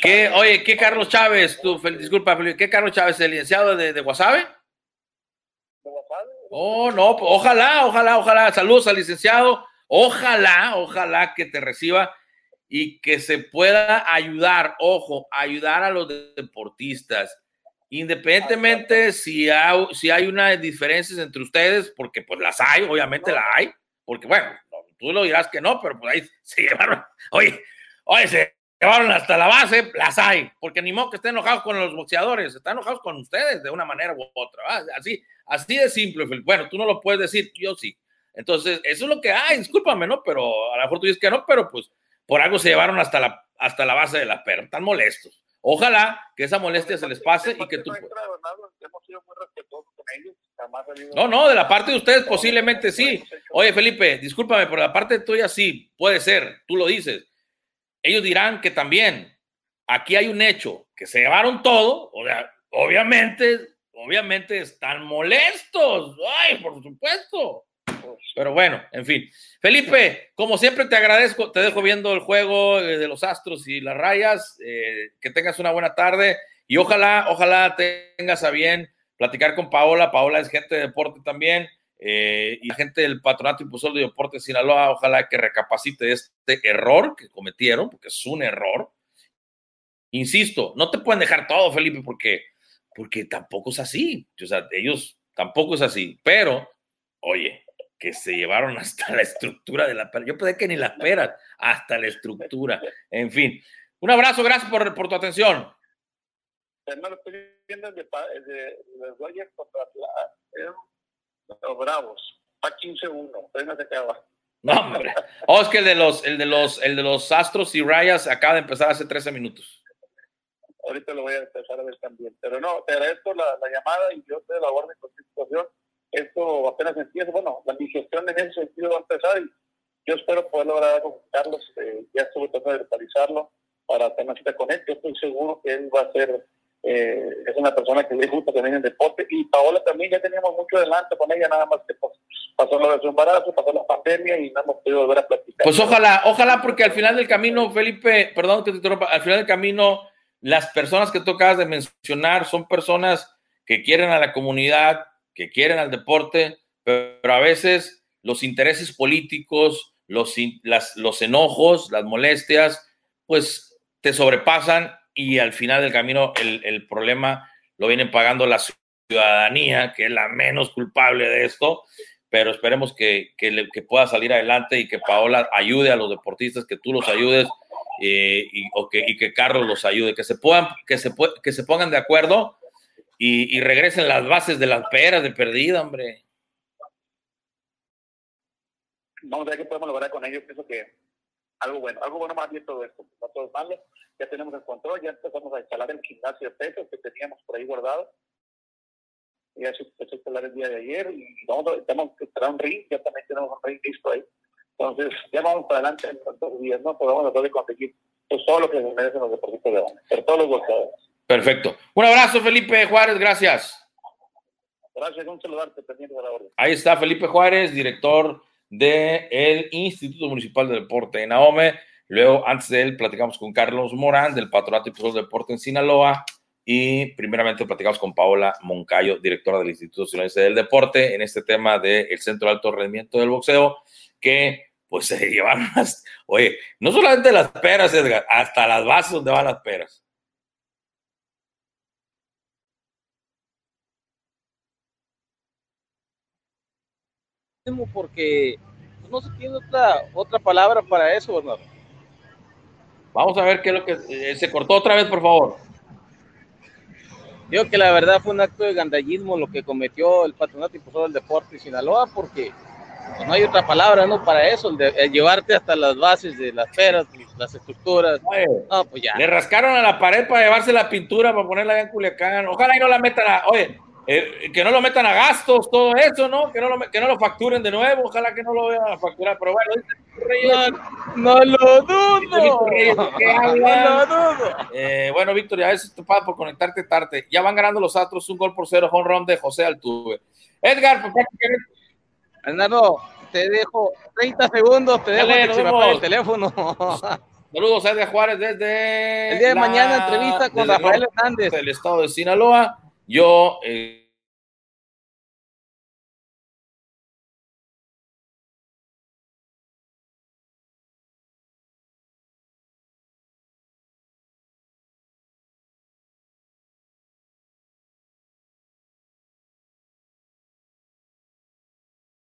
¿Qué, oye, ¿qué Carlos Chávez? Tú, disculpa, ¿qué Carlos Chávez, el licenciado de, de Guasave? Oh, no, ojalá, ojalá, ojalá. Saludos al licenciado. Ojalá, ojalá que te reciba y que se pueda ayudar, ojo, ayudar a los deportistas. Independientemente si hay, si hay unas diferencias entre ustedes, porque pues las hay, obviamente la hay, porque bueno, tú lo dirás que no, pero pues ahí se llevaron, oye, oye, se llevaron hasta la base, las hay, porque ni modo que estén enojados con los boxeadores, están enojados con ustedes de una manera u otra, así, así de simple, bueno, tú no lo puedes decir, yo sí. Entonces, eso es lo que hay, discúlpame, ¿no? Pero a lo mejor tú dices que no, pero pues por algo se llevaron hasta la, hasta la base de la perra, están molestos. Ojalá que esa molestia se les pase y que tú... No, no, de la parte de ustedes posiblemente sí. Oye, Felipe, discúlpame, por la parte tuya sí, puede ser, tú lo dices. Ellos dirán que también aquí hay un hecho, que se llevaron todo, o sea, obviamente, obviamente están molestos. Ay, por supuesto. Pero bueno, en fin. Felipe, como siempre te agradezco, te dejo viendo el juego eh, de los Astros y las Rayas. Eh, que tengas una buena tarde y ojalá, ojalá tengas a bien platicar con Paola. Paola es gente de deporte también eh, y gente del Patronato Impulsor de Deporte de Sinaloa. Ojalá que recapacite este error que cometieron, porque es un error. Insisto, no te pueden dejar todo, Felipe, porque, porque tampoco es así. O sea, ellos tampoco es así. Pero, oye, que se llevaron hasta la estructura de la pera. Yo pensé que ni las peras, hasta la estructura. En fin, un abrazo, gracias por, por tu atención. Hermano, estoy viendo de, los Dodgers contra los Bravos. A 15-1, no se acaba. No, hombre. Oh, es que el de los, el de los, el de los Astros y Rayas acaba de empezar hace 13 minutos. Ahorita lo voy a empezar a ver también. Pero no, te agradezco la, la llamada y yo te la orden con situación esto apenas empieza, bueno, la digestión en ese sentido va a empezar y yo espero poder lograr con Carlos, eh, ya estuve tratando de localizarlo para tener cita con él, yo estoy seguro que él va a ser, eh, es una persona que le gusta también el deporte y Paola también ya teníamos mucho adelante con ella, nada más que pues, pasó lo de su embarazo, pasó la pandemia y no hemos podido volver a platicar. Pues ojalá, ojalá porque al final del camino, Felipe, perdón que te interrumpa, al final del camino las personas que tú acabas de mencionar son personas que quieren a la comunidad, que quieren al deporte, pero a veces los intereses políticos, los, los enojos, las molestias, pues te sobrepasan y al final del camino el, problema lo vienen pagando la ciudadanía, que es la menos culpable de esto, pero esperemos que, que, pueda salir adelante y que Paola ayude a los deportistas, que tú los ayudes eh, y, o que, y que Carlos los ayude, que se, puedan, que, se, que se pongan de acuerdo y, regresen las bases de las peras de perdida, hombre. Vamos a ver qué podemos lograr con ellos. Pienso que algo bueno, algo bueno más bien todo esto. Está todo malo, ya tenemos el control, ya empezamos a instalar el gimnasio de pesos que teníamos por ahí guardado. Ya se empezó a instalar el día de ayer y vamos a, tenemos que instalar un ring, ya también tenemos un ring listo ahí. Entonces, ya vamos para adelante en tantos días, ¿no? Pues vamos a tratar de conseguir pues, todo lo que se merecen los deportistas de hombres, pero todos los golpeadores. Perfecto. Un abrazo, Felipe Juárez, gracias. Gracias, un saludarte, pendiente de la orden. Ahí está Felipe Juárez, director del Instituto Municipal de Deporte en Ahome. Luego, antes de él, platicamos con Carlos Morán, del Patronato y de Deporte en Sinaloa. Y primeramente platicamos con Paola Moncayo, directora del Instituto Sinaloense del Deporte, en este tema del Centro de Alto Rendimiento del Boxeo, que pues se llevaron, oye, no solamente las peras, Edgar, hasta las bases donde van las peras. Porque no se tiene otra, otra palabra para eso, Bernardo. Vamos a ver qué es lo que eh, se cortó otra vez, por favor. Digo que la verdad fue un acto de gandallismo lo que cometió el patronato impulsor del deporte de Sinaloa, porque pues, no hay otra palabra, ¿no? Para eso, el de, llevarte hasta las bases de las peras, las estructuras. no, pues ya. Le rascaron a la pared para llevarse la pintura, para ponerla en Culiacán. Ojalá y no la metan a. Oye, eh, que no lo metan a gastos, todo eso, ¿no? Que no, lo, que no lo facturen de nuevo, ojalá que no lo vayan a facturar, pero bueno, no, lo dudo. no lo dudo. Eh, bueno, Víctor, ya es estupado por conectarte tarde. Ya van ganando los Astros un gol por cero, home run de José Altuve. Edgar, ¿por qué Hernando, te dejo 30 segundos, te dejo que se me el teléfono. Saludos a Edgar Juárez desde el día de mañana entrevista con Rafael Hernández del estado de Sinaloa. Yo eh,